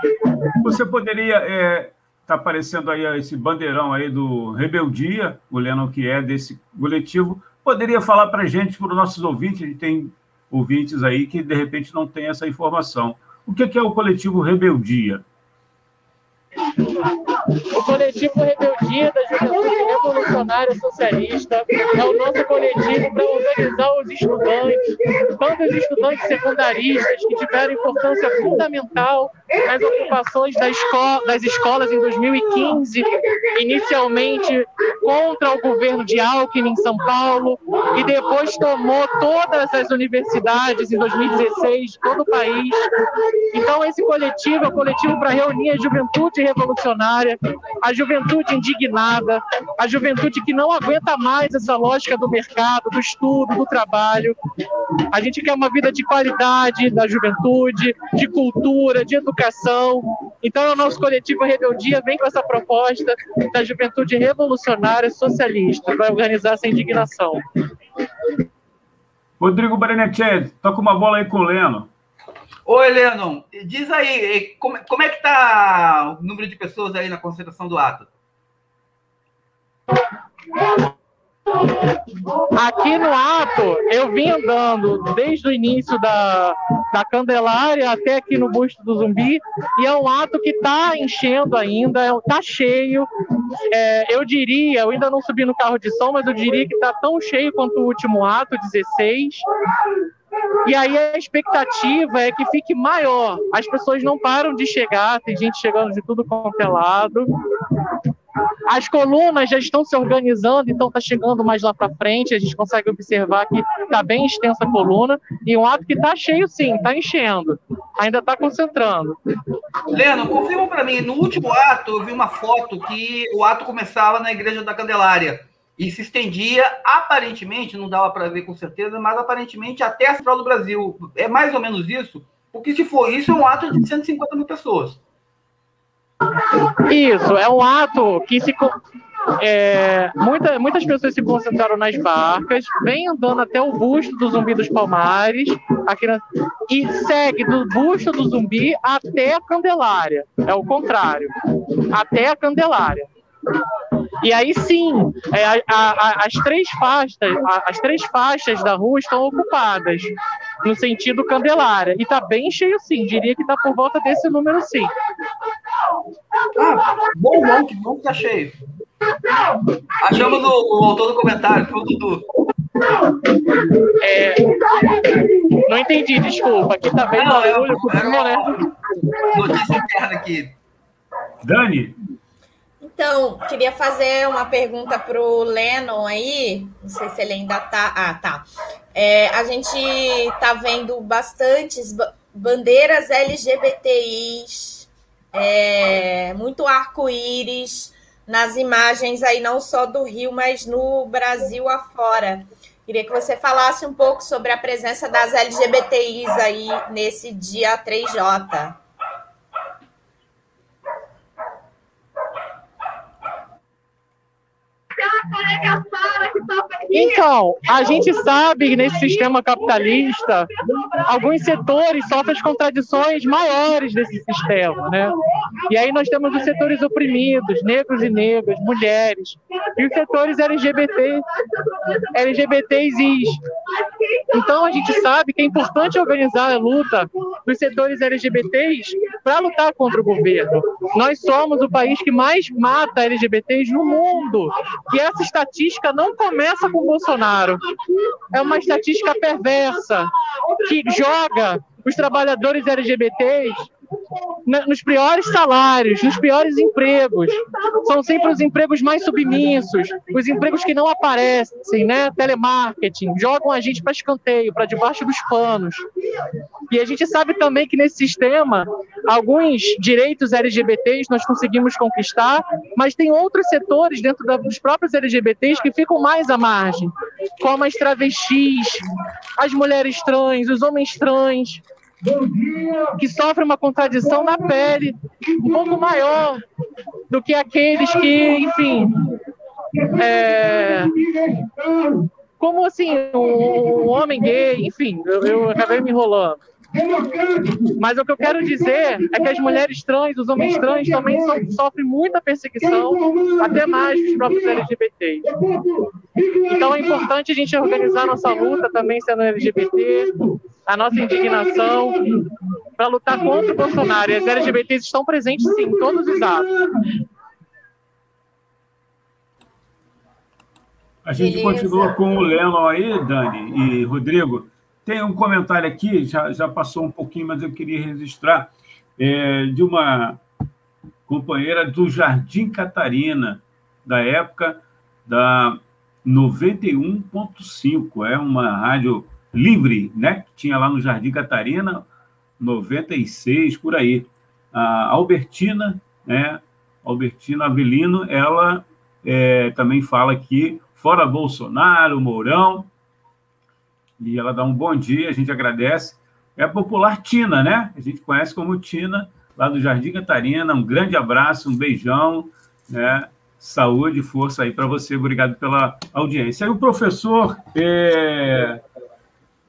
Você poderia é, tá aparecendo aí esse bandeirão aí do Rebeldia, o Lennon que é desse coletivo, poderia falar para a gente, para os nossos ouvintes, a gente tem ouvintes aí que de repente não tem essa informação. O que é o coletivo Rebeldia? O coletivo Rebeldia da Juventude Revolucionária Socialista é o nosso coletivo para organizar os estudantes, tanto os estudantes secundaristas que tiveram importância fundamental nas ocupações da das escolas em 2015, inicialmente contra o governo de Alckmin em São Paulo e depois tomou todas as universidades em 2016, todo o país. Então, esse coletivo é o coletivo para reunir a juventude revolucionária, a juventude indignada, a juventude que não aguenta mais essa lógica do mercado, do estudo, do trabalho. A gente quer uma vida de qualidade da juventude, de cultura, de educação. Então, o nosso coletivo Rebeldia vem com essa proposta da juventude revolucionária socialista para organizar essa indignação. Rodrigo Berenetti, toca uma bola aí com o Leno. Oi, Leno, diz aí, como, como é que está o número de pessoas aí na concentração do ato? Aqui no ato, eu vim andando desde o início da, da Candelária até aqui no busto do zumbi, e é um ato que está enchendo ainda, está cheio. É, eu diria, eu ainda não subi no carro de som, mas eu diria que está tão cheio quanto o último ato, 16. E aí a expectativa é que fique maior. As pessoas não param de chegar, tem gente chegando de tudo quanto é lado. As colunas já estão se organizando, então está chegando mais lá para frente. A gente consegue observar que está bem extensa a coluna. E um ato que está cheio, sim, está enchendo. Ainda está concentrando. Leno, confirma para mim. No último ato, eu vi uma foto que o ato começava na Igreja da Candelária e se estendia, aparentemente, não dava para ver com certeza, mas aparentemente até a Central do Brasil. É mais ou menos isso? Porque se for isso, é um ato de 150 mil pessoas. Isso, é um ato que se. É, muita, muitas pessoas se concentraram nas barcas, vem andando até o busto do Zumbi dos Palmares, aqui na, e segue do busto do Zumbi até a Candelária. É o contrário, até a Candelária. E aí sim, é, a, a, as três faixas, a, as três faixas da rua estão ocupadas no sentido Candelária e está bem cheio sim. Diria que está por volta desse número sim. Ah, bom, bom, que bom que tá cheio. Achamos o, o autor do comentário, foi o Dudu. É, não entendi, desculpa. Aqui tá bem não, barulho, é, né? Notícia interna aqui. Dani, então, queria fazer uma pergunta para o Lennon aí. Não sei se ele ainda tá. Ah, tá. É, a gente tá vendo bastantes bandeiras LGBTIs, é, muito arco-íris nas imagens aí, não só do Rio, mas no Brasil afora. Queria que você falasse um pouco sobre a presença das LGBTIs aí nesse dia 3J. Então, a gente sabe que nesse sistema capitalista, alguns setores sofrem as contradições maiores desse sistema, né? E aí nós temos os setores oprimidos, negros e negras, mulheres, e os setores LGBT, LGBTs. Então a gente sabe que é importante organizar a luta dos setores LGBTs para lutar contra o governo. Nós somos o país que mais mata LGBTs no mundo. E essa estatística não começa com Bolsonaro. É uma estatística perversa que joga os trabalhadores LGBTs nos piores salários, nos piores empregos. São sempre os empregos mais submissos, os empregos que não aparecem, né? Telemarketing, jogam a gente para escanteio, para debaixo dos panos. E a gente sabe também que nesse sistema, alguns direitos LGBTs nós conseguimos conquistar, mas tem outros setores dentro dos próprios LGBTs que ficam mais à margem, como as travestis, as mulheres trans, os homens trans, que sofrem uma contradição na pele um pouco maior do que aqueles que, enfim, é, como assim, um, homem gay, enfim, eu, eu acabei me enrolando. Mas o que eu quero dizer é que as mulheres trans, os homens trans também so, sofrem muita perseguição, até mais que os próprios LGBTs. Então é importante a gente organizar nossa luta também sendo LGBT, a nossa indignação para lutar contra o Bolsonaro. E as LGBTs estão presentes sim, em todos os atos. A gente Beleza. continua com o Lennon aí, Dani e Rodrigo. Tem um comentário aqui, já, já passou um pouquinho, mas eu queria registrar, é, de uma companheira do Jardim Catarina, da época, da 91.5, é uma rádio livre, né? Que tinha lá no Jardim Catarina, 96, por aí. A Albertina, né? Albertina Avelino, ela é, também fala aqui, fora Bolsonaro, Mourão, e ela dá um bom dia, a gente agradece. É a popular Tina, né? A gente conhece como Tina, lá do Jardim Catarina. Um grande abraço, um beijão, né? Saúde e força aí para você. Obrigado pela audiência. Aí o professor é,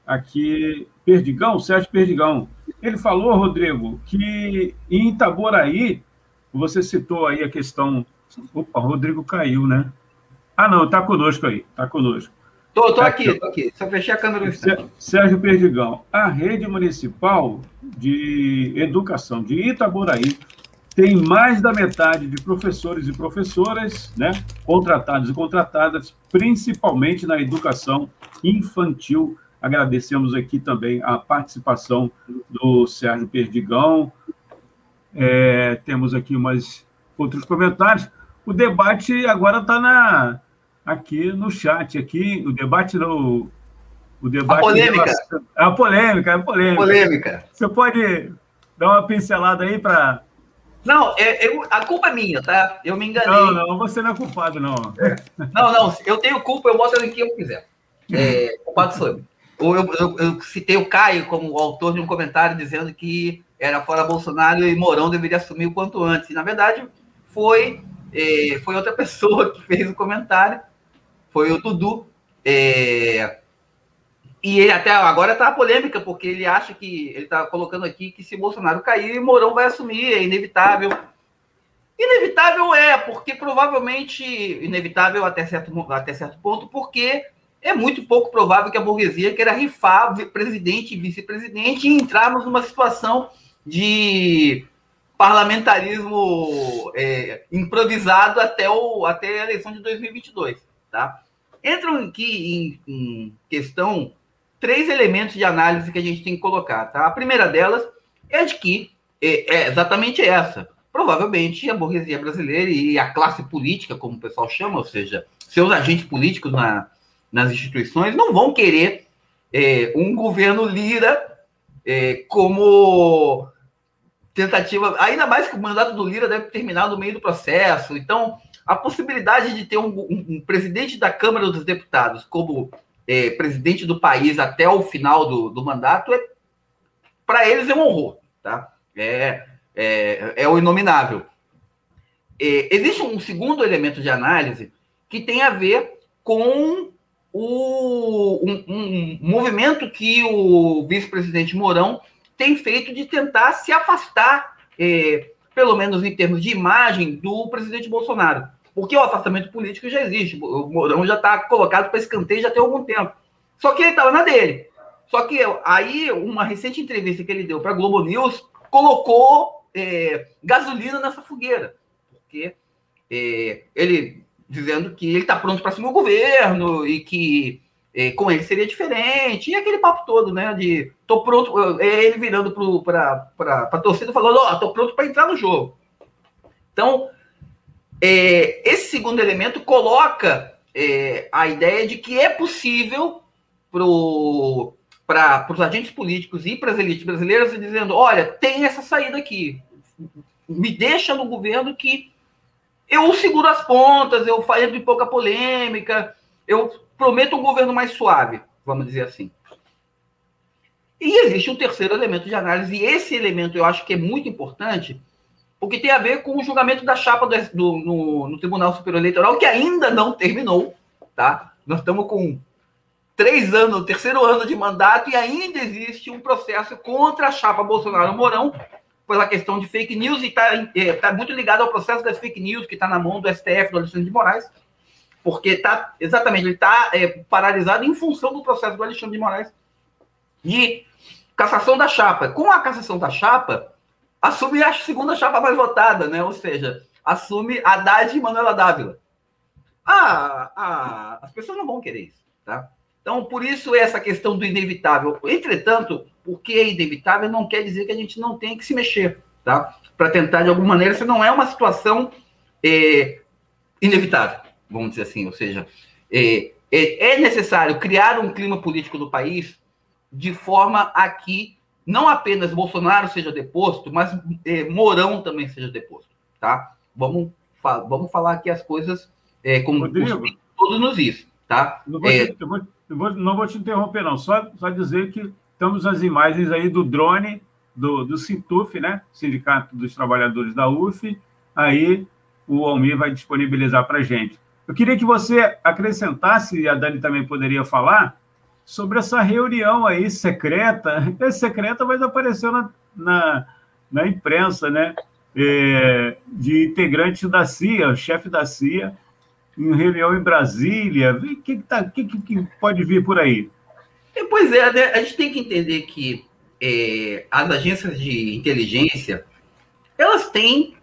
aqui, Perdigão, Sérgio Perdigão, ele falou, Rodrigo, que em Itaboraí, você citou aí a questão. Opa, Rodrigo caiu, né? Ah, não, está conosco aí, está conosco. Tô, tô aqui, tô aqui. Só fechei a câmera no Sérgio Perdigão, a rede municipal de educação de Itaboraí tem mais da metade de professores e professoras, né, contratados e contratadas, principalmente na educação infantil. Agradecemos aqui também a participação do Sérgio Perdigão. É, temos aqui mais outros comentários. O debate agora está na aqui no chat, aqui, o debate no. O debate a polêmica. A polêmica, a polêmica. Polêmica. Você pode dar uma pincelada aí para. Não, é, é, a culpa é minha, tá? Eu me enganei. Não, não, você não é culpado, não. Não, não, eu tenho culpa, eu boto em que eu quiser. É, culpado sou eu. Eu, eu, eu citei o Caio como autor de um comentário dizendo que era fora Bolsonaro e Mourão deveria assumir o quanto antes. Na verdade, foi, é, foi outra pessoa que fez o comentário foi o Dudu. É... E ele até agora está polêmica, porque ele acha que ele está colocando aqui que se Bolsonaro cair, Mourão vai assumir, é inevitável. Inevitável é, porque provavelmente, inevitável até certo, até certo ponto, porque é muito pouco provável que a burguesia queira rifar presidente e vice-presidente e entrarmos numa situação de parlamentarismo é, improvisado até, o, até a eleição de 2022, tá? Entram aqui em, em questão três elementos de análise que a gente tem que colocar. Tá? A primeira delas é de que é, é exatamente essa. Provavelmente a burguesia brasileira e a classe política, como o pessoal chama, ou seja, seus agentes políticos na, nas instituições, não vão querer é, um governo Lira é, como tentativa, ainda mais que o mandato do Lira deve terminar no meio do processo. Então, a possibilidade de ter um, um, um presidente da Câmara dos Deputados como é, presidente do país até o final do, do mandato, é, para eles é um horror, tá? É, é, é o inominável. É, existe um segundo elemento de análise que tem a ver com o, um, um movimento que o vice-presidente Mourão tem feito de tentar se afastar, é, pelo menos em termos de imagem, do presidente Bolsonaro. Porque o afastamento político já existe. O Mourão já está colocado para escanteio já tem algum tempo. Só que ele estava na dele. Só que aí, uma recente entrevista que ele deu para a Globo News colocou é, gasolina nessa fogueira. Porque é, ele dizendo que ele está pronto para assumir o governo e que é, com ele seria diferente. E aquele papo todo, né? De tô pronto. É ele virando para a torcida falando: Ó, oh, tô pronto para entrar no jogo. Então, é, esse segundo elemento coloca é, a ideia de que é possível para os agentes políticos e para as elites brasileiras dizendo: olha, tem essa saída aqui, me deixa no governo que eu seguro as pontas, eu faço de pouca polêmica, eu prometo um governo mais suave, vamos dizer assim. E existe um terceiro elemento de análise, e esse elemento eu acho que é muito importante, o que tem a ver com o julgamento da chapa do, do no, no, Tribunal Superior Eleitoral, que ainda não terminou, tá? Nós estamos com três anos, terceiro ano de mandato, e ainda existe um processo contra a chapa Bolsonaro-Mourão, pela questão de fake news, e está é, tá muito ligado ao processo das fake news, que está na mão do STF, do Alexandre de Moraes, porque está, exatamente, ele está é, paralisado em função do processo do Alexandre de Moraes de cassação da chapa. Com a cassação da chapa, assume a segunda chapa mais votada, né? Ou seja, assume Haddad e Manuela Dávila. Ah, ah, as pessoas não vão querer isso, tá? Então, por isso essa questão do inevitável. Entretanto, o que é inevitável não quer dizer que a gente não tem que se mexer, tá? Para tentar, de alguma maneira, isso não é uma situação é, inevitável, vamos dizer assim, ou seja, é, é, é necessário criar um clima político do país de forma a que não apenas Bolsonaro seja deposto, mas é, Mourão também seja deposto, tá? Vamos, fa vamos falar aqui as coisas é, como Rodrigo, todos nos is, tá? Não vou, é... te, eu vou, eu vou, não vou te interromper, não. Só, só dizer que estamos as imagens aí do drone do, do Sintuf, né? Sindicato dos Trabalhadores da UF. Aí o Almir vai disponibilizar para a gente. Eu queria que você acrescentasse, e a Dani também poderia falar, sobre essa reunião aí secreta. É secreta, mas apareceu na, na, na imprensa, né? É, de integrantes da CIA, o chefe da CIA, em reunião em Brasília. O que, que, tá, que, que pode vir por aí? É, pois é, né, a gente tem que entender que é, as agências de inteligência elas têm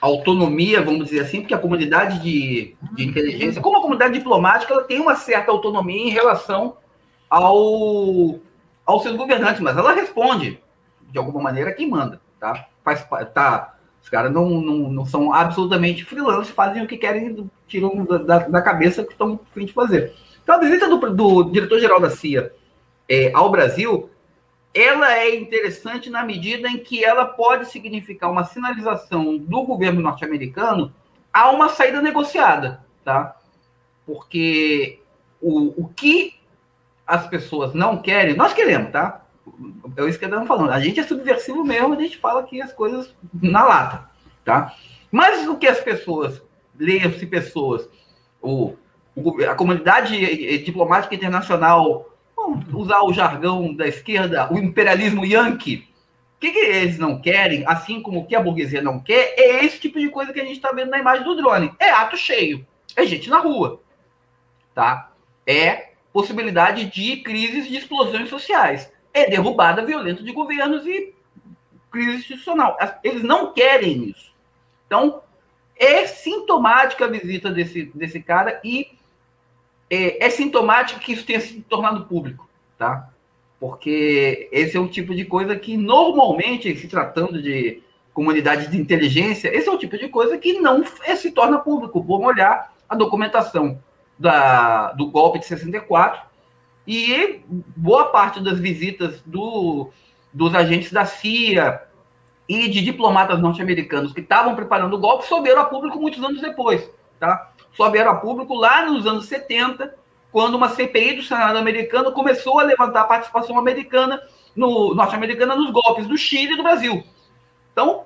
autonomia, vamos dizer assim, porque a comunidade de, de inteligência, como a comunidade diplomática, ela tem uma certa autonomia em relação ao, aos seus governantes, mas ela responde de alguma maneira quem manda, tá? Faz, tá os caras não, não, não são absolutamente freelance, fazem o que querem, tiram da, da cabeça que estão fim de fazer. Então, a visita do, do diretor-geral da CIA é, ao Brasil, ela é interessante na medida em que ela pode significar uma sinalização do governo norte-americano a uma saída negociada, tá? Porque o, o que as pessoas não querem, nós queremos, tá? É isso que estamos falando. A gente é subversivo mesmo, a gente fala aqui as coisas na lata, tá? Mas o que as pessoas, leiam-se pessoas, o, a comunidade diplomática internacional, usar o jargão da esquerda, o imperialismo yankee, o que, que, eles não querem, assim como o que a burguesia não quer, é esse tipo de coisa que a gente está vendo na imagem do drone. É ato cheio. É gente na rua. Tá? É possibilidade de crises de explosões sociais. É derrubada violenta de governos e crise institucional. Eles não querem isso. Então, é sintomática a visita desse, desse cara e é, é sintomático que isso tenha se tornado público, tá? Porque esse é um tipo de coisa que, normalmente, se tratando de comunidade de inteligência, esse é o tipo de coisa que não é, se torna público. Vamos olhar a documentação da, do golpe de 64 e boa parte das visitas do, dos agentes da CIA e de diplomatas norte-americanos que estavam preparando o golpe só vieram a público muitos anos depois, tá? Só vieram a público lá nos anos 70, quando uma CPI do Senado americano começou a levantar a participação americana no norte-americana nos golpes do Chile e do Brasil. Então,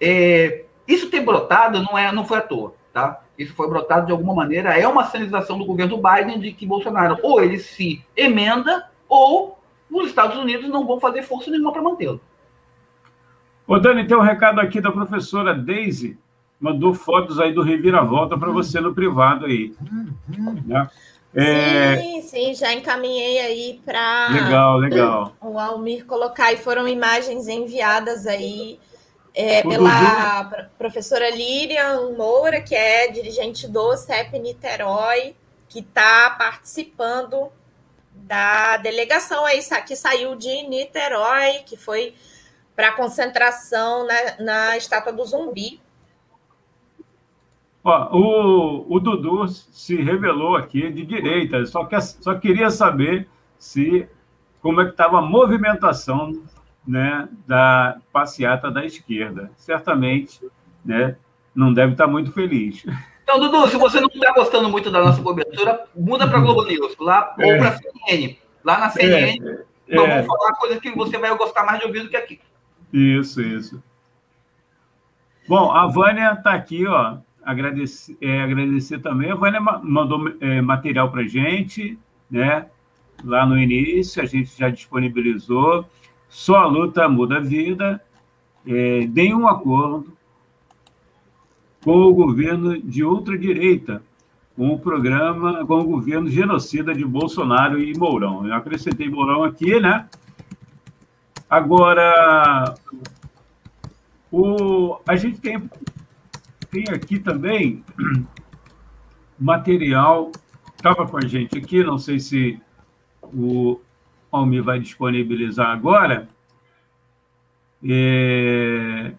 é, isso ter brotado não é, não foi à toa, tá? Isso foi brotado de alguma maneira, é uma sinalização do governo Biden de que Bolsonaro ou ele se emenda ou os Estados Unidos não vão fazer força nenhuma para mantê-lo. Ô, Dani, tem um recado aqui da professora Daisy, mandou fotos aí do Reviravolta para você no privado aí. Né? É... Sim, sim, já encaminhei aí para. Legal, legal. O Almir colocar e foram imagens enviadas aí é, pela professora Lilian Moura, que é dirigente do CEP Niterói, que está participando da delegação aí que saiu de Niterói, que foi para concentração na, na estátua do zumbi. Ó, o, o Dudu se revelou aqui de direita, só, que, só queria saber se como é que estava a movimentação né, da passeata da esquerda. Certamente, né, não deve estar muito feliz. Então, Dudu, se você não está gostando muito da nossa cobertura, muda para Globo News, lá, é. ou para a CNN. Lá na CNN, é. vamos é. falar coisas que você vai gostar mais de ouvir do que aqui. Isso, isso. Bom, a Vânia está aqui, ó. Agradecer, é, agradecer também. A Vânia mandou é, material para gente, né? Lá no início, a gente já disponibilizou. Só a luta muda a vida. É, um acordo com o governo de ultradireita, com o programa, com o governo genocida de Bolsonaro e Mourão. Eu acrescentei Mourão aqui, né? Agora, o, a gente tem, tem aqui também material, estava com a gente aqui, não sei se o, Almir vai disponibilizar agora. É...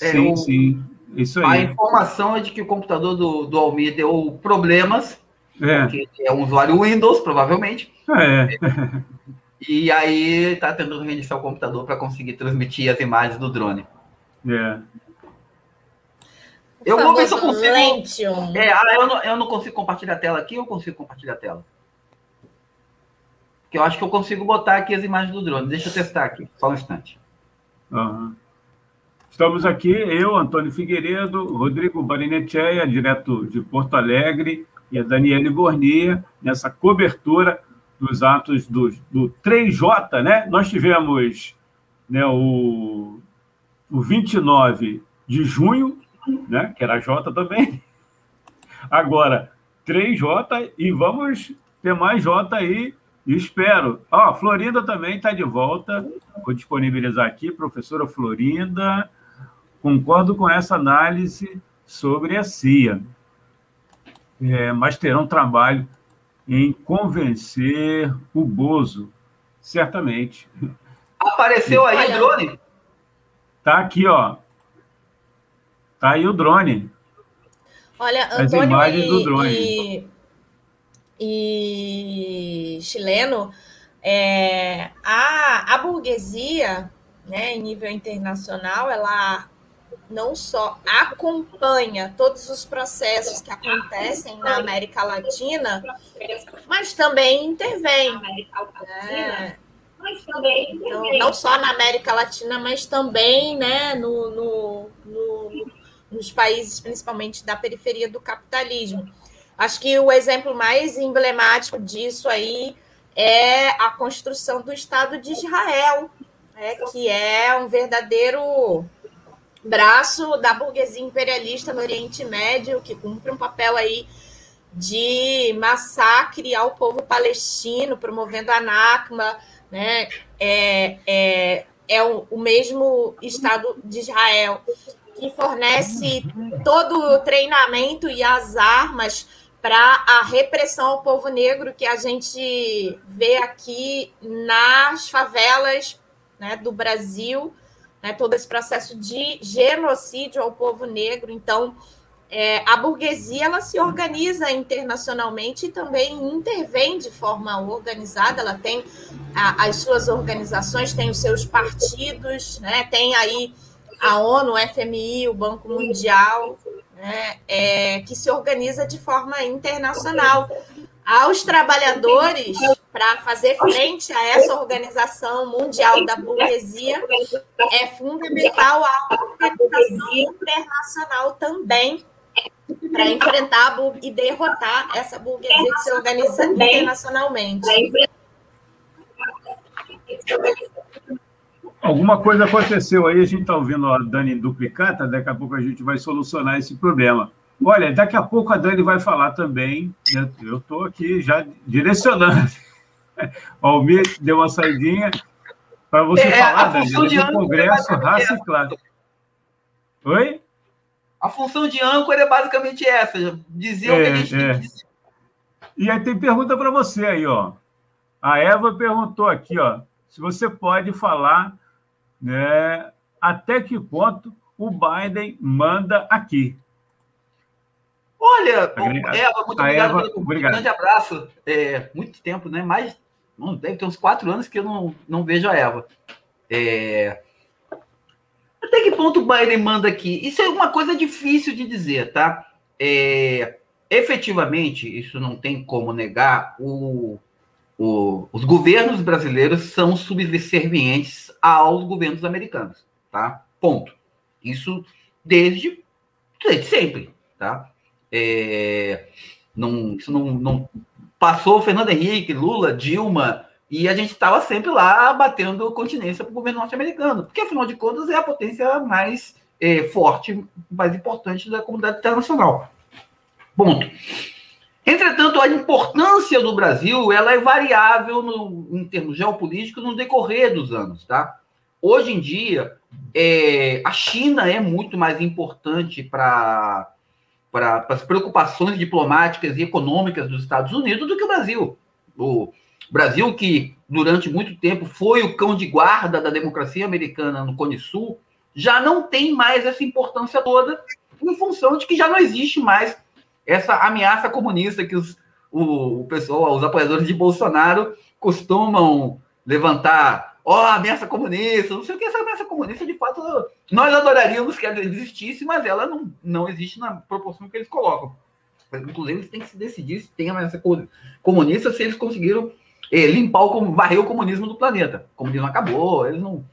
é sim, o... sim. Isso aí. A informação é de que o computador do, do Almir deu problemas, É. porque é um usuário Windows, provavelmente. É. E aí está tentando reiniciar o computador para conseguir transmitir as imagens do drone. É. Eu vou ver se eu consigo. Lentium. É, ah, eu, não, eu não consigo compartilhar a tela aqui, eu consigo compartilhar a tela. Porque eu acho que eu consigo botar aqui as imagens do drone. Deixa eu testar aqui, só um instante. Aham. Estamos aqui, eu, Antônio Figueiredo, Rodrigo Barinecheia, direto de Porto Alegre, e a Daniele Bornia, nessa cobertura dos atos do, do 3J, né? Nós tivemos né, o, o 29 de junho, né, que era J também. Agora, 3J e vamos ter mais J aí, espero. Ó, a Florinda também está de volta. Vou disponibilizar aqui, professora Florinda. Concordo com essa análise sobre a CIA. É, mas terão trabalho em convencer o Bozo, certamente. Apareceu aí o drone? Tá aqui, ó. Tá aí o drone. Olha, As Antônio imagens e, do drone. e, e chileno, é, a, a burguesia, né, em nível internacional, ela não só acompanha todos os processos que acontecem na América Latina, mas também intervém. né? Então, não só na América Latina, mas também né, no, no- no- nos países, principalmente da periferia do capitalismo. Acho que o exemplo mais emblemático disso aí é a construção do Estado de Israel, né, que é um verdadeiro braço da burguesia imperialista no Oriente Médio, que cumpre um papel aí de massacre ao povo palestino, promovendo a Nakba, né? É, é, é o, o mesmo Estado de Israel que fornece todo o treinamento e as armas para a repressão ao povo negro que a gente vê aqui nas favelas né, do Brasil, né, todo esse processo de genocídio ao povo negro. Então, é, a burguesia ela se organiza internacionalmente e também intervém de forma organizada. Ela tem a- as suas organizações, tem os seus partidos, né? tem aí a ONU, o FMI, o Banco Mundial, né? é, que se organiza de forma internacional. Aos trabalhadores, para fazer frente a essa organização mundial da burguesia, é fundamental a organização internacional também para enfrentar e derrotar essa burguesia que se organiza internacionalmente. Alguma coisa aconteceu aí, a gente está ouvindo a Dani duplicata, daqui a pouco a gente vai solucionar esse problema. Olha, daqui a pouco a Dani vai falar também, né? eu estou aqui já direcionando. O Almir deu uma saidinha para você É, falar, Dani, do âncora Congresso é Raça e Classe. Oi? A função de âncora é basicamente essa, dizer o que a gente É, tem é. que dizer. E aí tem pergunta para você aí, ó. A Eva perguntou aqui, ó, se você pode falar, né, até que ponto o Biden manda aqui. Olha, Agre- Eva, muito a obrigado Eva, pelo obrigado. grande abraço. É, muito tempo, né? Mais, não, deve ter uns quatro anos que eu não, não vejo a Eva. É, até que ponto o Biden manda aqui? Isso é uma coisa difícil de dizer, tá? É, efetivamente, isso não tem como negar, o, o- os governos brasileiros são subservientes aos governos americanos, tá? Ponto. Isso desde, desde sempre, tá? É, não, isso não, não passou Fernando Henrique, Lula, Dilma, e a gente estava sempre lá batendo continência para o governo norte-americano, porque afinal de contas é a potência mais é, forte, mais importante da comunidade internacional. Ponto. Entretanto, a importância do Brasil ela é variável no, em termos geopolíticos no decorrer dos anos, tá? Hoje em dia, é, a China é muito mais importante para para as preocupações diplomáticas e econômicas dos Estados Unidos do que o Brasil. O Brasil, que durante muito tempo foi o cão de guarda da democracia americana no Cone Sul, já não tem mais essa importância toda, em função de que já não existe mais essa ameaça comunista que os, o, o pessoal, os apoiadores de Bolsonaro costumam levantar. Ó, oh, ameaça comunista, não sei o que essa ameaça comunista, de fato, nós adoraríamos que ela existisse, mas ela não, não existe na proporção que eles colocam. Inclusive, eles têm que se decidir se tem ameaça comunista, se eles conseguiram é, limpar o varrer o comunismo do planeta. O comunismo acabou, eles não,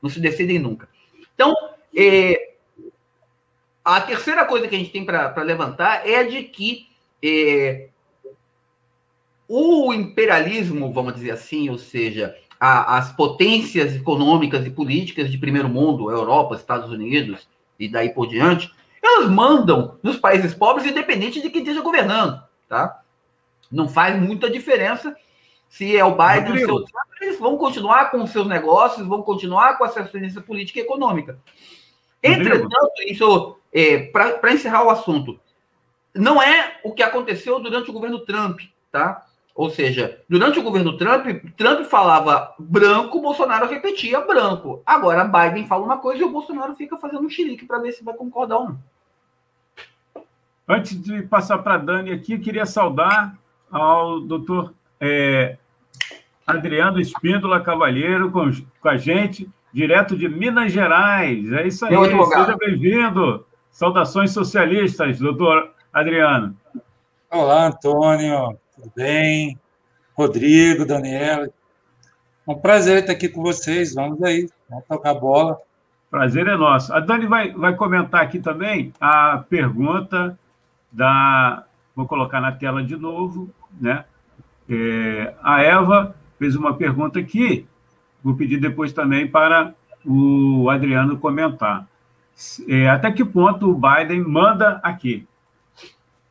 não se decidem nunca. Então, é, a terceira coisa que a gente tem para levantar é de que é, o imperialismo, vamos dizer assim, ou seja, a, as potências econômicas e políticas de primeiro mundo, Europa, Estados Unidos e daí por diante, elas mandam nos países pobres, independente de quem esteja governando, tá? Não faz muita diferença se é o Biden ou o Trump, eles vão continuar com seus negócios, vão continuar com a sua assistência política e econômica. Entretanto, isso, é, para encerrar o assunto, não é o que aconteceu durante o governo Trump, tá? Ou seja, durante o governo Trump, Trump falava branco, Bolsonaro repetia branco. Agora Biden fala uma coisa e o Bolsonaro fica fazendo um xerique para ver se vai concordar ou não. Antes de passar para a Dani aqui, queria saudar ao doutor é, Adriano Espíndola Cavalheiro com, com a gente, direto de Minas Gerais. É isso aí, seja bem-vindo. Saudações socialistas, doutor Adriano. Olá, Antônio, tudo bem? Rodrigo, Daniela. Um prazer estar aqui com vocês. Vamos aí, vamos tocar bola. Prazer é nosso. A Dani vai, vai comentar aqui também a pergunta da. Vou colocar na tela de novo, né? É, a Eva fez uma pergunta aqui, vou pedir depois também para o Adriano comentar. É, até que ponto o Biden manda aqui?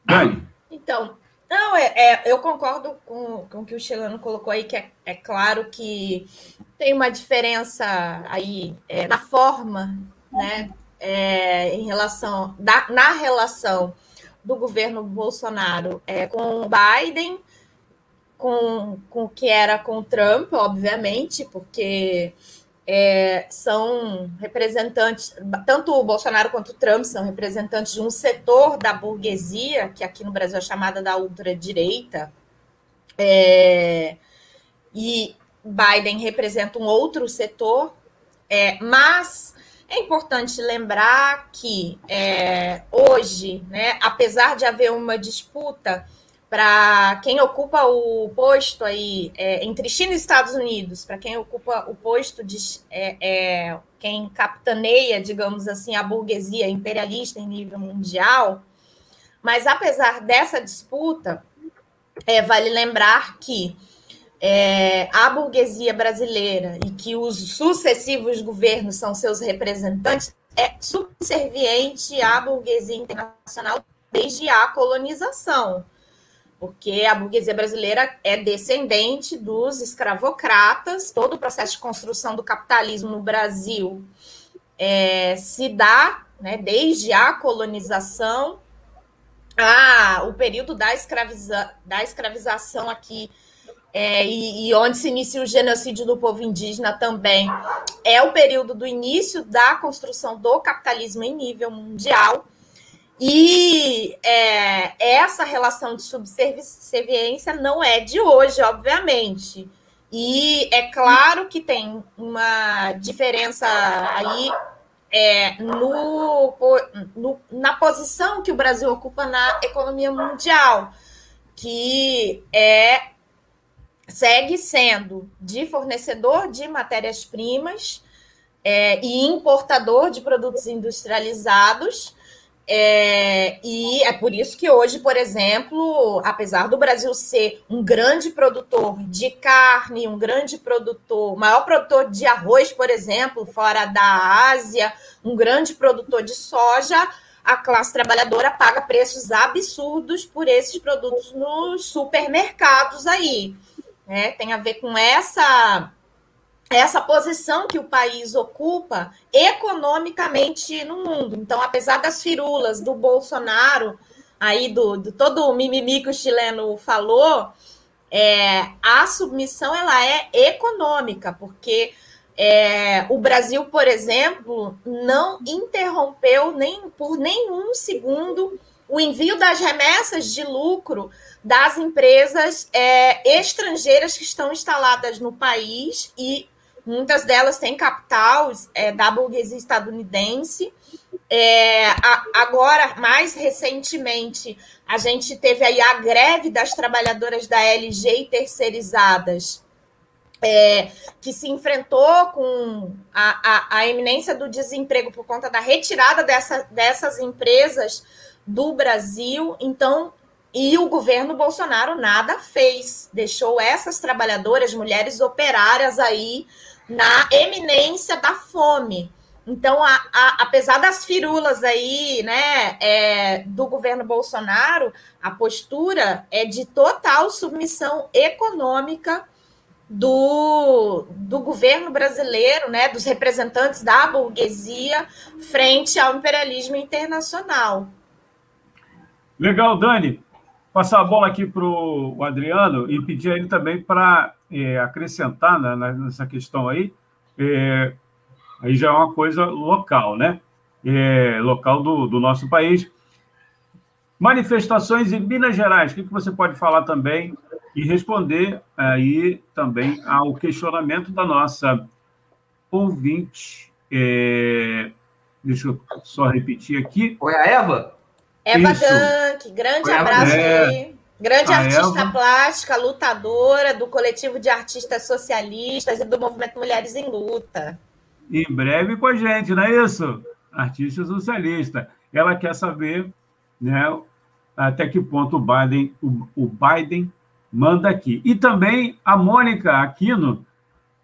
Dani. Então, não, é, é, eu concordo com, com o que o Chilano colocou aí, que é, é claro que tem uma diferença aí é, na forma, né, é, em relação, da, na relação do governo Bolsonaro é, com o Biden, com, com o que era com o Trump, obviamente, porque é, são representantes, tanto o Bolsonaro quanto o Trump são representantes de um setor da burguesia, que aqui no Brasil é chamada da ultradireita, é, e Biden representa um outro setor, é, mas é importante lembrar que é, hoje, né, apesar de haver uma disputa para quem ocupa o posto aí é, entre China e Estados Unidos, para quem ocupa o posto de é, é, quem capitaneia, digamos assim, a burguesia imperialista em nível mundial. Mas apesar dessa disputa, é, vale lembrar que é, a burguesia brasileira e que os sucessivos governos são seus representantes é subserviente à burguesia internacional desde a colonização porque a burguesia brasileira é descendente dos escravocratas, todo o processo de construção do capitalismo no Brasil é, se dá né, desde a colonização a o período da, escraviza, da escravização aqui, é, e, e, onde se inicia o genocídio do povo indígena também, é o período do início da construção do capitalismo em nível mundial. E é, essa relação de subserviência não é de hoje, obviamente. E é claro que tem uma diferença aí é, no, no, na posição que o Brasil ocupa na economia mundial, que é segue sendo de fornecedor de matérias-primas é, e importador de produtos industrializados é, e é por isso que hoje, por exemplo, apesar do Brasil ser um grande produtor de carne, um grande produtor, maior produtor de arroz, por exemplo, fora da Ásia, um grande produtor de soja, a classe trabalhadora paga preços absurdos por esses produtos nos supermercados aí. Né? Tem a ver com essa essa posição que o país ocupa economicamente no mundo. Então, apesar das firulas do Bolsonaro, aí do, do todo o mimimi que o chileno falou, é, a submissão ela é econômica, porque É, o Brasil, por exemplo, não interrompeu nem por nenhum segundo o envio das remessas de lucro das empresas é, estrangeiras que estão instaladas no país e muitas delas têm capital é, da burguesia estadunidense. É, a, agora, mais recentemente, a gente teve aí a greve das trabalhadoras da LG e terceirizadas, é, que se enfrentou com a, a, a eminência do desemprego por conta da retirada dessa, dessas empresas do Brasil. Então, e o governo Bolsonaro nada fez, deixou essas trabalhadoras, mulheres operárias aí na eminência da fome. Então, a, a, apesar das firulas aí, né, é, do governo Bolsonaro, a postura é de total submissão econômica do, do governo brasileiro, né, dos representantes da burguesia frente ao imperialismo internacional. Legal, Dani. Passar a bola aqui para o Adriano e pedir a ele também para é, acrescentar né, nessa questão aí. É, aí já é uma coisa local, né? É, local do, do nosso país. Manifestações em Minas Gerais, o que, que você pode falar também e responder aí também ao questionamento da nossa ouvinte. É, deixa eu só repetir aqui. Foi a Eva? Eva Dunk, grande Foi abraço é, Grande artista Eva. plástica, lutadora do coletivo de artistas socialistas e do movimento Mulheres em Luta. Em breve com a gente, não é isso? Artista socialista. Ela quer saber né, até que ponto o Biden, o, o Biden manda aqui. E também a Mônica Aquino.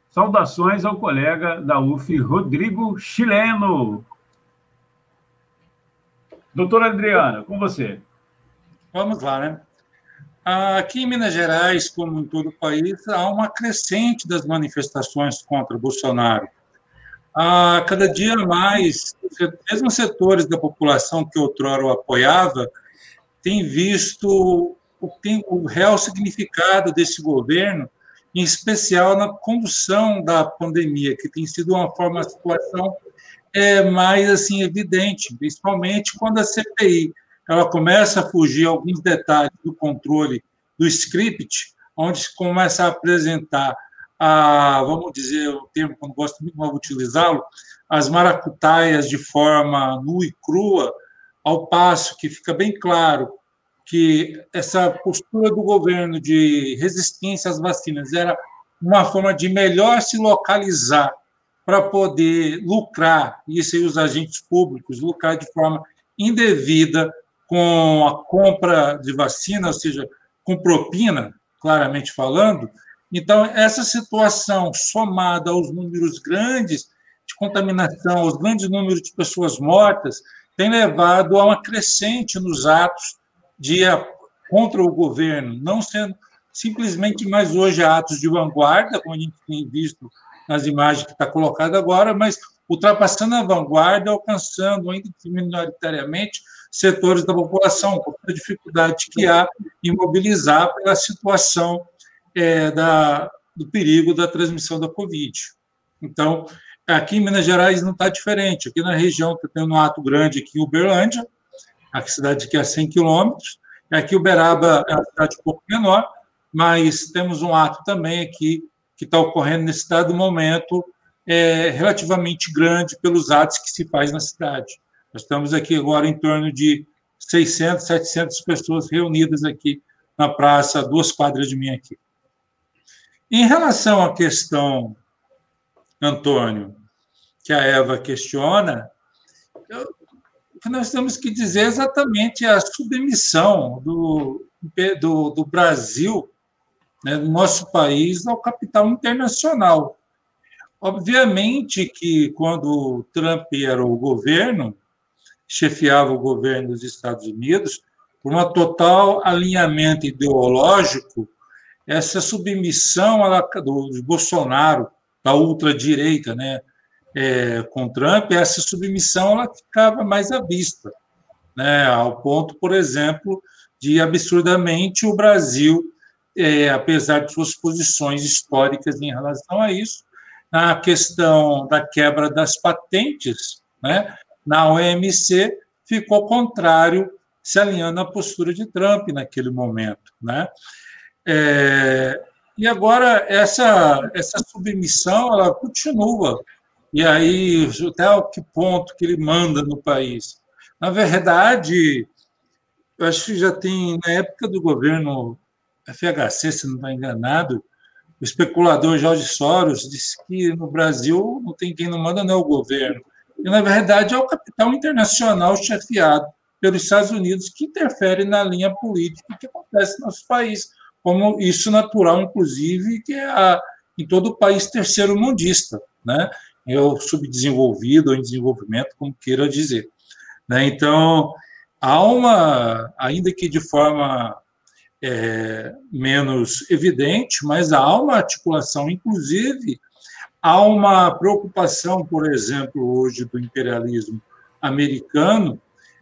Saudações ao colega da UF, Rodrigo Chileno. Doutora Adriana, com você. Vamos lá, né? Aqui em Minas Gerais, como em todo o país, há uma crescente das manifestações contra Bolsonaro. Cada dia mais, mesmo setores da população que outrora o apoiava, têm visto o, tem, o real significado desse governo, em especial na condução da pandemia, que tem sido uma forma, uma situação é mais assim evidente, principalmente quando a CPI ela começa a fugir alguns detalhes do controle do script, onde se começa a apresentar a, vamos dizer, o termo que eu não gosto muito, vou utilizá-lo, as maracutaias de forma nua e crua, ao passo que fica bem claro que essa postura do governo de resistência às vacinas era uma forma de melhor se localizar para poder lucrar, isso aí os agentes públicos, lucrar de forma indevida com a compra de vacina, ou seja, com propina, claramente falando. Então, essa situação, somada aos números grandes de contaminação, aos grandes números de pessoas mortas, tem levado a uma crescente nos atos de contra o governo, não sendo simplesmente mais hoje atos de vanguarda, como a gente tem visto nas imagens que está colocada agora, mas ultrapassando a vanguarda, alcançando ainda minoritariamente setores da população, com a dificuldade que há em mobilizar pela situação é, da, do perigo da transmissão da Covid. Então, aqui em Minas Gerais não está diferente. Aqui na região está tendo um ato grande aqui em Uberlândia, a cidade que é a 100 quilômetros, aqui Uberaba é uma cidade um pouco menor, mas temos um ato também aqui que está ocorrendo nesse dado momento é relativamente grande pelos atos que se faz na cidade. Nós estamos aqui agora em torno de 600, 700 pessoas reunidas aqui na praça, duas quadras de mim aqui. Em relação à questão, Antônio, que a Eva questiona, nós temos que dizer exatamente a submissão do, do, do Brasil né, do nosso país ao capital internacional. Obviamente que quando Trump era o governo, chefiava o governo dos Estados Unidos, por um total alinhamento ideológico, essa submissão do, de Bolsonaro, da ultradireita, né, é, com Trump, essa submissão ela ficava mais à vista, né, ao ponto, por exemplo, de absurdamente o Brasil é, apesar de suas posições históricas em relação a isso, na questão da quebra das patentes, né, na OMC ficou contrário, se alinhando à postura de Trump naquele momento. Né? É, e agora essa, essa submissão ela continua. E aí, até que ponto que ele manda no país? Na verdade, eu acho que já tem, na época do governo FHC, se não está enganado, o especulador Jorge Soros disse que no Brasil não tem quem não manda, não é o governo. E, na verdade, é o capital internacional chefiado pelos Estados Unidos que interfere na linha política que acontece no nosso país, como isso natural, inclusive, que é a, em todo o país terceiro mundista, né? É o subdesenvolvido ou em desenvolvimento, como queira dizer. Né? Então, há uma, ainda que de forma é, menos evidente, mas há uma articulação, inclusive, há uma preocupação, por exemplo, hoje do imperialismo americano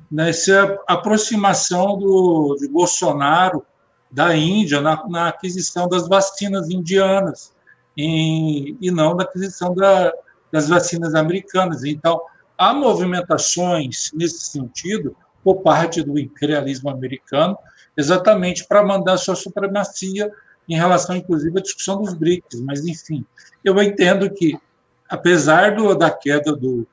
nessa aproximação do, de Bolsonaro da Índia na, na aquisição das vacinas indianas em, e não na aquisição da, das vacinas americanas. Então, há movimentações nesse sentido por parte do imperialismo americano, exatamente para mandar sua supremacia em relação, inclusive, à discussão dos BRICS. Mas, enfim, eu entendo que, apesar do, da queda do,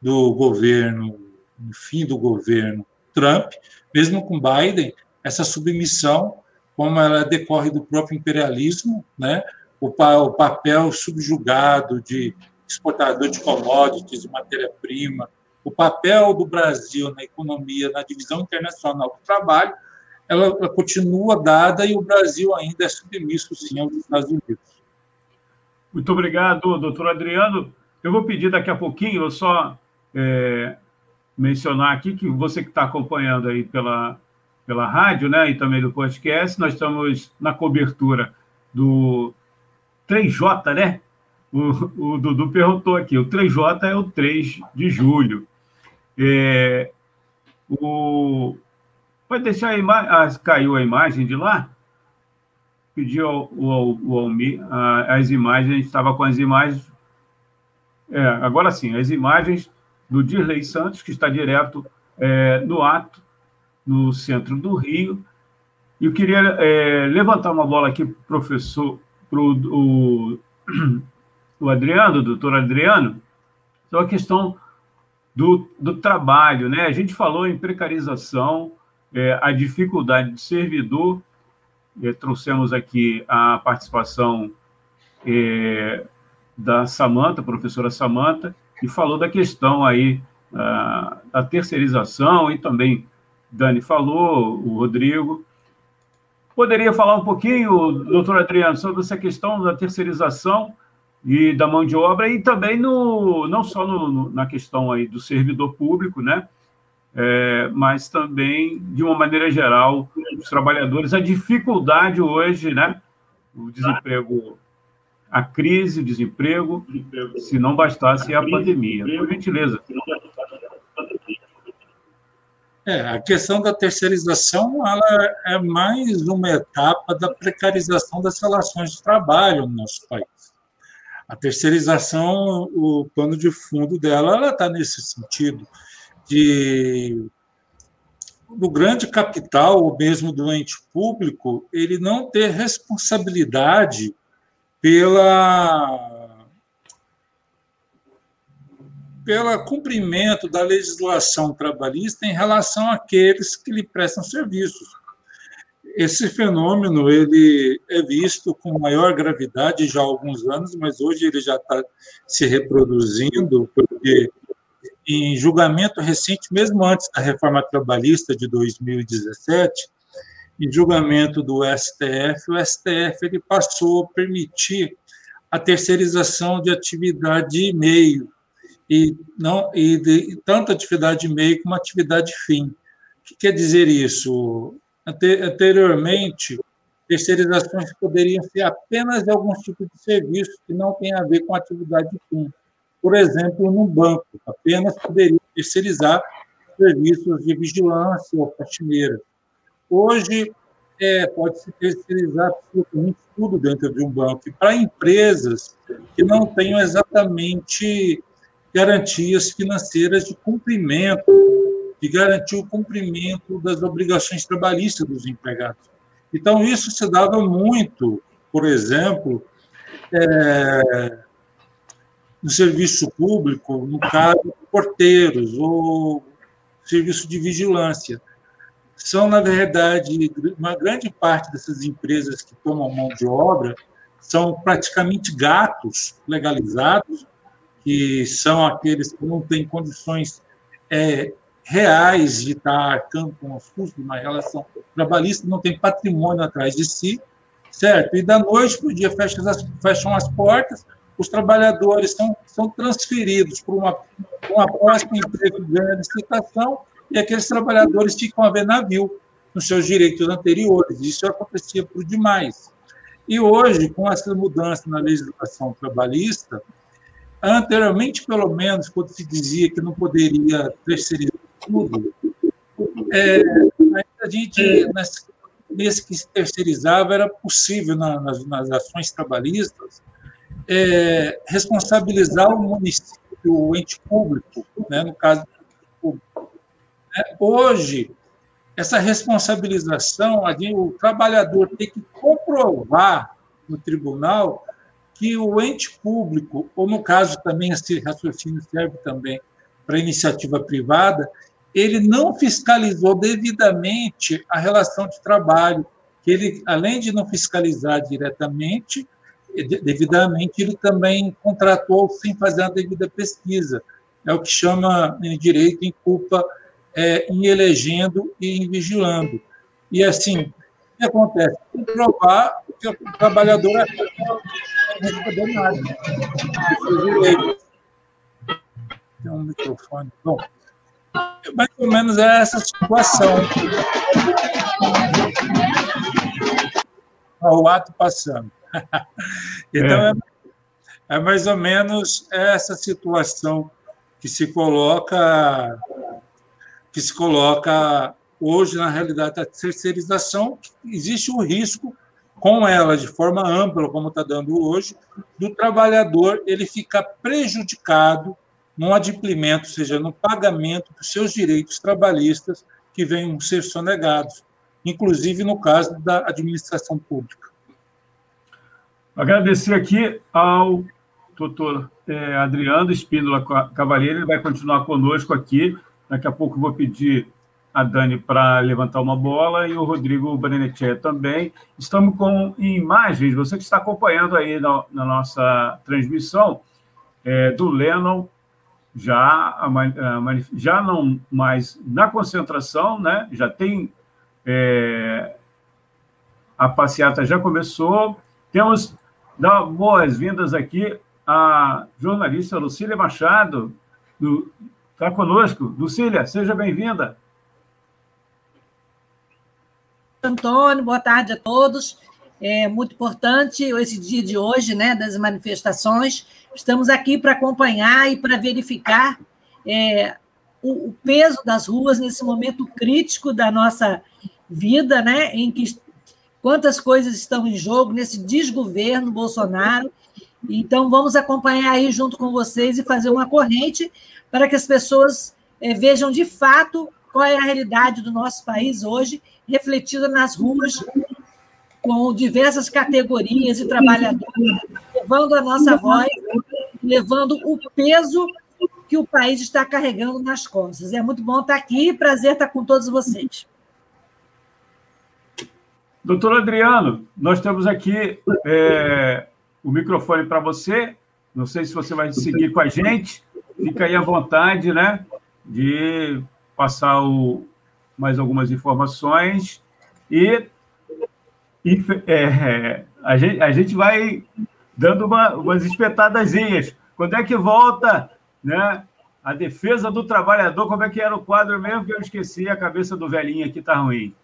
do governo, no fim do governo Trump, mesmo com Biden, essa submissão, como ela decorre do próprio imperialismo, né, o, pa, o papel subjugado de exportador de commodities, de matéria-prima, o papel do Brasil na economia, na divisão internacional do trabalho, ela, ela, continua dada e o Brasil ainda é submisso, sim, aos Estados Unidos. Muito obrigado, doutor Adriano. Eu vou pedir daqui a pouquinho, eu só é, mencionar aqui que você que está acompanhando aí pela, pela rádio, né, e também do podcast, nós estamos na cobertura do 3J, né? O, o Dudu perguntou aqui, o 3J é o 3 de julho. É, o, Pode deixar a imagem. Ah, caiu a imagem de lá? Pediu o, o, as imagens, a gente estava com as imagens. É, agora sim, as imagens do Dirley Santos, que está direto é, no ato, no centro do Rio. E eu queria é, levantar uma bola aqui, professor, para o, o Adriano, doutor Adriano, então a questão do, do trabalho, né? A gente falou em precarização, é, a dificuldade de servidor. É, trouxemos aqui a participação é, da Samanta, professora Samanta, e falou da questão aí a, da terceirização e também Dani falou, o Rodrigo. Poderia falar um pouquinho, doutor Adriano, sobre essa questão da terceirização e da mão de obra e também no, não só no, no, na questão aí do servidor público, né? É, mas também, de uma maneira geral, os trabalhadores, a dificuldade hoje, né? O desemprego, a crise, o desemprego, se não bastasse a pandemia. Por gentileza. É, a questão da terceirização ela é mais uma etapa da precarização das relações de trabalho no nosso país. A terceirização, o plano de fundo dela, ela está nesse sentido de do grande capital, ou mesmo do ente público, ele não ter responsabilidade pela pelo cumprimento da legislação trabalhista em relação àqueles que lhe prestam serviços. Esse fenômeno ele é visto com maior gravidade já há alguns anos, mas hoje ele já está se reproduzindo, porque em julgamento recente, mesmo antes da reforma trabalhista de 2017, em julgamento do STF, o STF ele passou a permitir a terceirização de atividade de e-mail e não e de, tanto atividade de e-mail como atividade fim. O que quer dizer isso? Anteriormente, terceirizações poderiam ser apenas de alguns tipos de serviço que não tem a ver com atividade fim por exemplo, no banco, apenas poderia terceirizar serviços de vigilância ou faxineira. Hoje, é, pode-se terceirizar absolutamente tudo dentro de um banco. E para empresas que não tenham exatamente garantias financeiras de cumprimento, de garantir o cumprimento das obrigações trabalhistas dos empregados. Então, isso se dava muito, por exemplo, é, no serviço público, no caso porteiros ou serviço de vigilância. São, na verdade, uma grande parte dessas empresas que tomam mão de obra são praticamente gatos legalizados, que são aqueles que não têm condições é, reais de estar arcando com os custos de uma relação trabalhista, não tem patrimônio atrás de si, certo? E da noite para o dia fecham as, fecham as portas, os trabalhadores são, são transferidos para uma, uma próxima empresa ganha licitação e aqueles trabalhadores ficam a ver navio nos seus direitos anteriores. Isso acontecia por demais. E hoje, com essa mudança na legislação trabalhista, anteriormente, pelo menos, quando se dizia que não poderia terceirizar tudo, é, a gente, nesse que se terceirizava, era possível, nas, nas ações trabalhistas, é, responsabilizar o município, o ente público, né, no caso público. É, hoje, essa responsabilização, o trabalhador tem que comprovar no tribunal que o ente público, ou no caso também esse raciocínio serve também para iniciativa privada, ele não fiscalizou devidamente a relação de trabalho, que ele, além de não fiscalizar diretamente, devidamente, ele também contratou sem fazer a devida pesquisa. É o que chama em direito em culpa é, em elegendo e em vigilando. E assim, o que acontece? Comprovar que o trabalhador é nada. Tem um microfone. Bom, mais ou menos é essa situação. O ato passando. então, é. é. mais ou menos essa situação que se coloca que se coloca hoje na realidade da terceirização, existe o risco com ela de forma ampla, como está dando hoje, do trabalhador ele ficar prejudicado no adimplemento, ou seja, no pagamento dos seus direitos trabalhistas que venham ser sonegados, inclusive no caso da administração pública. Agradecer aqui ao doutor é, Adriano Espíndola Cavalheiro, ele vai continuar conosco aqui. Daqui a pouco vou pedir a Dani para levantar uma bola e o Rodrigo Brenetia também. Estamos com imagens, você que está acompanhando aí na, na nossa transmissão, é, do Lennon já, a, já não mais na concentração, né? já tem. É, a passeata já começou. Temos dar boas-vindas aqui à jornalista Lucília Machado, está conosco. Lucília, seja bem-vinda. Antônio, boa tarde a todos. É muito importante esse dia de hoje, né, das manifestações. Estamos aqui para acompanhar e para verificar é, o, o, peso das ruas nesse momento crítico da nossa vida, né, em que quantas coisas estão em jogo nesse desgoverno Bolsonaro. Então, vamos acompanhar aí junto com vocês e fazer uma corrente para que as pessoas é, vejam de fato qual é a realidade do nosso país hoje refletida nas ruas, com diversas categorias de trabalhadores, levando a nossa voz, levando o peso que o país está carregando nas costas. É muito bom estar aqui, prazer estar com todos vocês. Doutor Adriano, nós temos aqui é, o microfone para você. Não sei se você vai seguir com a gente. Fica aí à vontade, né? De passar o, mais algumas informações e, e é, a, gente, a gente vai dando uma, umas espetadazinhas. Quando é que volta né, a defesa do trabalhador? Como é que era o quadro mesmo que eu esqueci? A cabeça do velhinho aqui está ruim.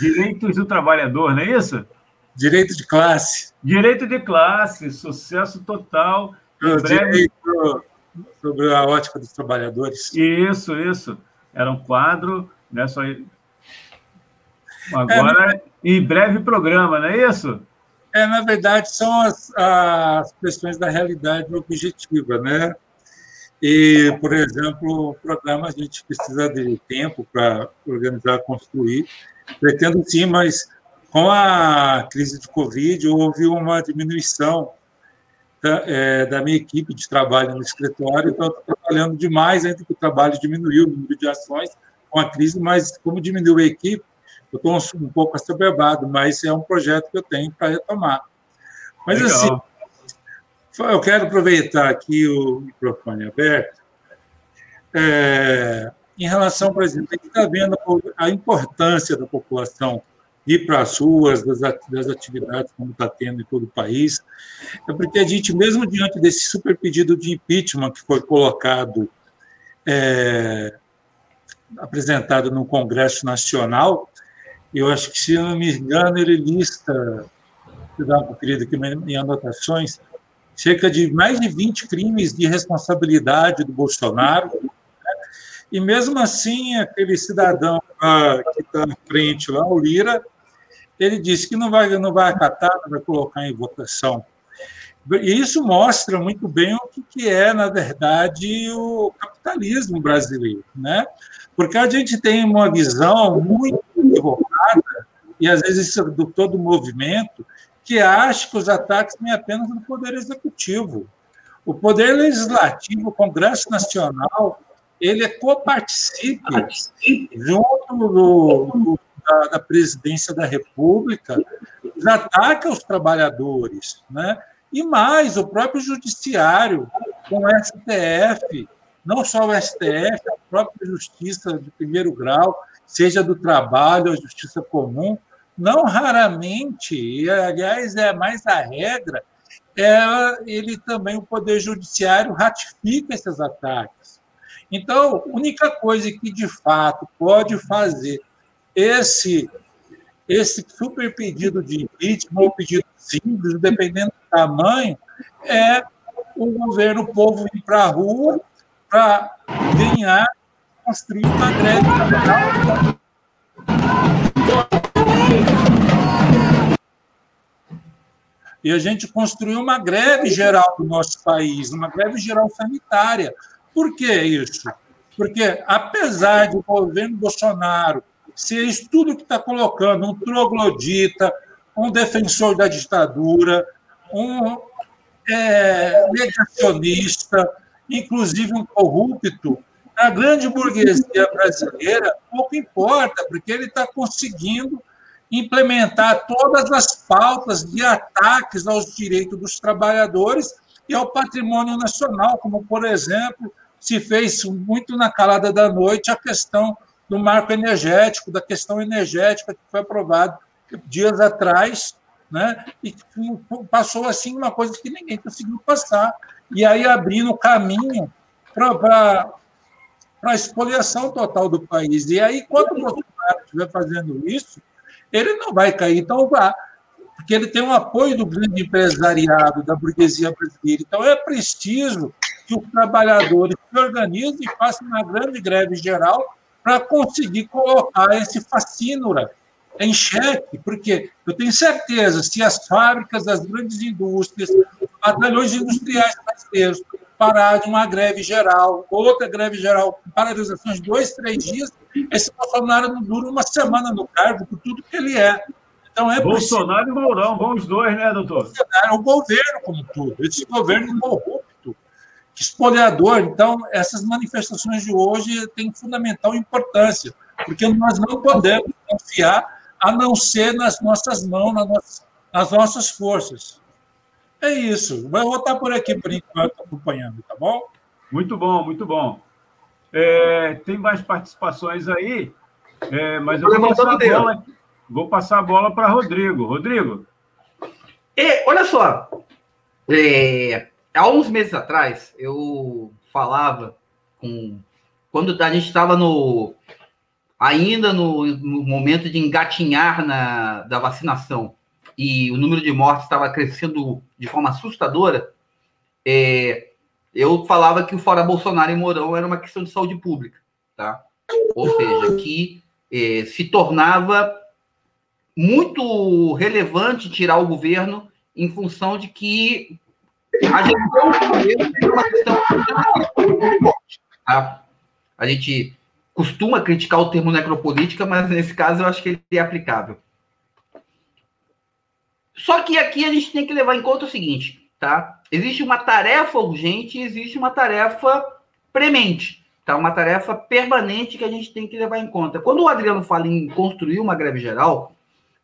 Direitos do trabalhador, não é isso? Direito de classe. Direito de classe, sucesso total. Em breve... Direito sobre a ótica dos trabalhadores. Isso, isso. Era um quadro né? Só... Agora, é, em breve programa, não é isso? É, na verdade, são as, as questões da realidade objetiva, né? E, por exemplo, o programa a gente precisa de tempo para organizar, construir. Pretendo sim, mas com a crise de Covid houve uma diminuição da, é, da minha equipe de trabalho no escritório, então estou trabalhando demais, ainda que o trabalho diminuiu, o número de ações com a crise, mas como diminuiu a equipe, eu estou um, um pouco assoberbado, mas é um projeto que eu tenho para retomar. Mas, Legal. assim, eu quero aproveitar aqui o microfone aberto. É, em relação, por exemplo, a gente está vendo a importância da população ir para as ruas, das, atividades como está tendo em todo o país, é porque a gente, mesmo diante desse super pedido de impeachment que foi colocado, é, apresentado no Congresso Nacional, eu acho que, se não me engano, ele lista, vou dar uma aqui em anotações, cerca de mais de 20 crimes de responsabilidade do Bolsonaro? E mesmo assim, aquele cidadão que está na frente lá, o Lira, ele disse que não vai, não vai acatar, não vai colocar em votação. E isso mostra muito bem o que, que é, na verdade, o capitalismo brasileiro, né? Porque a gente tem uma visão muito equivocada, e às vezes isso do todo o movimento, que acha que os ataques vêm apenas do Poder Executivo. O Poder Legislativo, o Congresso Nacional, ele é coparticipe junto do, do da, da presidência da República ataca os trabalhadores, né? E mais, o próprio judiciário, com o STF, não só o STF, a própria justiça de primeiro grau, seja do trabalho, a justiça comum, não raramente, e aliás é mais a regra, é, ele também, o Poder Judiciário, ratifica esses ataques. Então, a única coisa que de fato pode fazer esse esse super pedido de impeachment ou pedido simples, dependendo do tamanho, é o governo, o povo ir para a rua para ganhar, construir uma greve E a gente construiu uma greve geral no nosso país, uma greve geral sanitária. Por que isso? Porque, apesar de o governo Bolsonaro se é isso tudo que está colocando, um troglodita, um defensor da ditadura, um é, negacionista, inclusive um corrupto, a grande burguesia brasileira pouco importa, porque ele está conseguindo implementar todas as pautas de ataques aos direitos dos trabalhadores e ao patrimônio nacional, como, por exemplo, se fez muito na calada da noite a questão do marco energético, da questão energética que foi aprovado dias atrás, né? e passou assim uma coisa que ninguém conseguiu passar, e aí abrindo caminho para a expoliação total do país. E aí, quando o Bolsonaro estiver fazendo isso, ele não vai cair tão vá, porque ele tem o apoio do grande empresariado, da burguesia brasileira. Então, é preciso que os trabalhadores se organizem e façam uma grande greve geral para conseguir colocar esse fascínora em xeque, porque eu tenho certeza, se as fábricas, as grandes indústrias, batalhões industriais brasileiros pararem uma greve geral, outra greve geral, paralisações de dois, três dias, esse Bolsonaro não dura uma semana no cargo, por tudo que ele é. Então é Bolsonaro preciso... e Mourão, vão os dois, né, doutor? O governo como tudo, esse governo corrupto espoliador. Então, essas manifestações de hoje têm fundamental importância, porque nós não podemos confiar a não ser nas nossas mãos, nas nossas, nas nossas forças. É isso. Vou voltar por aqui por enquanto, acompanhando, tá bom? Muito bom, muito bom. É, tem mais participações aí, é, mas eu vou passar, a bola, vou passar a bola para Rodrigo. Rodrigo. E, olha só, é, há uns meses atrás, eu falava com. Quando a gente estava no. Ainda no, no, momento de engatinhar na, da vacinação e o número de mortes estava crescendo de forma assustadora, é, eu falava que o fora Bolsonaro e Mourão era uma questão de saúde pública, tá? Ou seja, que é, se tornava muito relevante tirar o governo em função de que a gestão do governo é uma questão tá? A gente costuma criticar o termo necropolítica, mas nesse caso eu acho que ele é aplicável. Só que aqui a gente tem que levar em conta o seguinte, tá? Existe uma tarefa urgente e existe uma tarefa premente, tá? Uma tarefa permanente que a gente tem que levar em conta. Quando o Adriano fala em construir uma greve geral,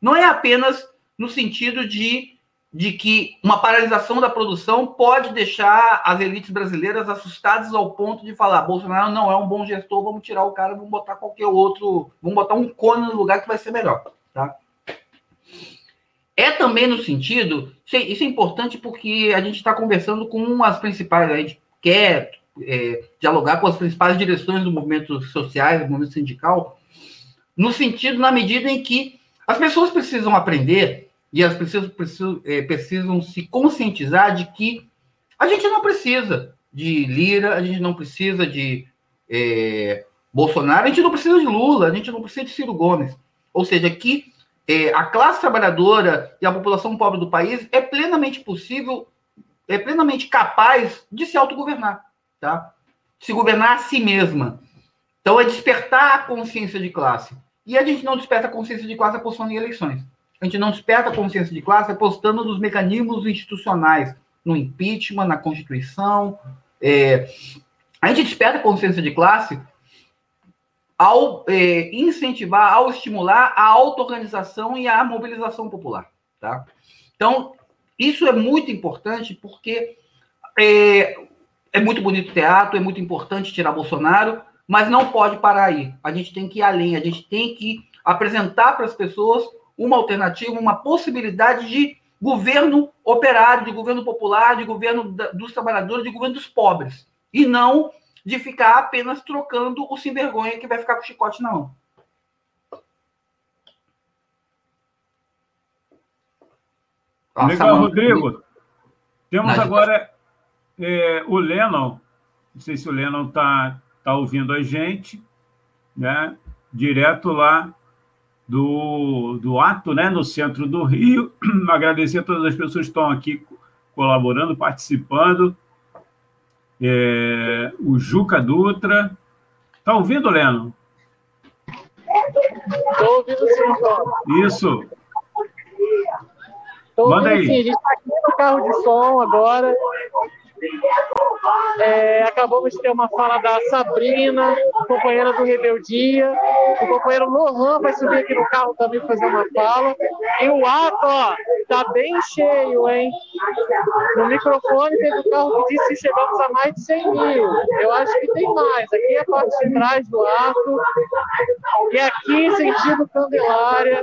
não é apenas no sentido de, de que uma paralisação da produção pode deixar as elites brasileiras assustadas ao ponto de falar: Bolsonaro não é um bom gestor, vamos tirar o cara, vamos botar qualquer outro, vamos botar um cone no lugar que vai ser melhor, tá? É também no sentido, isso é importante porque a gente está conversando com as principais, a gente quer é, dialogar com as principais direções do movimento social, do movimento sindical, no sentido, na medida em que as pessoas precisam aprender e as pessoas precisam, é, precisam se conscientizar de que a gente não precisa de Lira, a gente não precisa de é, Bolsonaro, a gente não precisa de Lula, a gente não precisa de Ciro Gomes. Ou seja, que é, a classe trabalhadora e a população pobre do país é plenamente possível, é plenamente capaz de se autogovernar, tá? Se governar a si mesma. Então é despertar a consciência de classe. E a gente não desperta a consciência de classe apostando em eleições. A gente não desperta a consciência de classe apostando nos mecanismos institucionais, no impeachment, na Constituição. É... A gente desperta a consciência de classe ao é, incentivar, ao estimular a auto-organização e a mobilização popular. Tá? Então, isso é muito importante porque é, é muito bonito o teatro, é muito importante tirar Bolsonaro, mas não pode parar aí. A gente tem que ir além, a gente tem que apresentar para as pessoas uma alternativa, uma possibilidade de governo operário, de governo popular, de governo dos trabalhadores, de governo dos pobres. E não de ficar apenas trocando o sem vergonha que vai ficar com o chicote na mão. Legal, Rodrigo. Temos agora é, o Lennon. Não sei se o Lennon está tá ouvindo a gente, né? Direto lá do, do ato, né? No centro do Rio. Agradecer a todas as pessoas que estão aqui colaborando, participando é, o Juca Dutra. Está ouvindo, Leno? Estou ouvindo sim, João. Isso. Tô Manda aí. Sim, a gente está aqui no carro de som agora. É, acabamos de ter uma fala da Sabrina, companheira do Rebeldia. O companheiro Lohan vai subir aqui no carro também fazer uma fala. E o ato, ó, tá bem cheio, hein? No microfone teve o carro que disse que chegamos a mais de 100 mil. Eu acho que tem mais. Aqui é a parte de trás do ato. E aqui, sentido Candelária.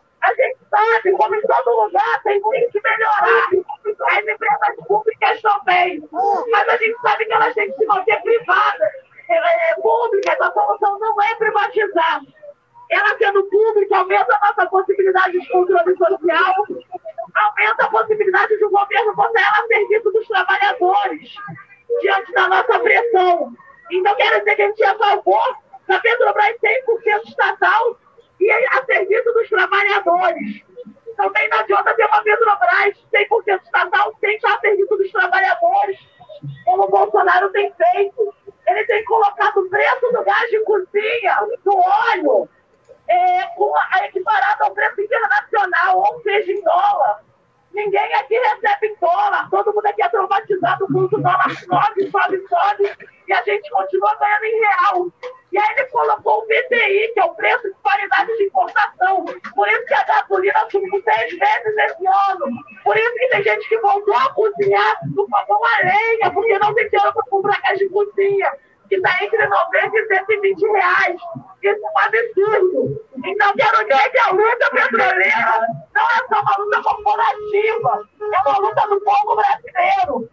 gente sabe, como em todo lugar, tem que melhorar. As empresas públicas também. Mas a gente sabe que elas têm que se manter privadas. É, públicas, a solução não é privatizar. Ela sendo pública, aumenta a nossa possibilidade de controle social, aumenta a possibilidade de o governo botar ela a serviço dos trabalhadores, diante da nossa pressão. Então, quero dizer que a gente é a favor da Petrobras 100% estatal e a serviço dos trabalhadores. Também não adianta ter uma Petrobras 100% estatal sem estar a serviço dos trabalhadores, como o Bolsonaro tem feito. Ele tem colocado o preço do gás de cozinha, do óleo, é, com a, equiparado ao preço internacional, ou seja, em dólar. Ninguém aqui recebe dólar, todo mundo aqui é traumatizado com o dólar sobe, sobe, sobe, e a gente continua ganhando em real. E aí ele colocou o PTI, que é o preço de paridade de importação. Por isso que a gasolina subiu seis vezes esse ano. Por isso que tem gente que voltou a cozinhar no fogão a lenha, porque não tem dinheiro para comprar gás de cozinha, que está entre 90 e 120 reais. Isso é um absurdo. Então, quero dizer que a luta petroleira não é só uma luta corporativa, é uma luta do povo brasileiro.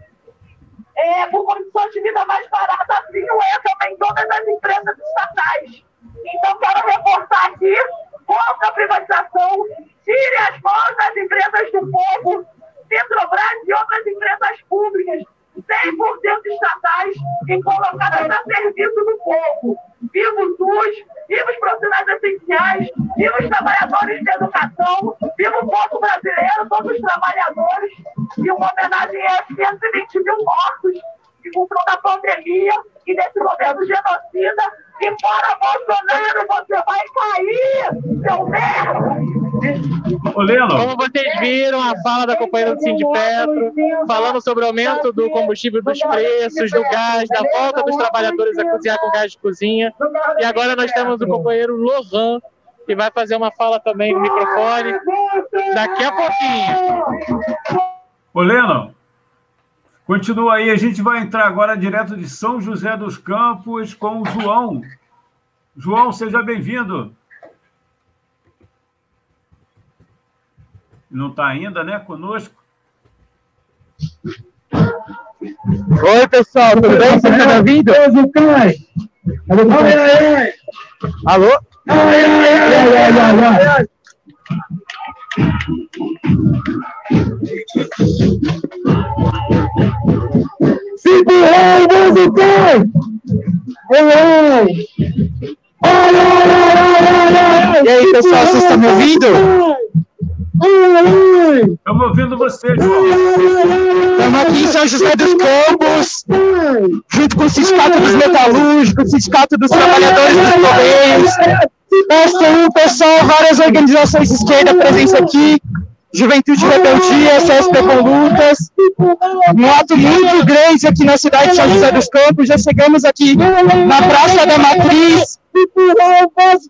É, por condições de vida mais baratas, assim não é também todas as empresas estatais. Então, quero reforçar aqui contra a privatização, tire as mãos das empresas do povo, Petrobras e outras empresas públicas 100% estatais e colocadas a serviço do povo. Viva o SUS, viva os profissionais essenciais, viva os trabalhadores de educação, viva o povo brasileiro, todos os trabalhadores, e uma homenagem a 120 mil mortos em função da pandemia e desse governo genocida. E fora Bolsonaro, você vai cair, seu merda! Ô, Leno. Como vocês viram, a fala da companheira do Sindipetro, falando sobre o aumento do combustível, dos preços, do gás, da volta dos trabalhadores a cozinhar com gás de cozinha. E agora nós temos o companheiro Lohan, que vai fazer uma fala também no microfone daqui a pouquinho. Ô, Leno, continua aí. A gente vai entrar agora direto de São José dos Campos com o João. João, seja bem-vindo. Não está ainda, né, conosco? Oi, pessoal, tudo bem? Você está me ouvindo? Alô? Ai, ai, ai, ai! E aí, pessoal, vocês estão me ouvindo? Estamos ouvindo você, João. Estamos aqui em São José dos Campos, junto com o Sindicato dos Metalúrgicos, o Sindicato dos Trabalhadores dos Correios, PSTU, pessoal, várias organizações de esquerda presentes aqui, Juventude Rebeldia, CSP com Lutas, um ato muito grande aqui na cidade de São José dos Campos, já chegamos aqui na Praça da Matriz,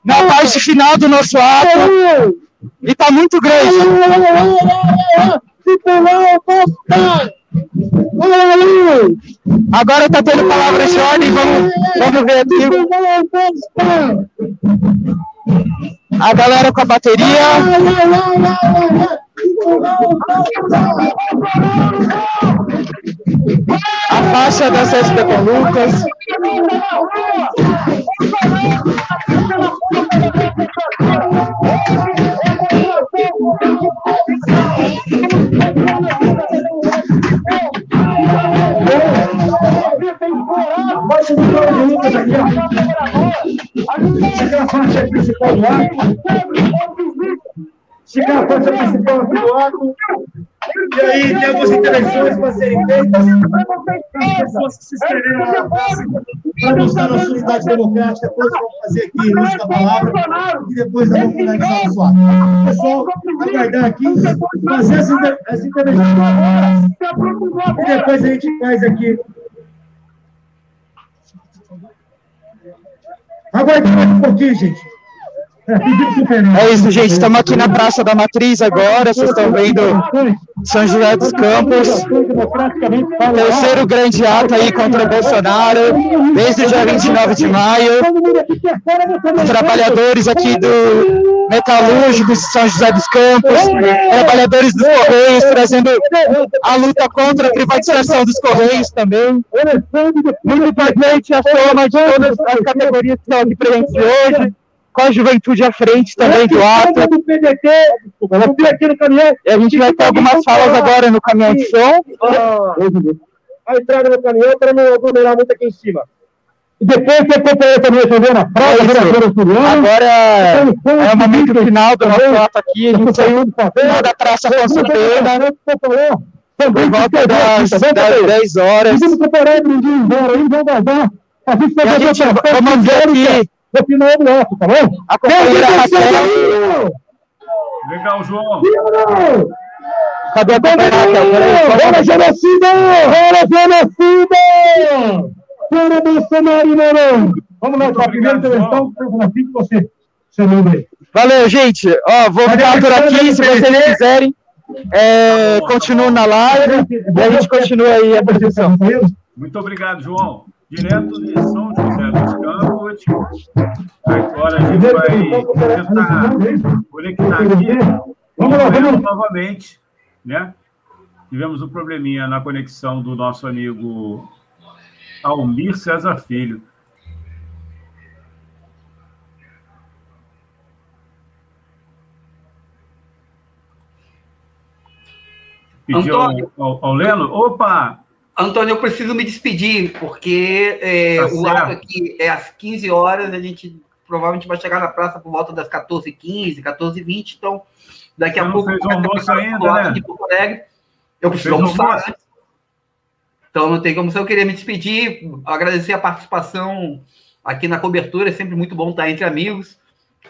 na parte final do nosso ato, e tá muito grande. Agora tá tendo palavras de ordem, vamos, vamos ver aqui. A galera com a bateria. A faixa da CSP com Lucas. Baixa do plano de lutas aqui, ó. A faixa principal do arco. A faixa principal do arco. E aí tem algumas intervenções para serem feitas as pessoas que se inscreveram na praça para mostrar nossa unidade democrática. Todos vão fazer aqui o uso da palavra e depois vamos finalizar o ato. Pessoal, aguardar aqui, fazer as, inter intervenções e depois a gente faz aqui Aguarde mais um pouquinho, gente. É isso, gente. Estamos aqui na Praça da Matriz agora. Vocês estão vendo São José dos Campos. Terceiro grande ato aí contra Bolsonaro, desde o dia 29 de maio. Trabalhadores aqui do Metalúrgico de São José dos Campos, trabalhadores dos Correios, trazendo a luta contra a privatização dos Correios também. Muito importante a soma de todas as categorias que estão aqui presentes hoje com a juventude à frente também do ato. do PDT, aqui no caminhão. E a gente vai ter algumas falas agora no caminhão de som. A entrada no caminhão para não aglomerar muito aqui em cima. E depois que a companheira também recebeu na praia, Agora é o momento final do nosso ato aqui. A gente saiu da Praça Pena. Por volta das, das 10 horas. Para um dia embora aí, vamos guardar. A gente vai a fazer outra vamos ver aqui no final do ato, tá bom? a companheira Raquel. Legal, João. Cadê a companheira Raquel? Fora genocida! Fora genocida! Fora Bolsonaro, não! Vamos lá, para a primeira intervenção, aqui que você, seu nome aí. Valeu, gente. Ó, vou ficar por aqui, se vocês quiserem. É, continuo na live e a gente continua aí a produção. Muito obrigado, João. Direto de São José dos Campos. Saúde. Agora a gente vai tentar conectar aqui. Vamos lá, vamos novamente, né? Tivemos um probleminha na conexão do nosso amigo Almir César Filho. Pediu ao, ao, ao Leno. Opa! Antônio, eu preciso me despedir, porque é, Tá o ato aqui é às 15 horas, a gente provavelmente vai chegar na praça por volta das 14h15, 14h20, então daqui a não pouco... fez o vai almoço ainda, né? Alegre. Eu preciso Fez almoçar antes. Então não tem como ser. Eu queria me despedir, agradecer a participação aqui na cobertura, é sempre muito bom estar entre amigos,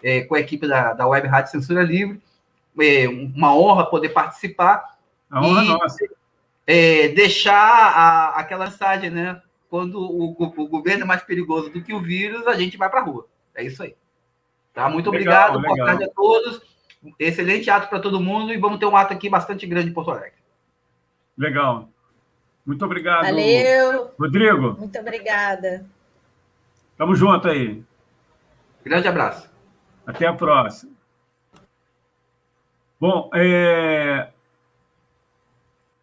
é, com a equipe da, da Web Rádio Censura Livre. É uma honra poder participar. A honra é E, nossa. É, deixar a- aquela mensagem, né? Quando o, go- o governo é mais perigoso do que o vírus, a gente vai para a rua. É isso aí. Tá? Muito Legal, obrigado, boa legal. tarde a todos. Excelente ato para todo mundo e vamos ter um ato aqui bastante grande em Porto Alegre. Legal. Muito obrigado. Valeu. Rodrigo, Muito obrigada. tamo junto aí. Grande abraço. Até a próxima. Bom, é,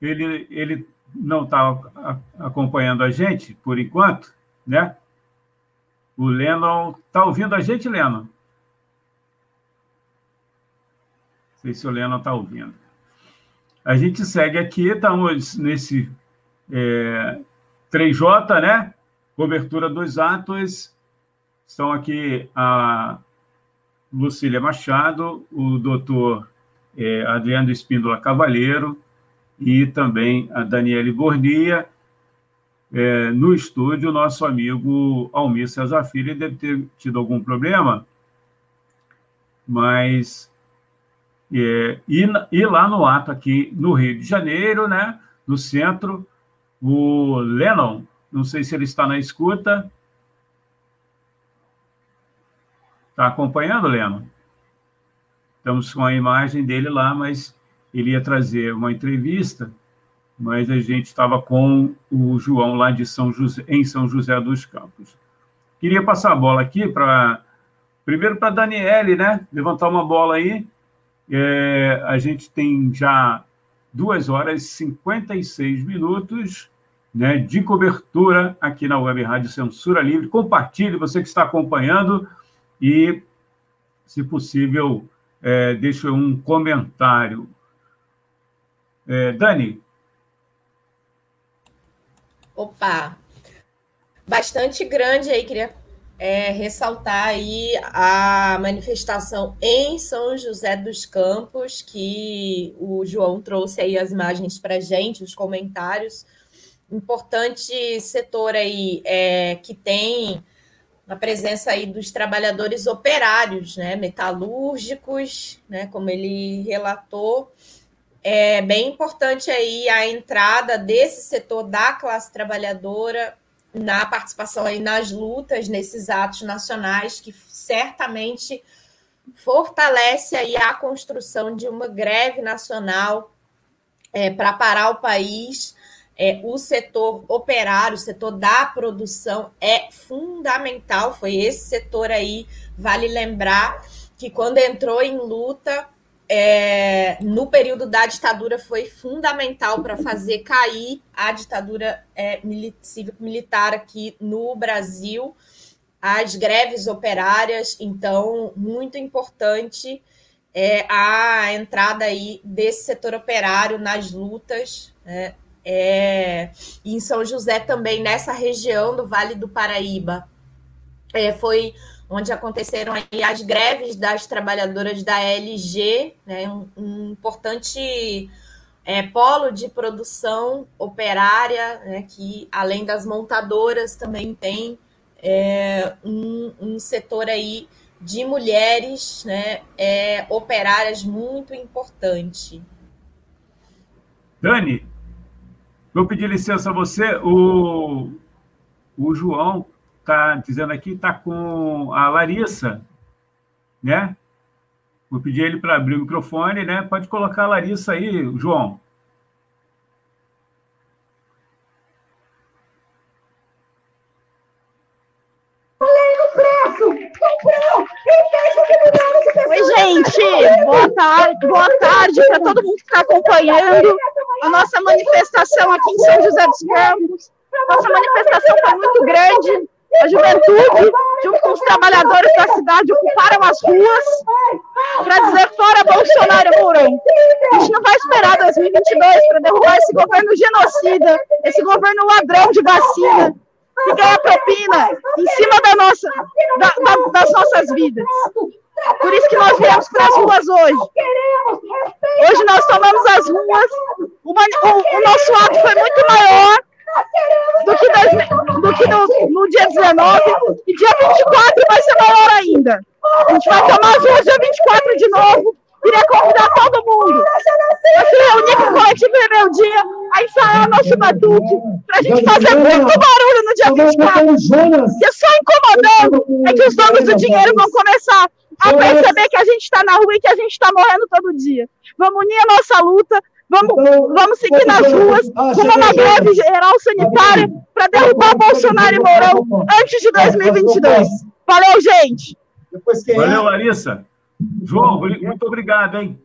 ele, ele não está acompanhando a gente por enquanto, né? O Lennon está ouvindo a gente, Lennon? Não sei se o Lennon está ouvindo. A gente segue aqui, estamos nesse é, 3J, né? Cobertura dos atos. Estão aqui a Lucília Machado, o doutor eh, Adriano Espíndola Cavalheiro e também a Daniele Bornia. Eh, no estúdio, nosso amigo Almir Cesar Filho deve ter tido algum problema, mas. eh, e, e lá no ato, aqui no Rio de Janeiro, né, no centro, o Lennon, não sei se ele está na escuta, Está acompanhando, Leno? Estamos com a imagem dele lá, mas ele ia trazer uma entrevista, mas a gente estava com o João lá de São José, em São José dos Campos. Queria passar a bola aqui para primeiro para Daniele, né? Levantar uma bola aí. É, a gente tem já duas horas e 56 minutos né, de cobertura aqui na Web Rádio Censura Livre. Compartilhe, você que está acompanhando, e, se possível, é, deixe um comentário. É, Dani, Opa! Bastante grande aí, queria é, ressaltar aí a manifestação em São José dos Campos, que o João trouxe aí as imagens para gente, os comentários. Importante setor aí é, que tem a presença aí dos trabalhadores operários, né, metalúrgicos, né, como ele relatou, é bem importante aí a entrada desse setor da classe trabalhadora na participação aí nas lutas, nesses atos nacionais, que certamente fortalece aí a construção de uma greve nacional é, para parar o país. É, o setor operário, o setor da produção é fundamental. Foi esse setor aí, vale lembrar que quando entrou em luta, é, no período da ditadura foi fundamental para fazer cair a ditadura é, cívico-militar aqui no Brasil, as greves operárias, então muito importante é, a entrada aí desse setor operário nas lutas, né? é, em São José também nessa região do Vale do Paraíba é, foi onde aconteceram as greves das trabalhadoras da LG, né, um, um importante é, polo de produção operária, né, que além das montadoras também tem é, um, um, setor aí de mulheres né, é, operárias muito importante. Dani, vou pedir licença a você. O, o João está dizendo aqui, está com a Larissa, né? Vou pedir ele para abrir o microfone, né? Pode colocar a Larissa aí, João. Oi, gente, boa tarde, boa tarde para todo mundo que está acompanhando a nossa manifestação aqui em São José dos Campos. Nossa manifestação foi muito grande, a juventude, junto com os trabalhadores da cidade, ocuparam as ruas para dizer fora Bolsonaro Mourão. A gente não vai esperar 2022 para derrubar esse governo genocida, esse governo ladrão de vacina, que ganha propina em cima da nossa, da, da, das nossas vidas. Por isso que nós viemos para as ruas hoje. Hoje nós tomamos as ruas, o, o, o nosso ato foi muito maior do que, do que no, no, dia 19, e dia 24 vai ser maior ainda. A gente vai tomar as ruas dia 24 de novo. Queria convidar todo mundo a se reunir com o coletivo Rebeldia, a ensaiar nosso batuque, para a gente fazer muito barulho no dia 24. Porque só incomodando é que os donos do dinheiro vão começar a perceber que a gente está na rua e que a gente está morrendo todo dia. Vamos unir a nossa luta, vamos, vamos seguir nas ruas com uma greve geral sanitária para derrubar Bolsonaro e Mourão antes de 2022. Valeu, gente! Valeu, Larissa. João, muito obrigado, hein?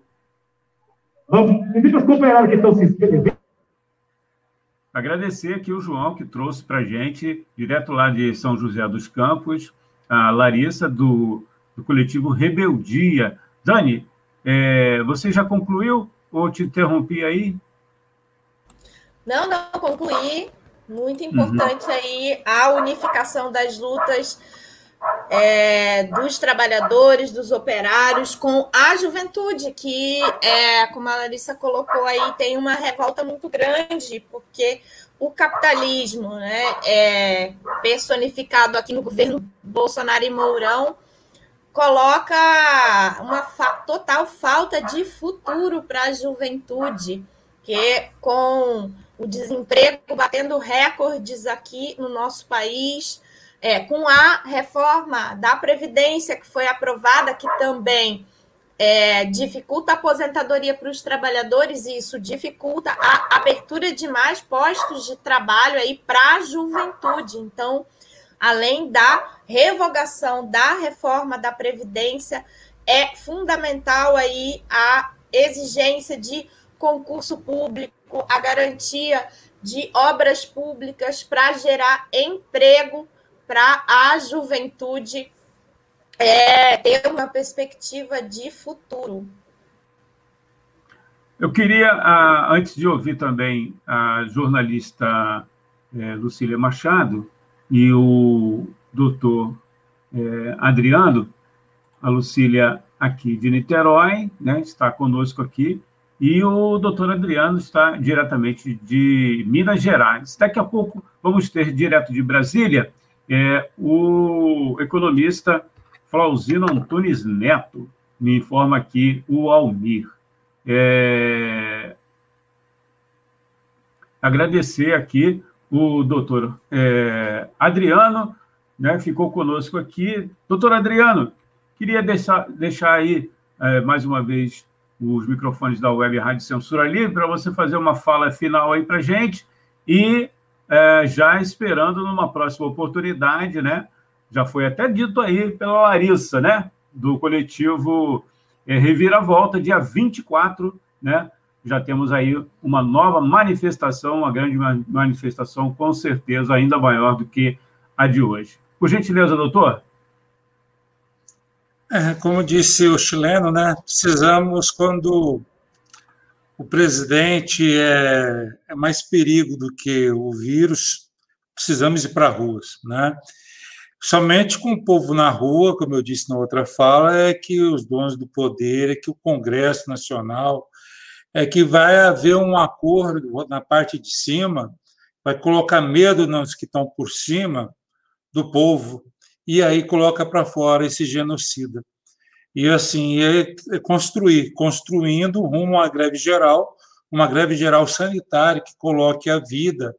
Vamos, invita os companheiros que estão se inscrevendo. Agradecer aqui o João, que trouxe para a gente, direto lá de São José dos Campos, a Larissa, do do coletivo Rebeldia. Dani, é, você já concluiu ou te interrompi aí? Não, não, concluí. Muito importante uhum. aí a unificação das lutas é, dos trabalhadores, dos operários com a juventude, que, é, como a Larissa colocou aí, tem uma revolta muito grande, porque o capitalismo, né, é personificado aqui no governo Bolsonaro e Mourão, coloca uma fa total falta de futuro para a juventude, que com o desemprego batendo recordes aqui no nosso país, é, com a reforma da Previdência que foi aprovada, que também é, dificulta a aposentadoria para os trabalhadores, e isso dificulta a abertura de mais postos de trabalho aí para a juventude. Então, além da revogação da reforma da Previdência, é fundamental aí a exigência de concurso público, a garantia de obras públicas para gerar emprego para a juventude é, ter uma perspectiva de futuro. Eu queria, ah, antes de ouvir também a jornalista é, Lucília Machado, e o doutor é, Adriano, a Lucília aqui de Niterói, né, está conosco aqui, e o doutor Adriano está diretamente de Minas Gerais. Daqui a pouco vamos ter direto de Brasília é, o economista Flauzino Antunes Neto, me informa aqui o Almir. É, agradecer aqui o doutor é, Adriano, né, ficou conosco aqui. Doutor Adriano, queria deixar, deixar aí, é, mais uma vez, os microfones da Web Rádio Censura Livre para você fazer uma fala final aí para gente e é, já esperando numa próxima oportunidade, né? Já foi até dito aí pela Larissa, né? Do coletivo é, Reviravolta, dia 24, né? Já temos aí uma nova manifestação, uma grande manifestação, com certeza ainda maior do que a de hoje. Por gentileza, doutor. É, como disse o chileno, né, precisamos, quando o presidente é, é mais perigo do que o vírus, precisamos ir para ruas. Né? Somente com o povo na rua, como eu disse na outra fala, é que os donos do poder, é que o Congresso Nacional, é que vai haver um acordo na parte de cima, vai colocar medo nos que estão por cima do povo, e aí coloca para fora esse genocida. E assim, é, é construir, construindo rumo à greve geral, uma greve geral sanitária que coloque a vida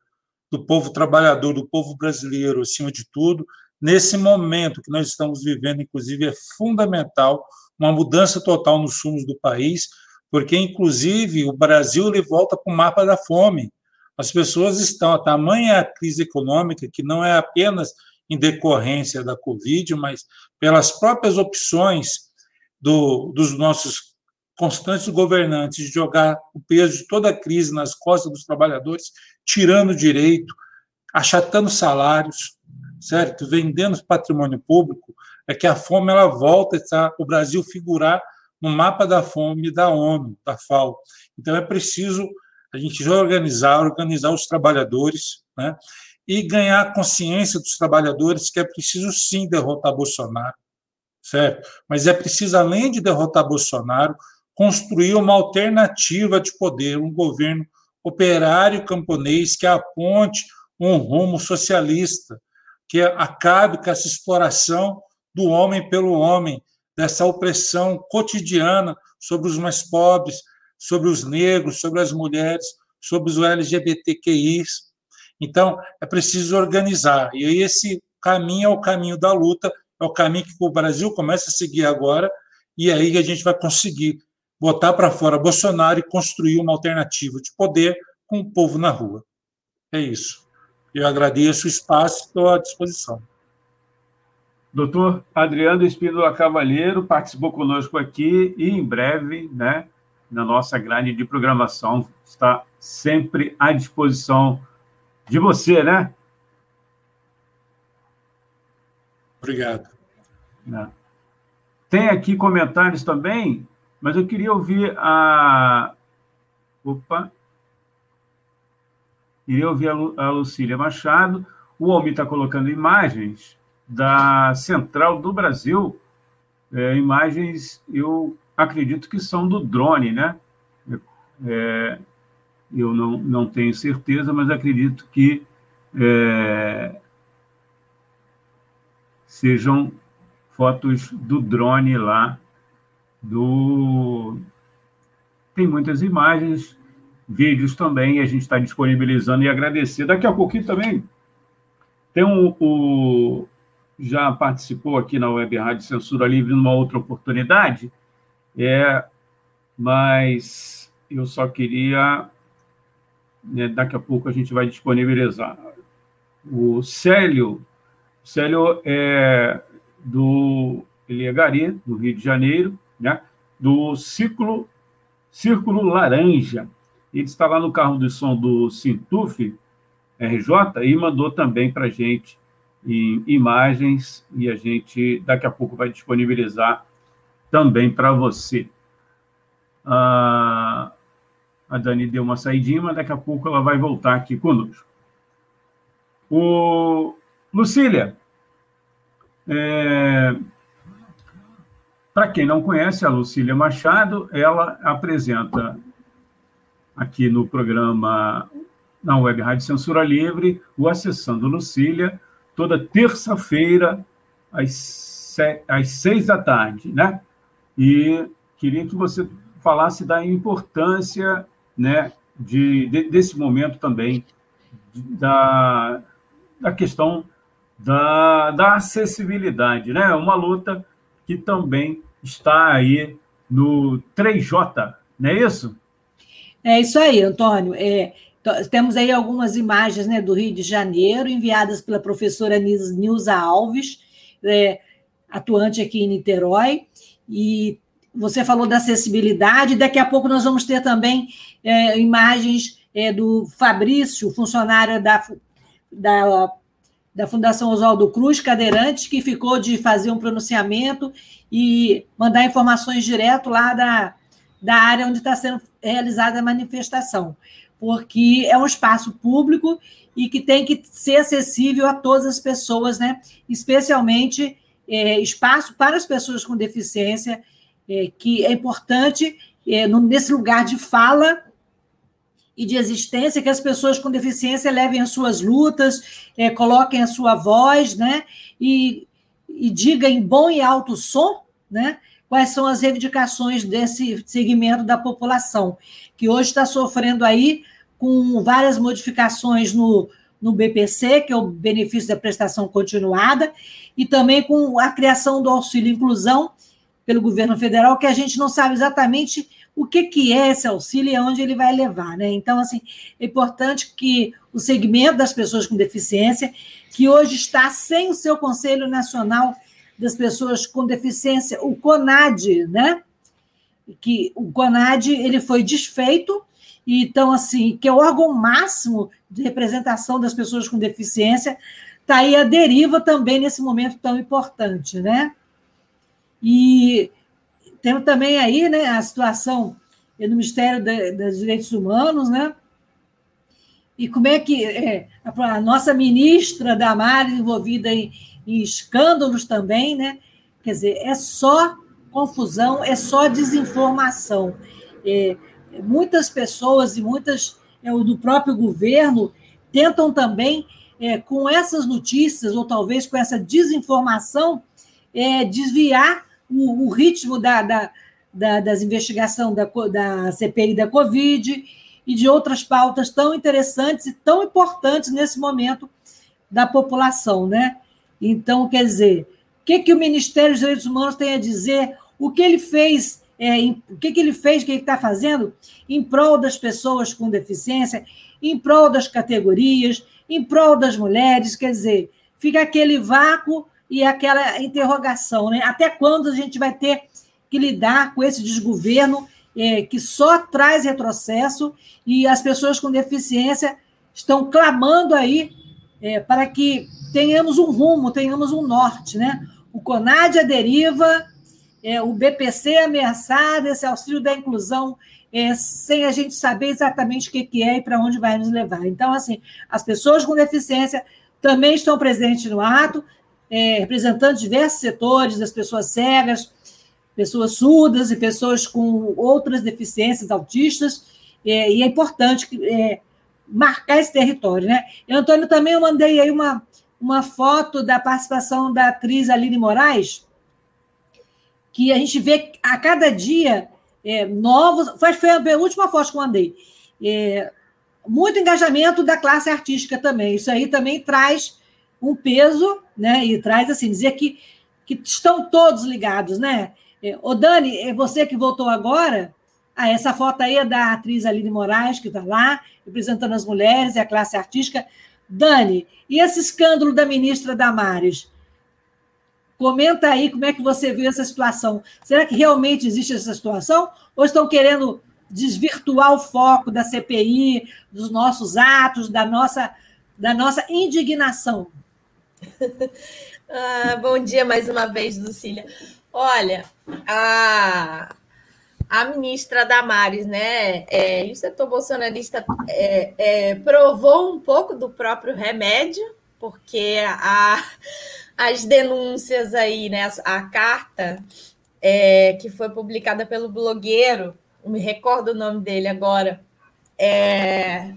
do povo trabalhador, do povo brasileiro, acima de tudo, nesse momento que nós estamos vivendo, inclusive, é fundamental uma mudança total nos sumos do país, porque, inclusive, o Brasil ele volta para o mapa da fome. As pessoas estão, a tamanha crise econômica, que não é apenas em decorrência da Covid, mas pelas próprias opções do, dos nossos constantes governantes de jogar o peso de toda a crise nas costas dos trabalhadores, tirando direito, achatando salários, certo? Vendendo patrimônio público, é que a fome ela volta a o Brasil figurar no mapa da fome da ONU, da FAO. Então é preciso a gente organizar, organizar os trabalhadores, né? E ganhar consciência dos trabalhadores que é preciso sim derrotar Bolsonaro, certo? Mas é preciso, além de derrotar Bolsonaro, construir uma alternativa de poder, um governo operário camponês que aponte um rumo socialista, que acabe com essa exploração do homem pelo homem, dessa opressão cotidiana sobre os mais pobres, sobre os negros, sobre as mulheres, sobre os LGBTQIs. Então, é preciso organizar. E esse caminho é o caminho da luta, é o caminho que o Brasil começa a seguir agora, e aí a gente vai conseguir botar para fora Bolsonaro e construir uma alternativa de poder com o povo na rua. É isso. Eu agradeço o espaço e estou à disposição. Doutor Adriano Espíndola Cavalheiro participou conosco aqui e em breve, né, na nossa grade de programação, está sempre à disposição de você, né? Obrigado. É. Tem aqui comentários também, mas eu queria ouvir a. Opa! Queria ouvir a Lucília Machado. O Almi está colocando imagens da Central do Brasil, é, imagens, eu acredito que são do drone, né? É, eu não, não tenho certeza, mas acredito que é, sejam fotos do drone lá, do... Tem muitas imagens, vídeos também, a gente está disponibilizando e agradecer. Daqui a pouquinho também tem um, o, já participou aqui na Web Rádio Censura Livre numa outra oportunidade, é, mas eu só queria. Né, daqui a pouco a gente vai disponibilizar. O Célio, Célio é do. Ele é Gari, do Rio de Janeiro, né, do Círculo, Círculo Laranja. Ele está lá no carro de som do Sintuf RJ e mandou também para a gente em imagens e a gente daqui a pouco vai disponibilizar também para você. a Dani deu uma saidinha, mas daqui a pouco ela vai voltar aqui conosco. O Lucília, é, para quem não conhece a Lucília Machado, ela apresenta aqui no programa na Web Rádio Censura Livre o Acessando Lucília, toda terça-feira, às, às seis da tarde, né? E queria que você falasse da importância, né, de, de desse momento também, da, da questão da, da acessibilidade, né? Uma luta que também está aí no 3J, não é isso? É isso aí, Antônio. É, temos aí algumas imagens né, do Rio de Janeiro, enviadas pela professora Nilza Alves, é, atuante aqui em Niterói, e você falou da acessibilidade, daqui a pouco nós vamos ter também é, imagens é, do Fabrício, funcionário da, da, da Fundação Oswaldo Cruz, cadeirante, que ficou de fazer um pronunciamento e mandar informações direto lá da, da área onde está sendo realizada a manifestação porque é um espaço público e que tem que ser acessível a todas as pessoas, né? especialmente é, espaço para as pessoas com deficiência, é, que é importante é, no, nesse lugar de fala e de existência que as pessoas com deficiência levem as suas lutas, é, coloquem a sua voz, né? E, e em bom e alto som, né? Quais são as reivindicações desse segmento da população que hoje está sofrendo aí com várias modificações no, no BPC, que é o benefício da prestação continuada, e também com a criação do auxílio inclusão pelo governo federal, que a gente não sabe exatamente o que, que é esse auxílio e aonde ele vai levar. Né? Então, assim, é importante que o segmento das pessoas com deficiência, que hoje está sem o seu Conselho Nacional das Pessoas com Deficiência, o CONAD, né? que o CONAD ele foi desfeito, então, assim, que é o órgão máximo de representação das pessoas com deficiência, está aí a deriva também nesse momento tão importante, né? E temos também aí né, a situação no Ministério dos Direitos Humanos, né? E como é que é, a nossa ministra Damares envolvida em, em escândalos também, né? Quer dizer, é só confusão, é só desinformação. É, muitas pessoas e muitas é, do próprio governo tentam também, é, com essas notícias, ou talvez com essa desinformação, é, desviar o, o ritmo da, da, da, das investigações da, da CPI da Covid e de outras pautas tão interessantes e tão importantes nesse momento da população, né? Então, quer dizer, o que, que o Ministério dos Direitos Humanos tem a dizer? O que ele fez, é, em, o que, que ele fez, o que ele está fazendo em prol das pessoas com deficiência, em prol das categorias, em prol das mulheres, quer dizer, fica aquele vácuo e aquela interrogação, né? Até quando a gente vai ter que lidar com esse desgoverno é, que só traz retrocesso e as pessoas com deficiência estão clamando aí é, para que tenhamos um rumo, tenhamos um norte, né? O CONAD a deriva, é, o BPC ameaçado, esse auxílio da inclusão, é, sem a gente saber exatamente o que, que é e para onde vai nos levar. Então, assim, as pessoas com deficiência também estão presentes no ato, é, representando diversos setores, das pessoas cegas, pessoas surdas e pessoas com outras deficiências autistas, é, e é importante é, marcar esse território. Né? E, Antônio, também eu mandei aí uma, uma foto da participação da atriz Aline Moraes, que a gente vê a cada dia é, novos. Foi, foi a última foto que eu mandei. É, muito engajamento da classe artística também. Isso aí também traz um peso, né? E traz assim, dizer que, que estão todos ligados, né? É, ô, Dani, é você que voltou agora? Ah, essa foto aí é da atriz Aline Moraes, que está lá, representando as mulheres e a classe artística. Dani, e esse escândalo da ministra Damares? Comenta aí como é que você viu essa situação. Será que realmente existe essa situação? Ou estão querendo desvirtuar o foco da CPI, dos nossos atos, da nossa, da nossa indignação? ah, bom dia mais uma vez, Lucília. Olha, a, a ministra Damares, né, é, e o setor bolsonarista é, é, provou um pouco do próprio remédio, porque a, as denúncias aí, né, a, carta é, que foi publicada pelo blogueiro, me recordo o nome dele agora, é,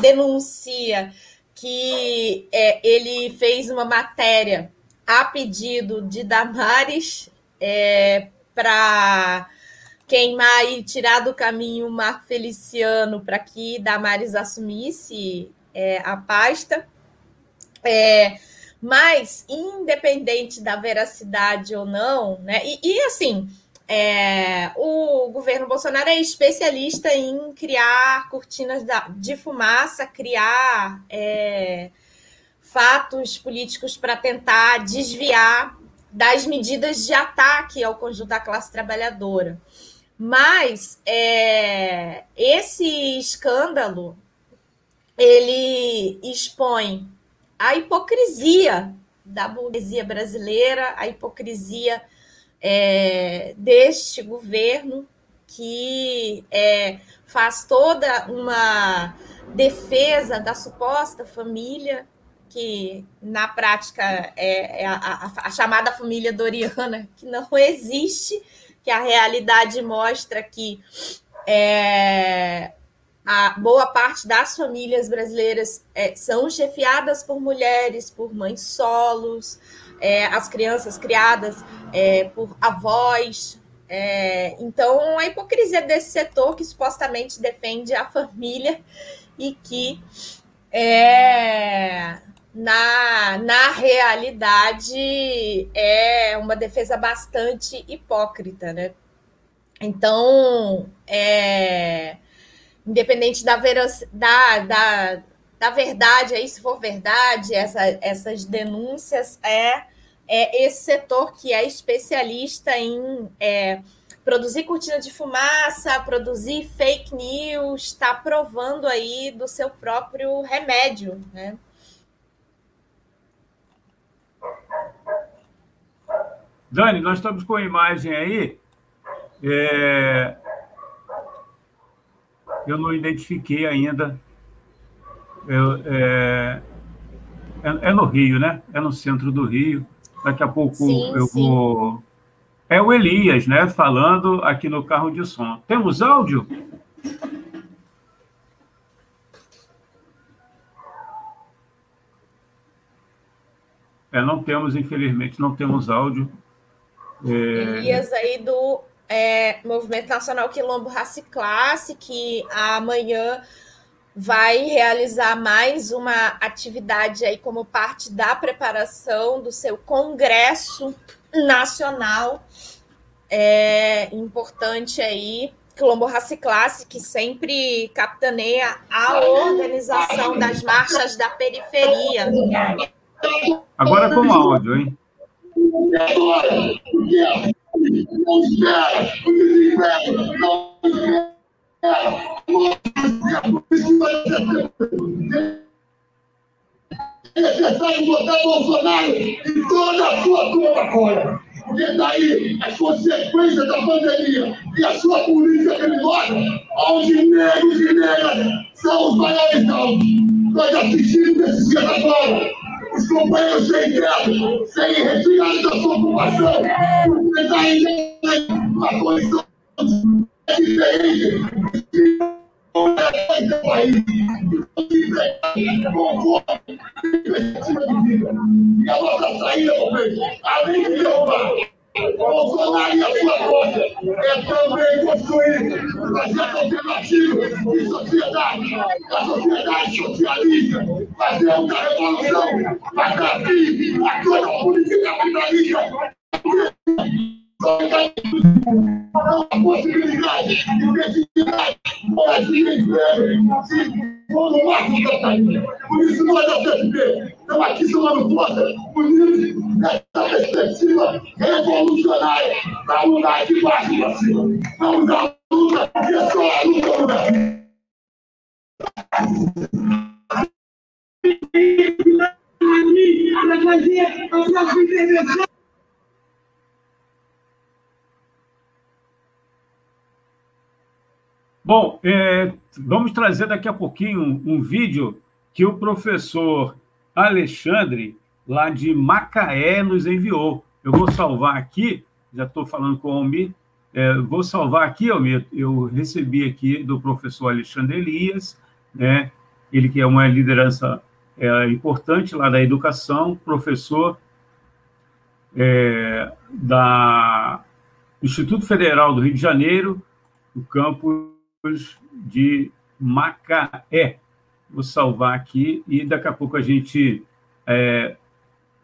denuncia que é, ele fez uma matéria a pedido de Damares é, para queimar e tirar do caminho o Marco Feliciano para que Damares assumisse é, a pasta. É, mas, independente da veracidade ou não, né? E, e assim, é, o governo Bolsonaro é especialista em criar cortinas de fumaça, criar é, fatos políticos para tentar desviar das medidas de ataque ao conjunto da classe trabalhadora. Mas é, esse escândalo ele expõe a hipocrisia da burguesia brasileira, a hipocrisia é, deste governo que é, faz toda uma defesa da suposta família que na prática é, é a, a, a, chamada família doriana, que não existe, que a realidade mostra que é, a boa parte das famílias brasileiras é, são chefiadas por mulheres, por mães solos, é, as crianças criadas é, por avós. É, então, a hipocrisia desse setor que supostamente defende a família e que é, na, na realidade é uma defesa bastante hipócrita, né? Então, é, independente da, veros, da, da, da verdade, aí se for verdade, essa, essas denúncias, é, é esse setor que é especialista em é, produzir cortina de fumaça, produzir fake news, está provando aí do seu próprio remédio, né? Dani, nós estamos com a imagem aí. É... Eu não identifiquei ainda. Eu, é... É, é... no Rio, né? É no centro do Rio. Daqui a pouco sim, eu sim. vou é o Elias, né, falando aqui no carro de som. Temos áudio? É, não temos, infelizmente, não temos áudio. É... Elias aí do é, Movimento Nacional Quilombo Raça Classe, que amanhã vai realizar mais uma atividade aí como parte da preparação do seu congresso nacional é, importante aí, Quilombo Race Classe, que sempre capitaneia a organização das marchas da periferia. Agora com áudio, hein? Necessário botar Bolsonaro em toda a sua Coca-Cola. Porque daí as consequências da pandemia e a sua polícia criminosa, onde negros e negras são os maiores alvos. Nós assistimos esses dias agora os companheiros sem teto, sem retirados da sua ocupação, vocês ainda uma condição diferente e a nossa saída, além de derrubar Bolsonaro e a sua força, é também construir projeto alternativo de sociedade, a sociedade socialista, fazer uma revolução, a toda a política capitalista possibilidade de identidade brasileira se for no marco da família. Por isso, nós da CFP estamos aqui somando força, unidos nessa perspectiva revolucionária para mudar de baixo para cima. Vamos à luta, que é só a luta do Brasil. A Bom, é, vamos trazer daqui a pouquinho um, um, vídeo que o professor Alexandre, lá de Macaé, nos enviou. Eu vou salvar aqui, já estou falando com o Almir, é, vou salvar aqui, Almir, eu recebi aqui do professor Alexandre Elias, né, ele que é uma liderança é, importante lá da educação, professor é, da Instituto Federal do Rio de Janeiro, no campo de Macaé. Vou salvar aqui e daqui a pouco a gente é,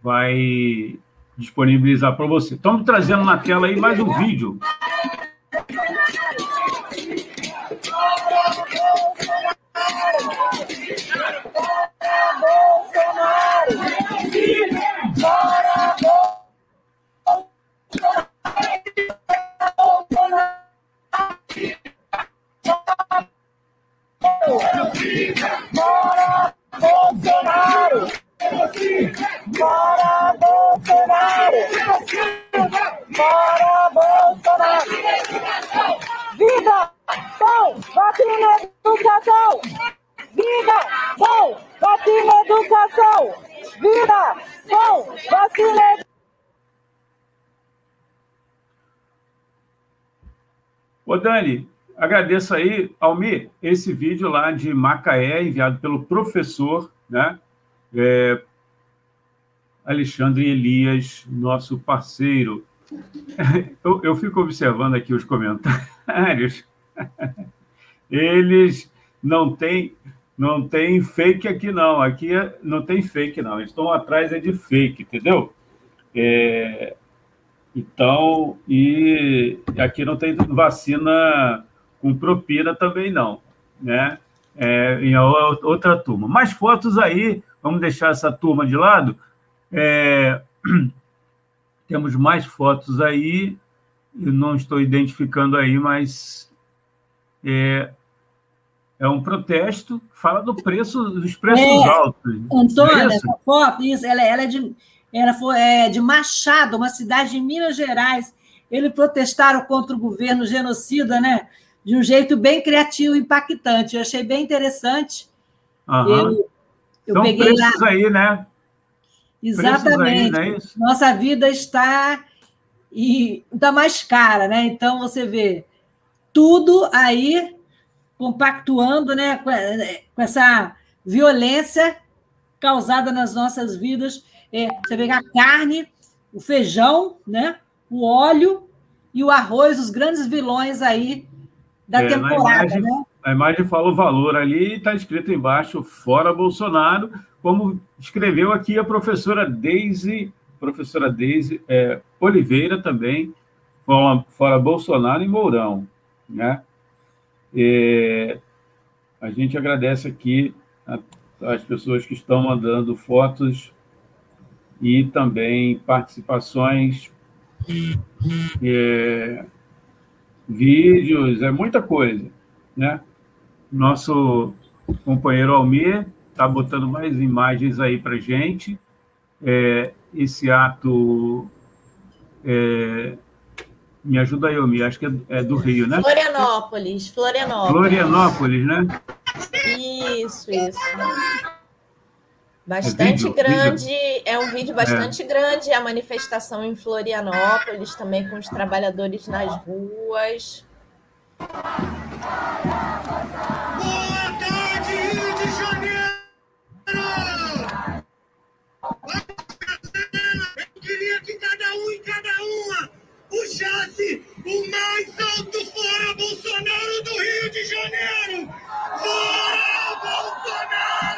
vai disponibilizar para você. Estamos trazendo na tela aí mais um vídeo. Bora, Bolsonaro! Bora, Bolsonaro! Bora, Bolsonaro! Vida, pão, vacina, educação! Vida, pão, vacina, educação! Vida, pão, vacina, educação! Ô, Dani, Agradeço aí, Almir, esse vídeo lá de Macaé, enviado pelo professor, né? É, Alexandre Elias, nosso parceiro. Eu, eu fico observando aqui os comentários. Eles não têm não tem fake aqui, não. Aqui é, não tem fake, não. Eles estão atrás é de fake, entendeu? É, então, e aqui não tem vacina com propina também não, né? É, em outra turma. Mais fotos aí, vamos deixar essa turma de lado. É, temos mais fotos aí. eu não estou identificando aí, mas é, é um protesto que fala do preço, dos preços É, altos. É isso? essa foto, isso, ela, ela é de, ela foi, é de Machado, uma cidade em Minas Gerais. Eles protestaram contra o governo genocida, né? De um jeito bem criativo e impactante. Eu achei bem interessante. Aham. Eu, eu São peguei lá. preços aí, né? Aí, Exatamente. não é isso? Nossa vida está e está mais cara, né? Então você vê tudo aí compactuando, né, com com essa violência causada nas nossas vidas. É, você vê a carne, o feijão, né, o óleo e o arroz, os grandes vilões aí da É, temporada, imagem, né? A imagem fala o valor ali e está escrito embaixo, fora Bolsonaro, como escreveu aqui a professora Deise, professora Deise é, Oliveira também, fora, fora Bolsonaro e Mourão. Né? É, a gente agradece aqui a- as pessoas que estão mandando fotos e também participações, é, vídeos, é muita coisa, né? Nosso companheiro Almir está botando mais imagens aí para gente. É, esse ato, é, me ajuda aí, Almir, acho que é, é do Rio, né? Florianópolis, Florianópolis. Florianópolis, né? Isso, isso. Bastante vídeo, grande, é um vídeo bastante grande, a manifestação em Florianópolis, também com os trabalhadores nas ruas. Eu queria que cada um e cada uma puxasse o mais alto fora Bolsonaro do Rio de Janeiro! Fora Bolsonaro!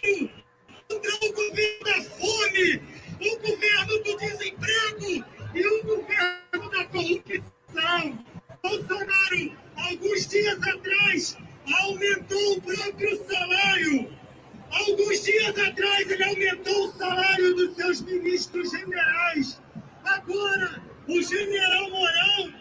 Contra o governo da fome, o governo do desemprego e o governo da corrupção. Bolsonaro, alguns dias atrás, aumentou o próprio salário. Alguns dias atrás, ele aumentou o salário dos seus ministros generais. Agora, o general Mourão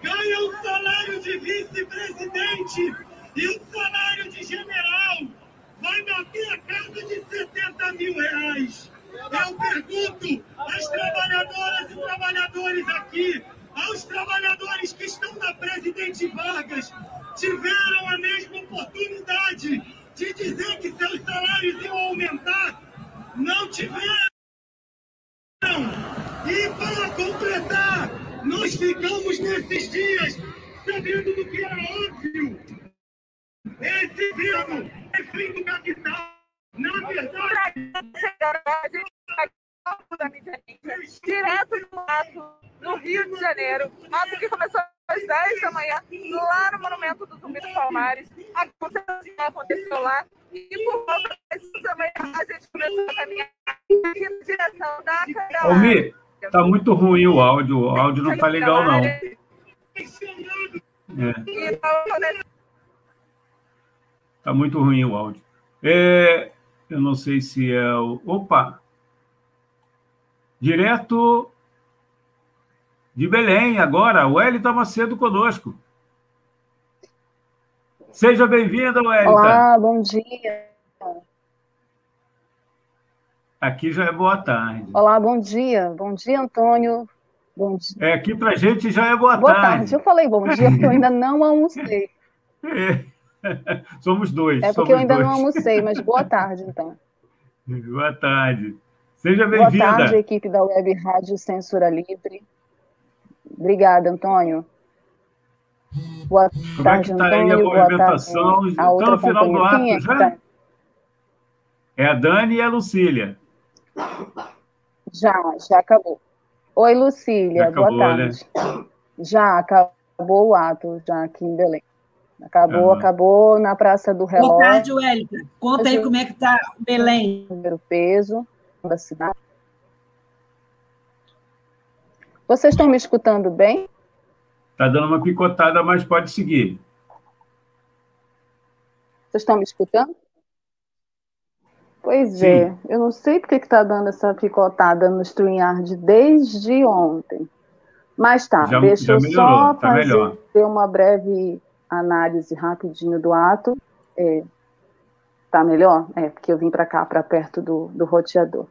ganha o salário de vice-presidente e o salário de general vai bater a casa de 70 mil reais. Eu pergunto às trabalhadoras e trabalhadores aqui, aos trabalhadores que estão na Presidente Vargas, tiveram a mesma oportunidade de dizer que seus salários iam aumentar? Não tiveram. E para completar, nós ficamos nesses dias sabendo do que era óbvio. Esse governo é fim do capital. Na verdade, direto do ato no Rio de Janeiro. Ato que começou às 10 da manhã, lá no Monumento do Zumbi dos Palmares. A concentração aconteceu lá. E por volta das 6 da manhã, a gente começou a caminhar aqui na direção da Cadeira. Almir, tá muito ruim o áudio, o áudio não tá legal, não. É. E tá Tá muito ruim o áudio. É, eu não sei se é o. Opa! Direto de Belém, agora, o Wellington Macedo conosco. Seja bem-vinda, Wellington. Olá, bom dia. Aqui já é boa tarde. Olá, bom dia. Bom dia, Antônio. Bom dia. É, aqui pra gente já é boa, Boa tarde. tarde. Eu falei bom dia porque eu ainda não almocei. É. Somos dois. É porque eu ainda dois. não almocei, mas boa tarde, então. Boa tarde. Seja Boa tarde, bem-vinda. equipe da Web Rádio Censura Livre. Obrigada, Antônio. Boa Como é tarde, que tá aí a movimentação? outra no final do é ato que já? tá? É a Dani e a Lucília. Já, já acabou. Oi, Lucília. Já acabou, boa né? tarde. Já acabou o ato, já aqui em Belém. Acabou, Aham. acabou na Praça do Relógio. Boa tarde, Wellington. Conta aí como é que está Belém. Primeiro peso. da cidade. Vocês estão me escutando bem? Está dando uma picotada, mas pode seguir. Vocês estão me escutando? Pois Sim. é, eu não sei porque está dando essa picotada no StreamYard desde ontem. Mas tá, Já- deixa já eu melhorou, só tá fazer melhor. uma breve análise rapidinho do ato. É, tá melhor? É, porque eu vim para cá, para perto do, do roteador.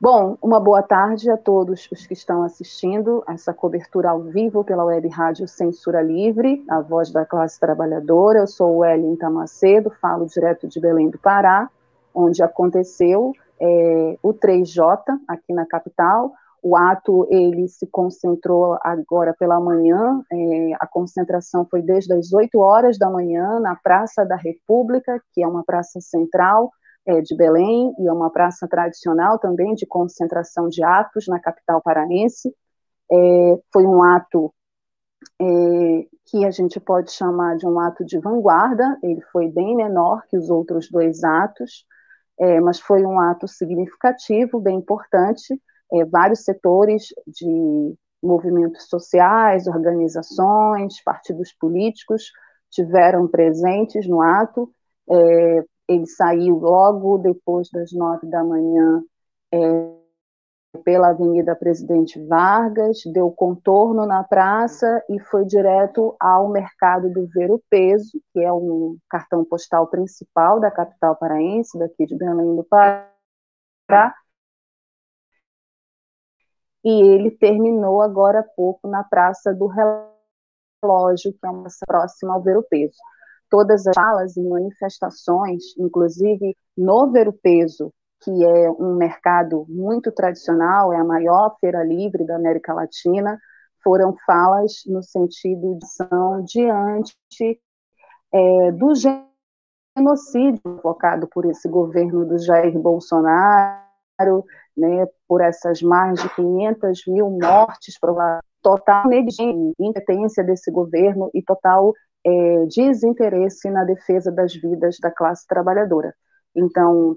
Bom, uma boa tarde a todos os que estão assistindo essa cobertura ao vivo pela web rádio Censura Livre, a voz da classe trabalhadora. Eu sou o Wellington Macedo, falo direto de Belém do Pará, onde aconteceu é, o 3J aqui na capital. O ato ele se concentrou agora pela manhã. é, a concentração foi desde as 8 horas da manhã na Praça da República, que é uma praça central é, de Belém e é uma praça tradicional também de concentração de atos na capital paraense. É, foi um ato é, que a gente pode chamar de um ato de vanguarda. Ele foi bem menor que os outros dois atos, é, mas foi um ato significativo, bem importante. É, vários setores de movimentos sociais, organizações, partidos políticos tiveram presentes no ato. É, ele saiu logo depois das nove da manhã é, pela Avenida Presidente Vargas, deu contorno na praça e foi direto ao mercado do Ver Peso, que é um cartão postal principal da capital paraense, daqui de Belém do Pará. E ele terminou agora há pouco na Praça do Relógio, que é uma próxima ao Ver o Peso. Todas as falas e manifestações, inclusive no Ver o Peso, que é um mercado muito tradicional, é a maior feira livre da América Latina, foram falas no sentido de ação diante é, do genocídio provocado por esse governo do Jair Bolsonaro, né, por essas mais de 500 mil mortes, uma total negligência, incompetência desse governo e total é, desinteresse na defesa das vidas da classe trabalhadora. Então,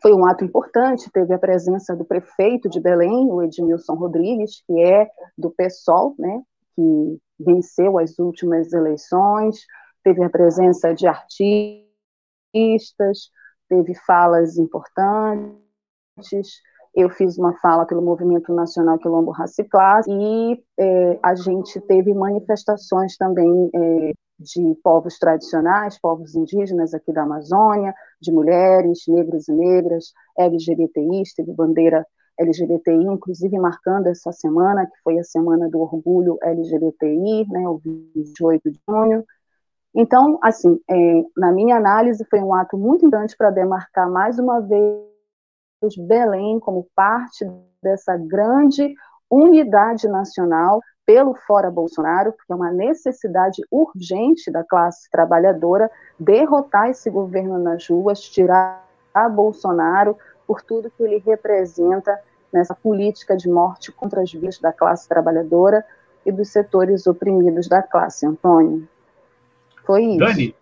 foi um ato importante, teve a presença do prefeito de Belém, o Edmilson Rodrigues, que é do PSOL, né, que venceu as últimas eleições, teve a presença de artistas, teve falas importantes, eu fiz uma fala pelo Movimento Nacional Quilombo Raça e é, a gente teve manifestações também é, de povos tradicionais, povos indígenas aqui da Amazônia, de mulheres, negros e negras, LGBTIs, teve bandeira LGBTI, inclusive marcando essa semana, que foi a Semana do Orgulho LGBTI, né, o 28 de junho. Então, assim, é, na minha análise, foi um ato muito importante para demarcar mais uma vez Belém como parte dessa grande unidade nacional pelo fora Bolsonaro, porque é uma necessidade urgente da classe trabalhadora derrotar esse governo nas ruas, tirar a Bolsonaro por tudo que ele representa nessa política de morte contra as vidas da classe trabalhadora e dos setores oprimidos da classe. Antônio, foi isso. Dani,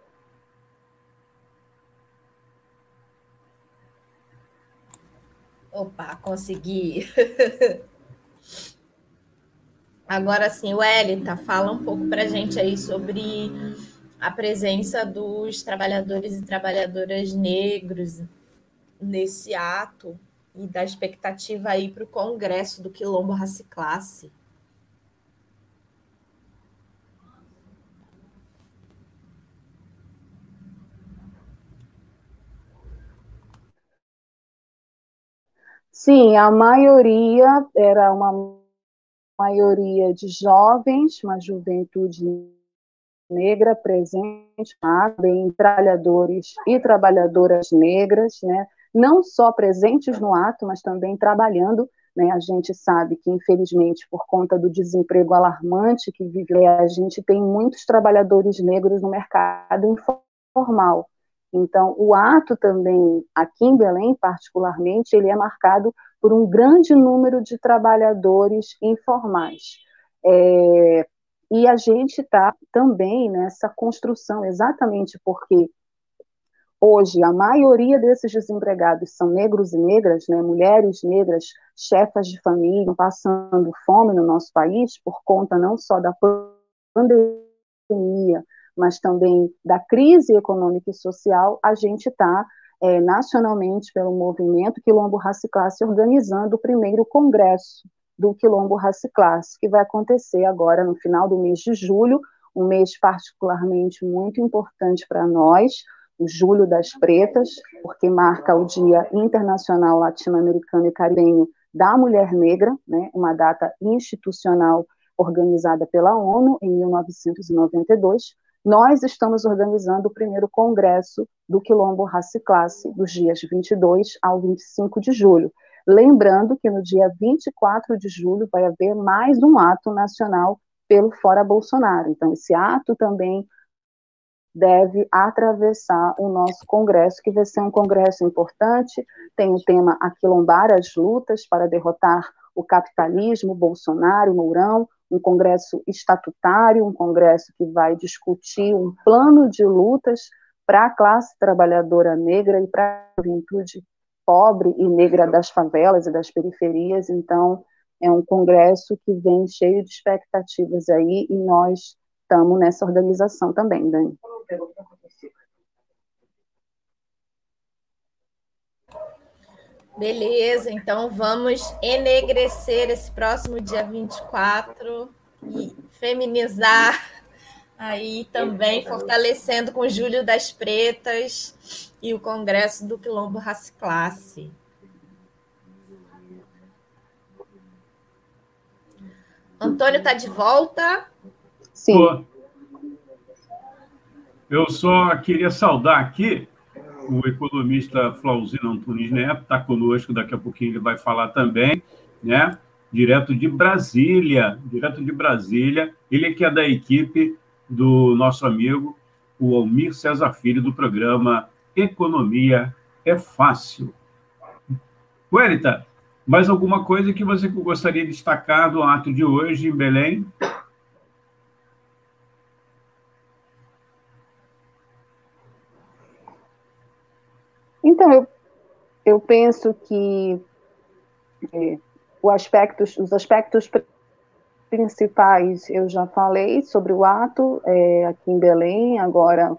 Opa, consegui. Agora sim, Wellington, fala um pouco para a gente aí sobre a presença dos trabalhadores e trabalhadoras negros nesse ato e da expectativa aí para o Congresso do Quilombo Raça e Classe. Sim, a maioria era uma maioria de jovens, uma juventude negra presente, bem trabalhadores e trabalhadoras negras, né? não só presentes no ato, mas também trabalhando. Né? A gente sabe que, infelizmente, por conta do desemprego alarmante que vive, a gente tem muitos trabalhadores negros no mercado informal. Então, o ato também, aqui em Belém, particularmente, ele é marcado por um grande número de trabalhadores informais. É, e a gente está também nessa construção, exatamente porque Hoje, a maioria desses desempregados são negros e negras, né, mulheres negras, chefas de família, passando fome no nosso país por conta não só da pandemia, mas também da crise econômica e social, a gente está é, nacionalmente pelo movimento Quilombo Raça Classe organizando o primeiro congresso do Quilombo Raça Classe, que vai acontecer agora no final do mês de julho, um mês particularmente muito importante para nós, o Julho das Pretas, porque marca o Dia Internacional Latino-Americano e Caribenho da Mulher Negra, né, uma data institucional organizada pela ONU em 1992. Nós estamos organizando o primeiro congresso do Quilombo Raça e Classe, dos dias 22 ao 25 de julho. Lembrando que no dia 24 de julho vai haver mais um ato nacional pelo Fora Bolsonaro. Então, esse ato também deve atravessar o nosso congresso, que vai ser um congresso importante, tem o tema Aquilombar as lutas para derrotar o capitalismo, Bolsonaro, Mourão, um congresso estatutário, um congresso que vai discutir um plano de lutas para a classe trabalhadora negra e para a juventude pobre e negra das favelas e das periferias. Então, é um congresso que vem cheio de expectativas aí e nós estamos nessa organização também, Dani. Beleza, então vamos enegrecer esse próximo dia 24 e feminizar aí também, fortalecendo com o Júlio das Pretas e o Congresso do Quilombo Raça Classe. Antônio está de volta? Sim. Eu só queria saudar aqui o economista Flauzino Antunes Neto, está conosco, daqui a pouquinho ele vai falar também, né? Direto de Brasília, direto de Brasília. Ele que é da equipe do nosso amigo, o Almir César Filho, do programa Economia é Fácil. Querita, mais alguma coisa que você gostaria de destacar do ato de hoje em Belém? Então, eu, eu penso que é, aspectos, os aspectos principais eu já falei sobre o ato é, aqui em Belém, agora o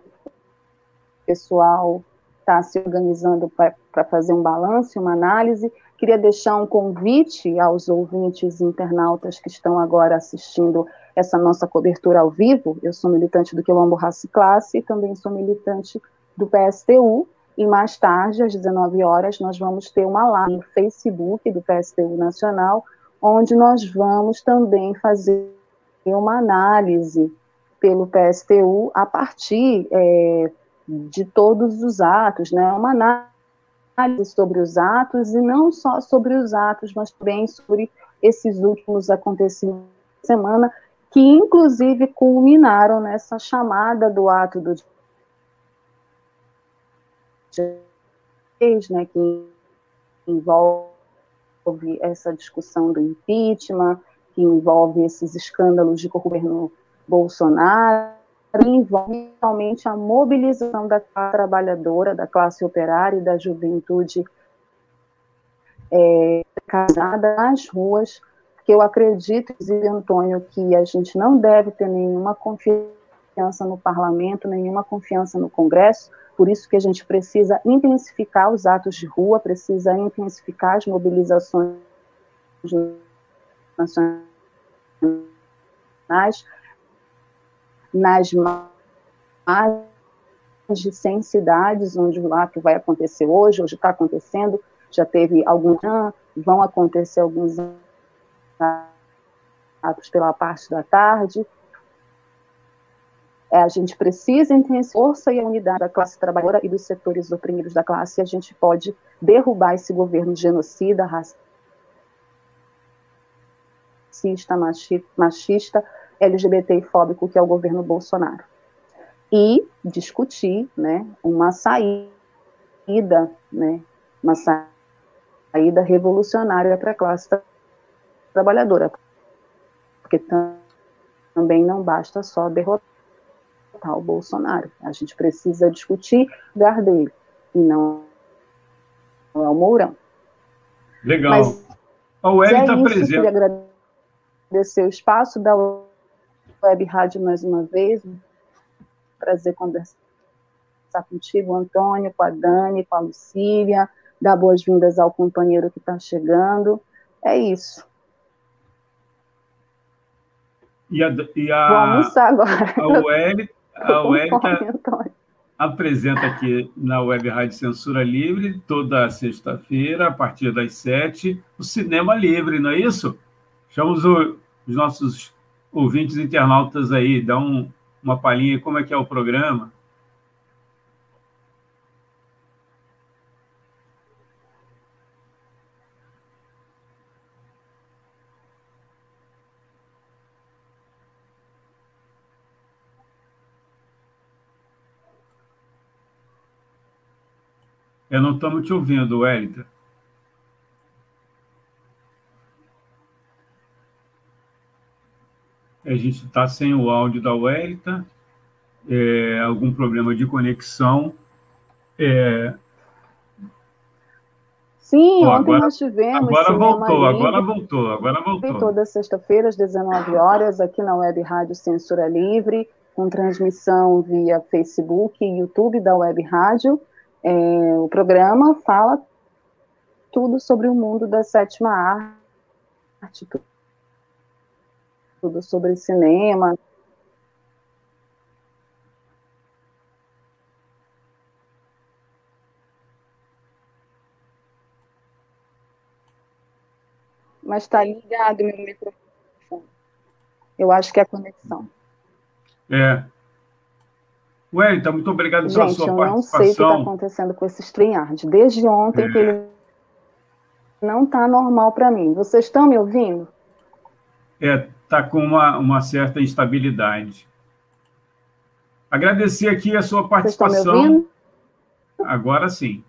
pessoal está se organizando para fazer um balanço, uma análise. Queria deixar um convite aos ouvintes internautas que estão agora assistindo essa nossa cobertura ao vivo. Eu sou militante do Quilombo Raça e Classe e também sou militante do PSTU, e mais tarde, às 19 horas, nós vamos ter uma live no Facebook do PSTU Nacional, onde nós vamos também fazer uma análise pelo PSTU a partir é, de todos os atos, né? Uma análise sobre os atos e não só sobre os atos, mas também sobre esses últimos acontecimentos da semana, que inclusive culminaram nessa chamada do ato do né, que envolve essa discussão do impeachment, que envolve esses escândalos de governo Bolsonaro, envolve realmente a mobilização da classe trabalhadora, da classe operária e da juventude é, casada nas ruas, porque eu acredito, Antônio, que a gente não deve ter nenhuma confiança no parlamento, nenhuma confiança no Congresso, por isso que a gente precisa intensificar os atos de rua, precisa intensificar as mobilizações nacionais nas mais de 100 cidades onde o ato vai acontecer hoje, hoje está acontecendo, já teve alguns, vão acontecer alguns atos pela parte da tarde, a gente precisa em força e a unidade da classe trabalhadora e dos setores oprimidos da classe, e a gente pode derrubar esse governo genocida, racista, machista, LGBT e fóbico que é o governo Bolsonaro. E discutir né, uma saída, né, uma saída revolucionária para a classe trabalhadora. Porque também não basta só derrotar derrotar o Bolsonaro. A gente precisa discutir o lugar dele, e não, é o Mourão. Legal. Mas, a UEL está é presente. Eu queria agradecer o espaço da Web Rádio mais uma vez. Prazer conversar contigo, Antônio, com a Dani, com a Lucília. Dar boas-vindas ao companheiro que está chegando. É isso. E a, e a, Vou almoçar agora. A UEL, a tá, apresenta aqui na Web Rádio Censura Livre, toda sexta-feira, a partir das sete, o Cinema Livre, não é isso? Chamamos o, os nossos ouvintes internautas aí, dá um, uma palhinha como é que é o programa. Eu não estamos te ouvindo, Wellington. A gente está sem o áudio da Wellington, é, algum problema de conexão. É... Sim, Ó, ontem agora, nós tivemos. Agora voltou, agora voltou, agora voltou. Toda sexta-feira, às 19 horas, aqui na Web Rádio Censura Livre, com transmissão via Facebook e YouTube da Web Rádio. É, o programa fala tudo sobre o mundo da sétima arte, tudo sobre cinema. Mas está ligado meu microfone. Eu acho que é a conexão. É, Wellington, muito obrigado Gente, pela sua eu participação. não sei o que está acontecendo com esse StreamYard. Desde ontem é. que ele não está normal para mim. Vocês estão me ouvindo? É, está com uma, uma certa instabilidade. Agradecer aqui a sua participação. Vocês estão me ouvindo? Agora sim.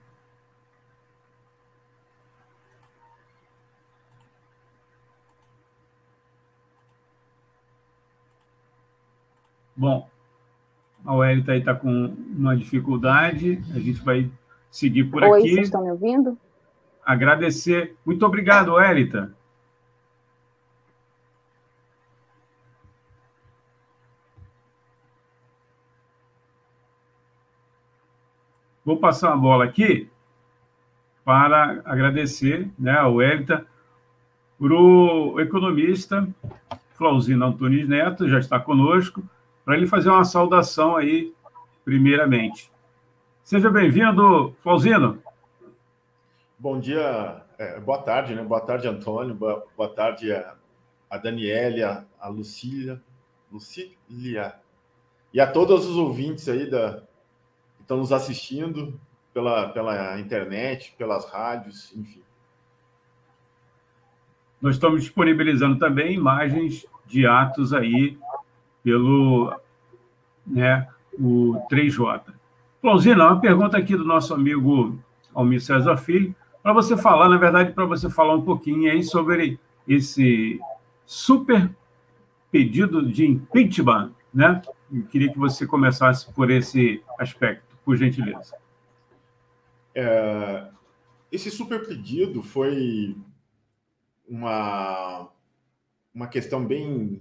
Bom, a Wellington está com uma dificuldade, a gente vai seguir por Oi, aqui. vocês estão me ouvindo? Agradecer. Muito obrigado, Wellington. Vou passar a bola aqui para agradecer né, ao Wellington, para o economista Flauzino Antunes Neto, já está conosco, para ele fazer uma saudação aí, primeiramente. Seja bem-vindo, Flauzino. Bom dia, é, boa tarde, né? Boa tarde, Antônio, boa, boa tarde a, a Daniela, a Lucília, Lucília, e a todos os ouvintes aí da, que estão nos assistindo pela, pela internet, pelas rádios, enfim. Nós estamos disponibilizando também imagens de atos aí pelo né, o 3J. Flauzina, uma pergunta aqui do nosso amigo Almir César Filho, para você falar, na verdade, para você falar um pouquinho aí sobre esse super pedido de impeachment, né? Eu queria que você começasse por esse aspecto, por gentileza. É, esse super pedido foi uma, uma questão bem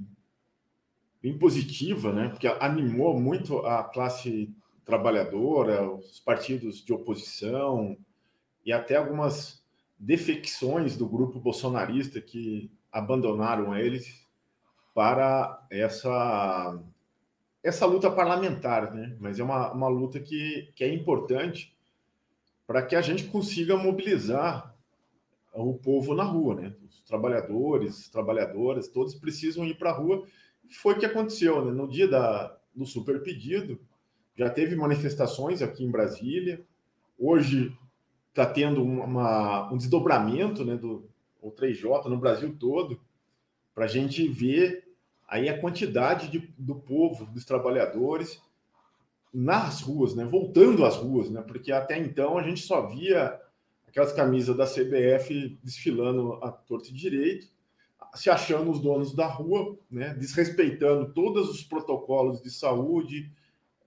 bem positiva, né? Porque animou muito a classe trabalhadora, os partidos de oposição e até algumas defecções do grupo bolsonarista que abandonaram eles para essa essa luta parlamentar, né? Mas é uma, uma luta que, que é importante para que a gente consiga mobilizar o povo na rua, né? Os trabalhadores, trabalhadoras, todos precisam ir para a rua foi o que aconteceu, né? No dia da, do super pedido, já teve manifestações aqui em Brasília. Hoje está tendo uma, um desdobramento né, do o 3J no Brasil todo, para a gente ver aí a quantidade de, do povo, dos trabalhadores nas ruas, né, voltando às ruas, né, porque até então a gente só via aquelas camisas da CBF desfilando a torto e direito, se achando os donos da rua, né, desrespeitando todos os protocolos de saúde,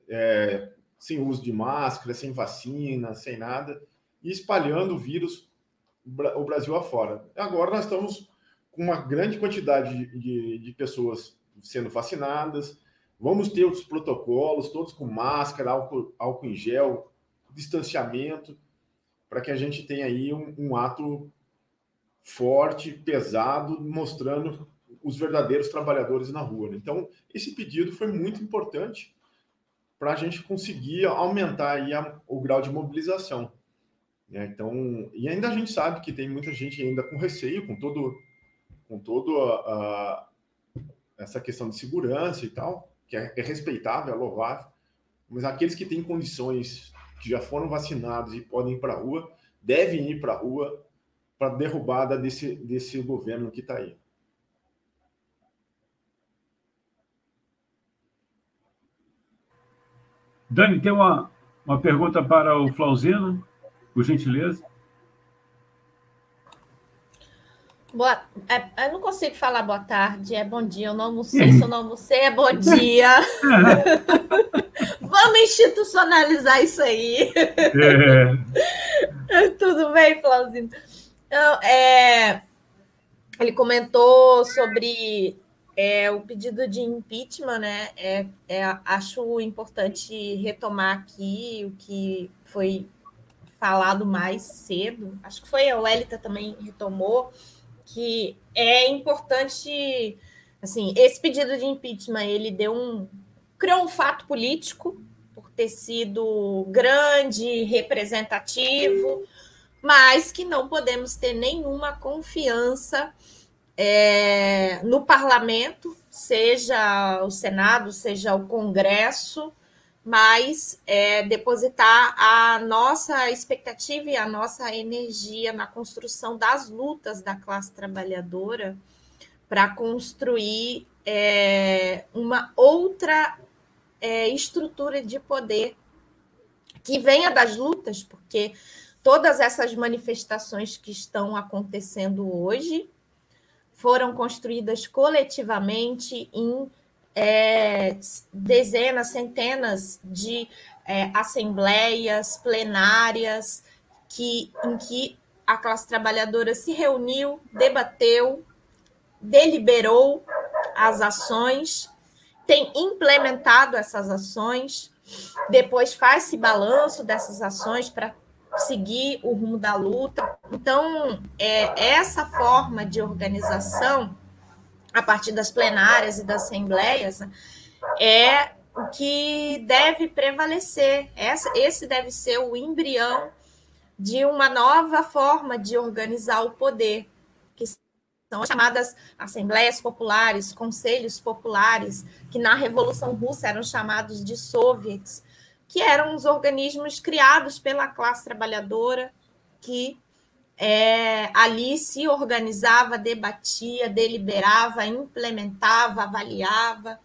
é, sem uso de máscara, sem vacina, sem nada, e espalhando o vírus o Brasil afora. Agora nós estamos com uma grande quantidade de, de, de pessoas sendo vacinadas, vamos ter os protocolos, todos com máscara, álcool, álcool em gel, distanciamento, para que a gente tenha aí um, um ato forte, pesado, mostrando os verdadeiros trabalhadores na rua. Né? Então, esse pedido foi muito importante para a gente conseguir aumentar a, o grau de mobilização. Né? Então, e ainda a gente sabe que tem muita gente ainda com receio, com todo, com todo a, a, essa questão de segurança e tal, que é, é respeitável, é louvável, mas aqueles que têm condições, que já foram vacinados e podem ir para a rua, devem ir para a rua para derrubada desse, desse governo que está aí. Dani, tem uma, uma pergunta para o Flauzino, por gentileza. Boa, é, eu não consigo falar boa tarde, é bom dia. Eu não almocei, se eu não almocei, é bom dia. Vamos institucionalizar isso aí. É. Tudo bem, Flauzino? Então, é, ele comentou sobre é, o pedido de impeachment, né? É, é, acho importante retomar aqui o que foi falado mais cedo. Acho que foi a Welita também retomou que é importante, assim, esse pedido de impeachment ele deu um criou um fato político por ter sido grande, representativo mas que não podemos ter nenhuma confiança é, no parlamento, seja o Senado, seja o Congresso, mas é, depositar a nossa expectativa e a nossa energia na construção das lutas da classe trabalhadora para construir é, uma outra é, estrutura de poder que venha das lutas, porque todas essas manifestações que estão acontecendo hoje foram construídas coletivamente em é, dezenas, centenas de é, assembleias plenárias que, em que a classe trabalhadora se reuniu, debateu, deliberou as ações, tem implementado essas ações, depois faz-se balanço dessas ações para seguir o rumo da luta. Então, é, essa forma de organização, a partir das plenárias e das assembleias, é o que deve prevalecer. Essa, esse deve ser o embrião de uma nova forma de organizar o poder, que são as chamadas assembleias populares, conselhos populares, que na Revolução Russa eram chamados de soviets, que eram os organismos criados pela classe trabalhadora, que é, ali se organizava, debatia, deliberava, implementava, avaliava,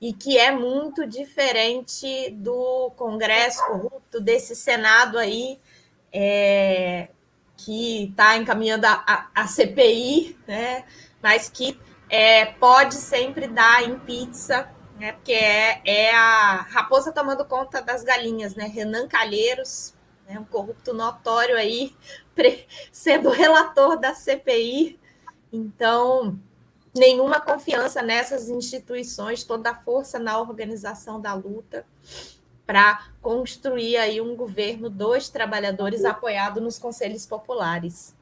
e que é muito diferente do Congresso corrupto, desse Senado aí, é, que está encaminhando a, a, a, CPI, né, mas que é, pode sempre dar em pizza né? Porque é, é a raposa tomando conta das galinhas, né? Renan Calheiros, né? um corrupto notório aí, sendo relator da CPI. Então, nenhuma confiança nessas instituições, toda a força na organização da luta para construir aí um governo dos trabalhadores apoiado nos conselhos populares.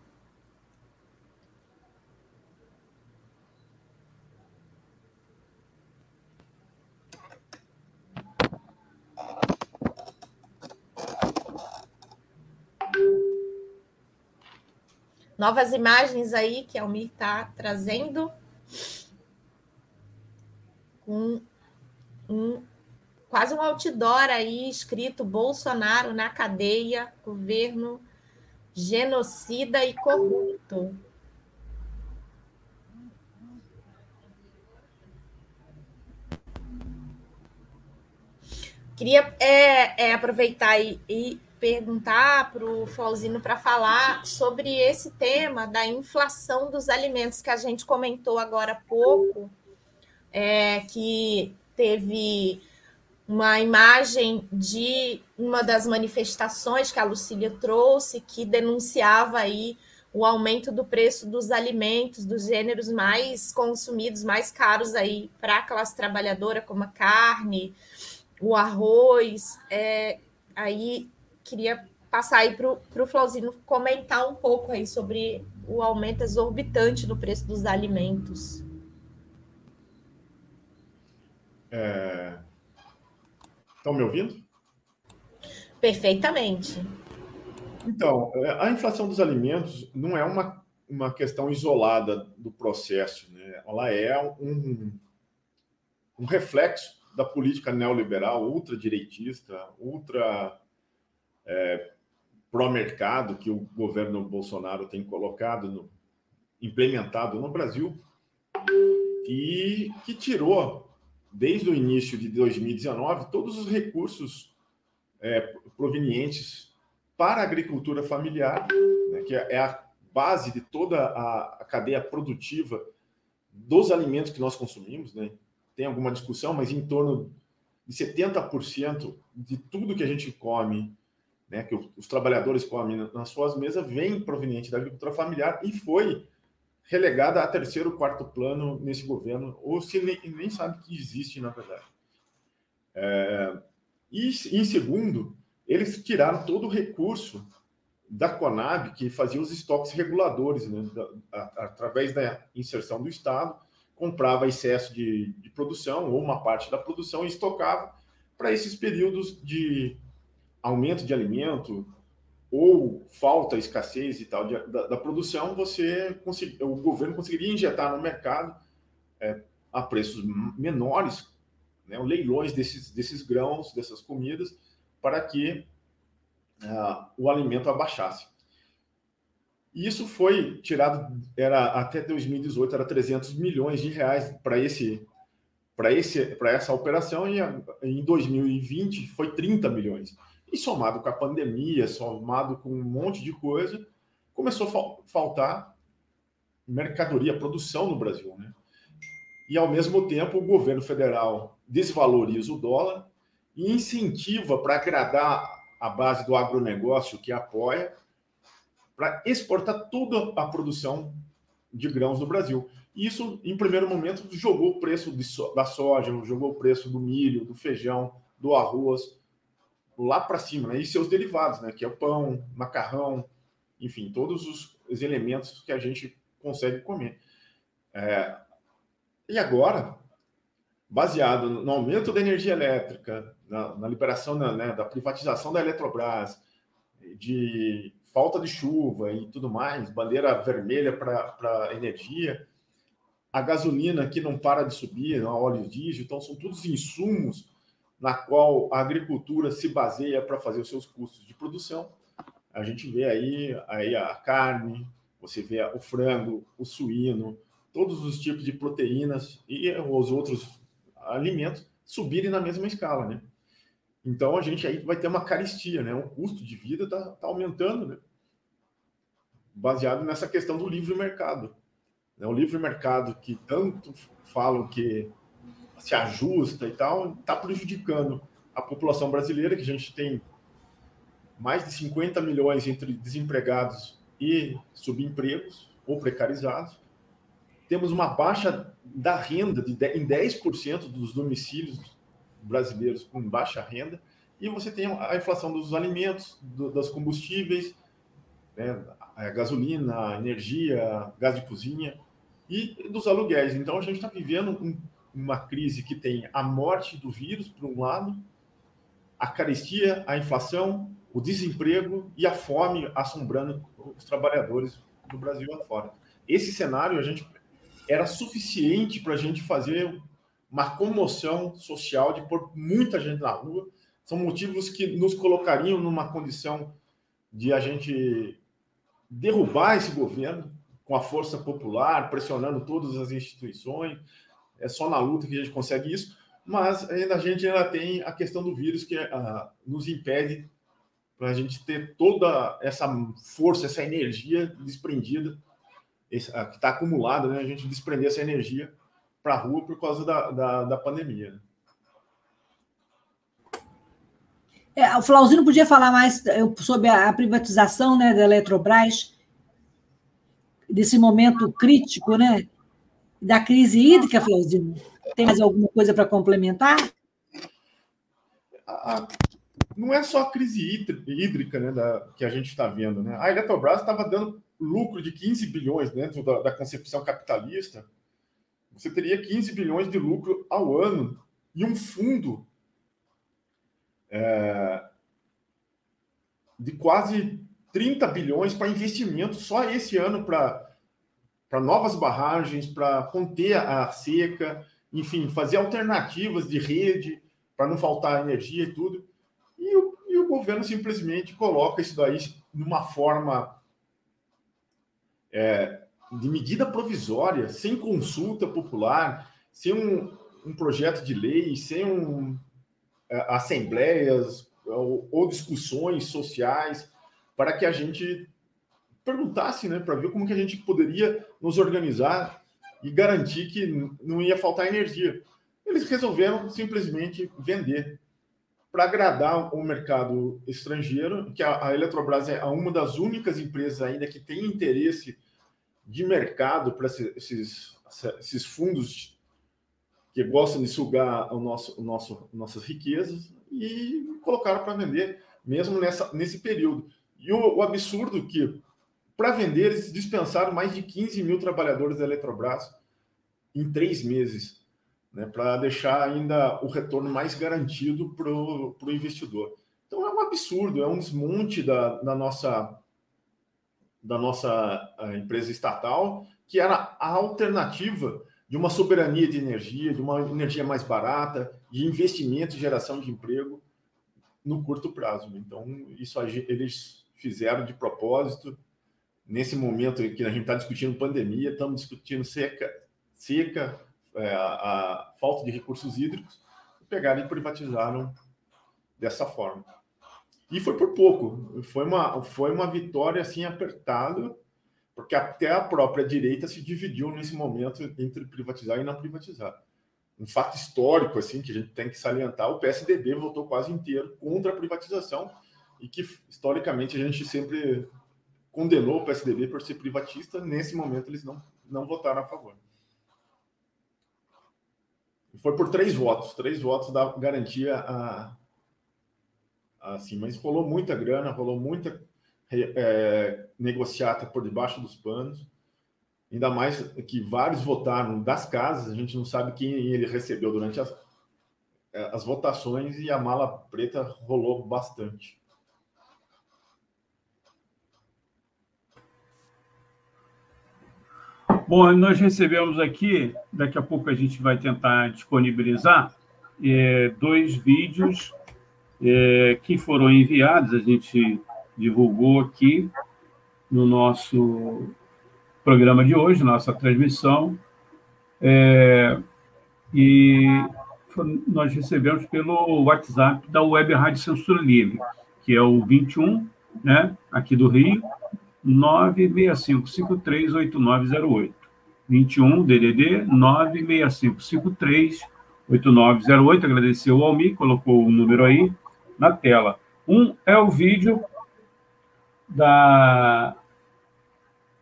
Novas imagens aí que a Almir está trazendo. Um, um, quase um outdoor aí escrito Bolsonaro na cadeia, governo genocida e corrupto. Queria é, é, aproveitar e, e perguntar para o Flauzino para falar sobre esse tema da inflação dos alimentos que a gente comentou agora há pouco, é, que teve uma imagem de uma das manifestações que a Lucília trouxe, que denunciava aí o aumento do preço dos alimentos, dos gêneros mais consumidos, mais caros aí para a classe trabalhadora, como a carne, o arroz. É, aí queria passar aí para o Flauzino comentar um pouco aí sobre o aumento exorbitante no preço dos alimentos. É... Estão me ouvindo? Perfeitamente. Então, é, a inflação dos alimentos não é uma, uma questão isolada do processo, né? ela é um, um reflexo da política neoliberal, ultradireitista, ultra é, pró-mercado que o governo Bolsonaro tem colocado, no, implementado no Brasil, e que tirou, desde o início de 2019, todos os recursos é, provenientes para a agricultura familiar, né, que é a base de toda a, a, cadeia produtiva dos alimentos que nós consumimos. Né? Tem alguma discussão, mas em torno de 70% de tudo que a gente come, né, que os trabalhadores comem nas suas mesas, vem proveniente da agricultura familiar e foi relegada a terceiro, quarto plano nesse governo, ou se nem, nem sabe que existe, na verdade. É, e, em segundo, eles tiraram todo o recurso da Conab, que fazia os estoques reguladores, né, da, a, através da inserção do Estado, comprava excesso de, de, produção ou uma parte da produção e estocava para esses períodos de aumento de alimento ou falta, escassez e tal de, da, da, produção, você consegui, o governo conseguiria injetar no mercado é, a preços menores, né, leilões desses, desses grãos, dessas comidas, para que uh, o alimento abaixasse. E isso foi tirado, era até 2018 era 300 milhões de reais para esse para esse para essa operação e em 2020 foi 30 milhões. E somado com a pandemia, somado com um monte de coisa, começou a faltar mercadoria, produção no Brasil, né? E ao mesmo tempo o governo federal desvaloriza o dólar e incentiva para agradar a base do agronegócio que apoia, para exportar toda a produção de grãos do Brasil. E isso, em primeiro momento, jogou o preço so da soja, jogou o preço do milho, do feijão, do arroz lá para cima, né? E seus derivados, né? Que é o pão, macarrão, enfim, todos os, os elementos que a gente consegue comer. É... E agora, baseado no aumento da energia elétrica, na, na liberação da, né, da privatização da Eletrobras, de falta de chuva e tudo mais, bandeira vermelha para energia, a gasolina que não para de subir, a óleo diesel, então são todos insumos na qual a agricultura se baseia para fazer os seus custos de produção. A gente vê aí, aí a carne, você vê o frango, o suíno, todos os tipos de proteínas e os outros alimentos subirem na mesma escala, né? Então a gente aí vai ter uma caristia, né? O custo de vida está tá aumentando, né? Baseado nessa questão do livre mercado. Né? O livre mercado que tanto falam que se ajusta e tal, está prejudicando a população brasileira, que a gente tem mais de 50 milhões entre desempregados e subempregos ou precarizados temos uma baixa da renda de, em 10% dos domicílios brasileiros com baixa renda, e você tem a inflação dos alimentos, do, dos combustíveis, né, gasolina, energia, gás de cozinha e dos aluguéis. Então a gente está vivendo um, uma crise que tem a morte do vírus, por um lado, a carestia, a inflação, o desemprego e a fome assombrando os trabalhadores do Brasil afora. Esse cenário a gente era suficiente para a gente fazer uma comoção social de pôr muita gente na rua. São motivos que nos colocariam numa condição de a gente derrubar esse governo com a força popular, pressionando todas as instituições. É só na luta que a gente consegue isso. Mas ainda a gente ainda tem a questão do vírus que uh, nos impede para a gente ter toda essa força, essa energia desprendida esse, que está acumulada, né? A gente desprender essa energia para a rua por causa da, da, da pandemia. Né? É, o Flauzino podia falar mais sobre a privatização né, da Eletrobras, desse momento crítico, né? Da crise hídrica, Flauzino. Tem mais alguma coisa para complementar? não é só a crise hídrica né, da, que a gente está vendo. Né? A Eletrobras estava dando lucro de 15 bilhões dentro da, da, concepção capitalista. Você teria 15 bilhões de lucro ao ano e um fundo é, de quase 30 bilhões para investimento só esse ano para novas barragens, para conter a seca, enfim, fazer alternativas de rede para não faltar energia e tudo. E o, e o governo simplesmente coloca isso daí numa forma é, de medida provisória, sem consulta popular, sem um, um projeto de lei, sem um, é, assembleias ou, ou, discussões sociais, para que a gente perguntasse, né, para ver como que a gente poderia nos organizar e garantir que não ia faltar energia. Eles resolveram simplesmente vender para agradar o mercado estrangeiro, que a, a Eletrobras é uma das únicas empresas ainda que tem interesse de mercado para esses, esses fundos que gostam de sugar o nosso, o nosso, nossas riquezas e colocaram para vender, mesmo nessa, nesse período. E o, o absurdo que, para vender, eles dispensaram mais de 15 mil trabalhadores da Eletrobras em três meses né, para deixar ainda o retorno mais garantido para o investidor. Então é um absurdo, é um desmonte da, da nossa da nossa empresa estatal, que era a alternativa de uma soberania de energia, de uma energia mais barata, de investimento e geração de emprego no curto prazo. Então, isso eles fizeram de propósito. Nesse momento que a gente está discutindo pandemia, estamos discutindo seca, seca, é, a, a, falta de recursos hídricos, pegaram e privatizaram dessa forma. E foi por pouco, foi uma, foi uma vitória assim apertada, porque até a própria direita se dividiu nesse momento entre privatizar e não privatizar. Um fato histórico assim que a gente tem que salientar, o PSDB votou quase inteiro contra a privatização e que historicamente a gente sempre condenou o PSDB por ser privatista, nesse momento eles não, não votaram a favor. Foi por três votos, três votos da garantia a, a, assim, mas rolou muita grana, rolou muita é, negociata por debaixo dos panos. Ainda mais que vários votaram das casas, a gente não sabe quem ele recebeu durante as, é, as votações e a mala preta rolou bastante. Bom, nós recebemos aqui, daqui a pouco a gente vai tentar disponibilizar, é, dois vídeos é, que foram enviados, a gente divulgou aqui no nosso programa de hoje, nossa transmissão, é, e nós recebemos pelo WhatsApp da Web Rádio Censura Livre, que é o 21, né, aqui do Rio, 965538908. 21 DDD 965538908. Agradeceu ao Almi, colocou o número aí na tela. Um é o vídeo da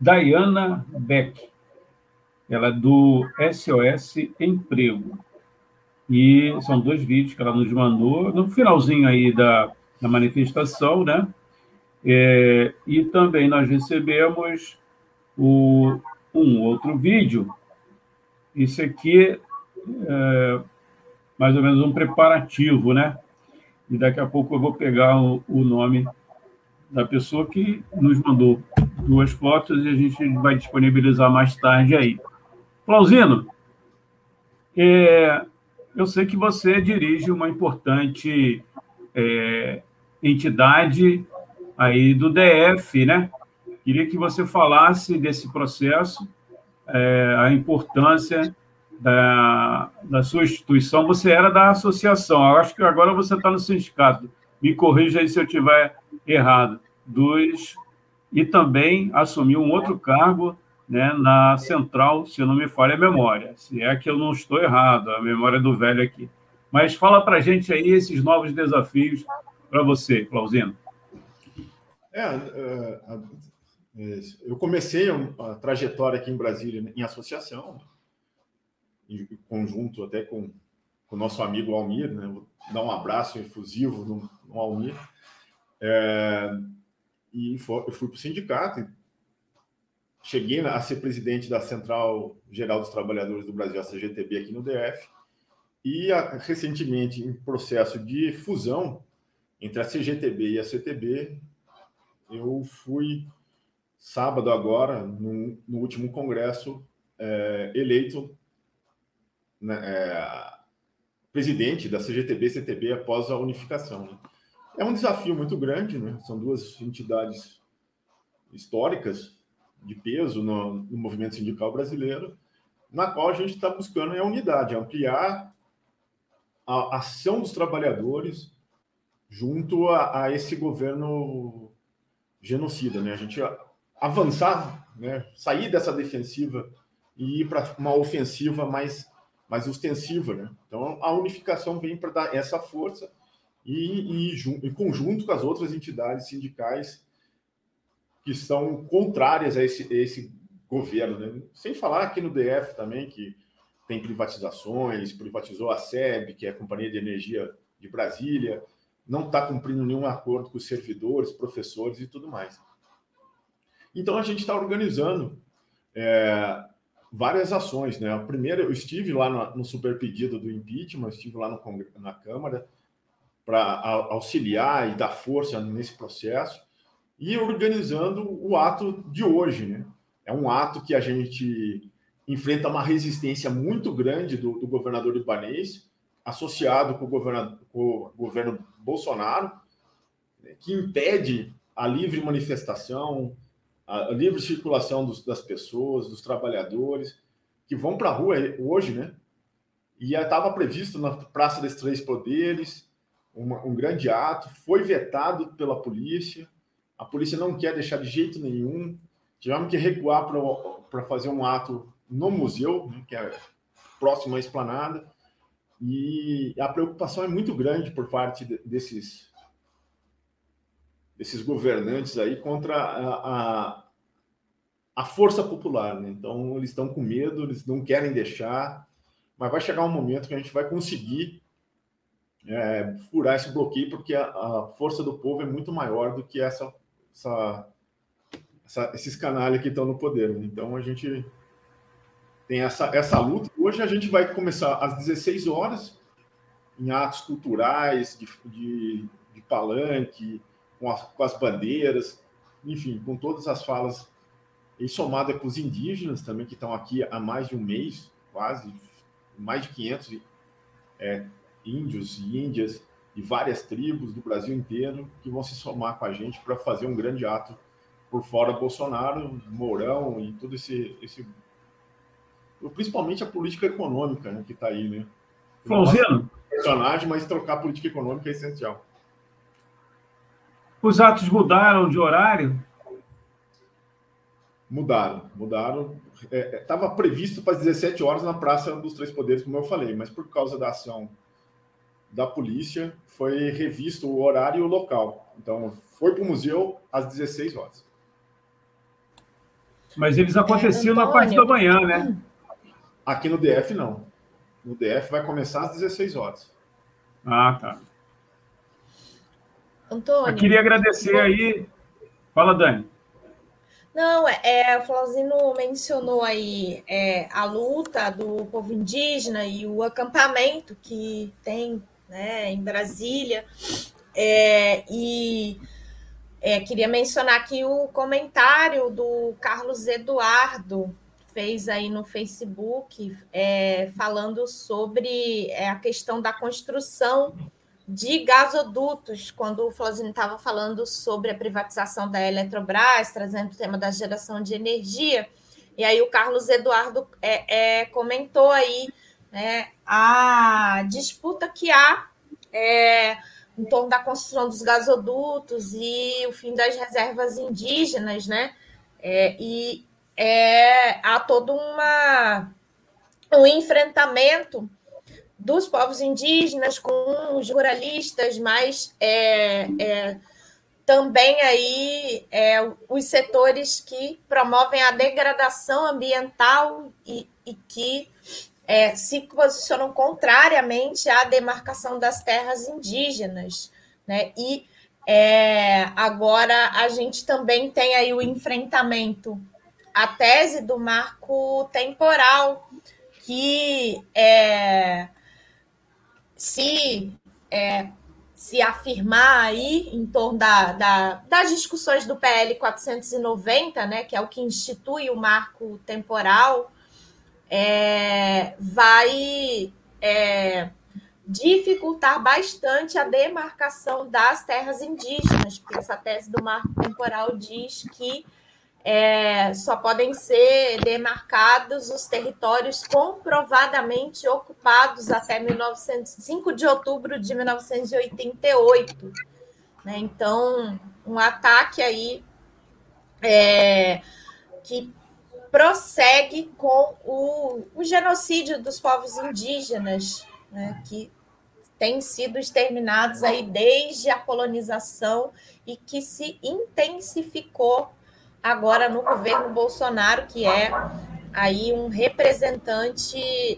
Diana Beck, ela é do SOS Emprego. E são dois vídeos que ela nos mandou no finalzinho aí da, da manifestação, né? É, e também nós recebemos o, um outro vídeo. Isso aqui é mais ou menos um preparativo, né? E daqui a pouco eu vou pegar o, o nome da pessoa que nos mandou duas fotos e a gente vai disponibilizar mais tarde aí. Flauzino, é, eu sei que você dirige uma importante é, entidade aí do DF, né? Queria que você falasse desse processo, é, a importância da, da sua instituição. Você era da associação, eu acho que agora você está no sindicato. Me corrija aí se eu estiver errado. Dos, e também assumiu um outro cargo né, na central, se não me falha a memória. Se é que eu não estou errado, a memória do velho aqui. Mas fala para a gente aí esses novos desafios para você, Clausino? É, é, eu comecei a trajetória aqui em Brasília em associação, em conjunto até com, o nosso amigo Almir, né? Vou dar um abraço efusivo no, no Almir. É, e eu fui para o sindicato, cheguei a ser presidente da Central Geral dos Trabalhadores do Brasil, a CGTB, aqui no DF, e recentemente, em processo de fusão entre a CGTB e a CTB, eu fui, sábado agora, no, no último congresso, é, eleito né, é, presidente da CGTB-CTB após a unificação. Né? É um desafio muito grande, né? são duas entidades históricas de peso no, no movimento sindical brasileiro, na qual a gente está buscando a unidade, ampliar a ação dos trabalhadores junto a, a esse governo genocida, né? A gente avançar, né? Sair dessa defensiva e ir para uma ofensiva mais mais ostensiva, né? Então a unificação vem para dar essa força e, e, em conjunto com as outras entidades sindicais que são contrárias a esse, a esse governo, né? Sem falar aqui no DF também que tem privatizações, privatizou a SEB, que é a Companhia de Energia de Brasília, não está cumprindo nenhum acordo com os servidores, professores e tudo mais. Então a gente está organizando é, várias ações, né? A primeira, eu estive lá no, no super pedido do impeachment, estive lá no, na Câmara para auxiliar e dar força nesse processo e organizando o ato de hoje, né? É um ato que a gente enfrenta uma resistência muito grande do, do governador Ibanez, associado com o, governador, com o governo Bolsonaro, né, que impede a livre manifestação, a, livre circulação dos, das pessoas, dos trabalhadores, que vão para a rua hoje, né? E estava previsto na Praça dos Três Poderes uma, um grande ato, foi vetado pela polícia, a polícia não quer deixar de jeito nenhum, tivemos que recuar para fazer um ato no museu, né, que é próximo à esplanada, e a preocupação é muito grande por parte desses desses governantes aí contra a, a, a força popular, né? Então eles estão com medo, eles não querem deixar, mas vai chegar um momento que a gente vai conseguir é, furar esse bloqueio, porque a, a, força do povo é muito maior do que essa, essa, essa esses canalhas que estão no poder. Né? Então a gente tem essa, essa luta. Hoje a gente vai começar às 16 horas, em atos culturais, de, de, de palanque, com, a, com as bandeiras, enfim, com todas as falas, e somada com os indígenas também, que estão aqui há mais de um mês, quase, mais de 500 é, índios e índias de várias tribos do Brasil inteiro que vão se somar com a gente para fazer um grande ato por fora Bolsonaro, Mourão e todo esse, esse principalmente a política econômica né, que está aí, né? Flauziano? Personagem, mas trocar a política econômica é essencial. Os atos mudaram de horário? Mudaram, mudaram. Estava é, é previsto para as 17 horas na Praça dos Três Poderes, como eu falei, mas por causa da ação da polícia, foi revisto o horário e o local. Então, foi para o museu às 16 horas. Mas eles aconteciam é, na parte da manhã, né? Aqui no DF, não. No DF vai começar às 16 horas. Ah, tá. Antônio. Eu queria agradecer aí. Fala, Dani. Não, é, é, o Flauzino mencionou aí é, a luta do povo indígena e o acampamento que tem né, em Brasília. É, e é, queria mencionar aqui o comentário do Carlos Eduardo, fez aí no Facebook é, falando sobre é, a questão da construção de gasodutos, quando o Flosino estava falando sobre a privatização da Eletrobras, trazendo o tema da geração de energia, e aí o Carlos Eduardo é, é comentou aí né, a disputa que há é, em torno da construção dos gasodutos e o fim das reservas indígenas, né? É, e é, há todo uma, um enfrentamento dos povos indígenas, com os ruralistas, mas é, é, também aí é, os setores que promovem a degradação ambiental e, e que é, se posicionam contrariamente à demarcação das terras indígenas. Né? E é, agora a gente também tem aí o enfrentamento à tese do marco temporal, que é, se é, se afirmar aí em torno da, da, das discussões do PL 490, né, que é o que institui o marco temporal, é, vai é, dificultar bastante a demarcação das terras indígenas, porque essa tese do marco temporal diz que é, só podem ser demarcados os territórios comprovadamente ocupados até 1905 de outubro de 1988. Né? Então, um ataque aí é, que prossegue com o, o, genocídio dos povos indígenas, né? que têm sido exterminados aí desde a colonização e que se intensificou agora no governo Bolsonaro, que é aí um representante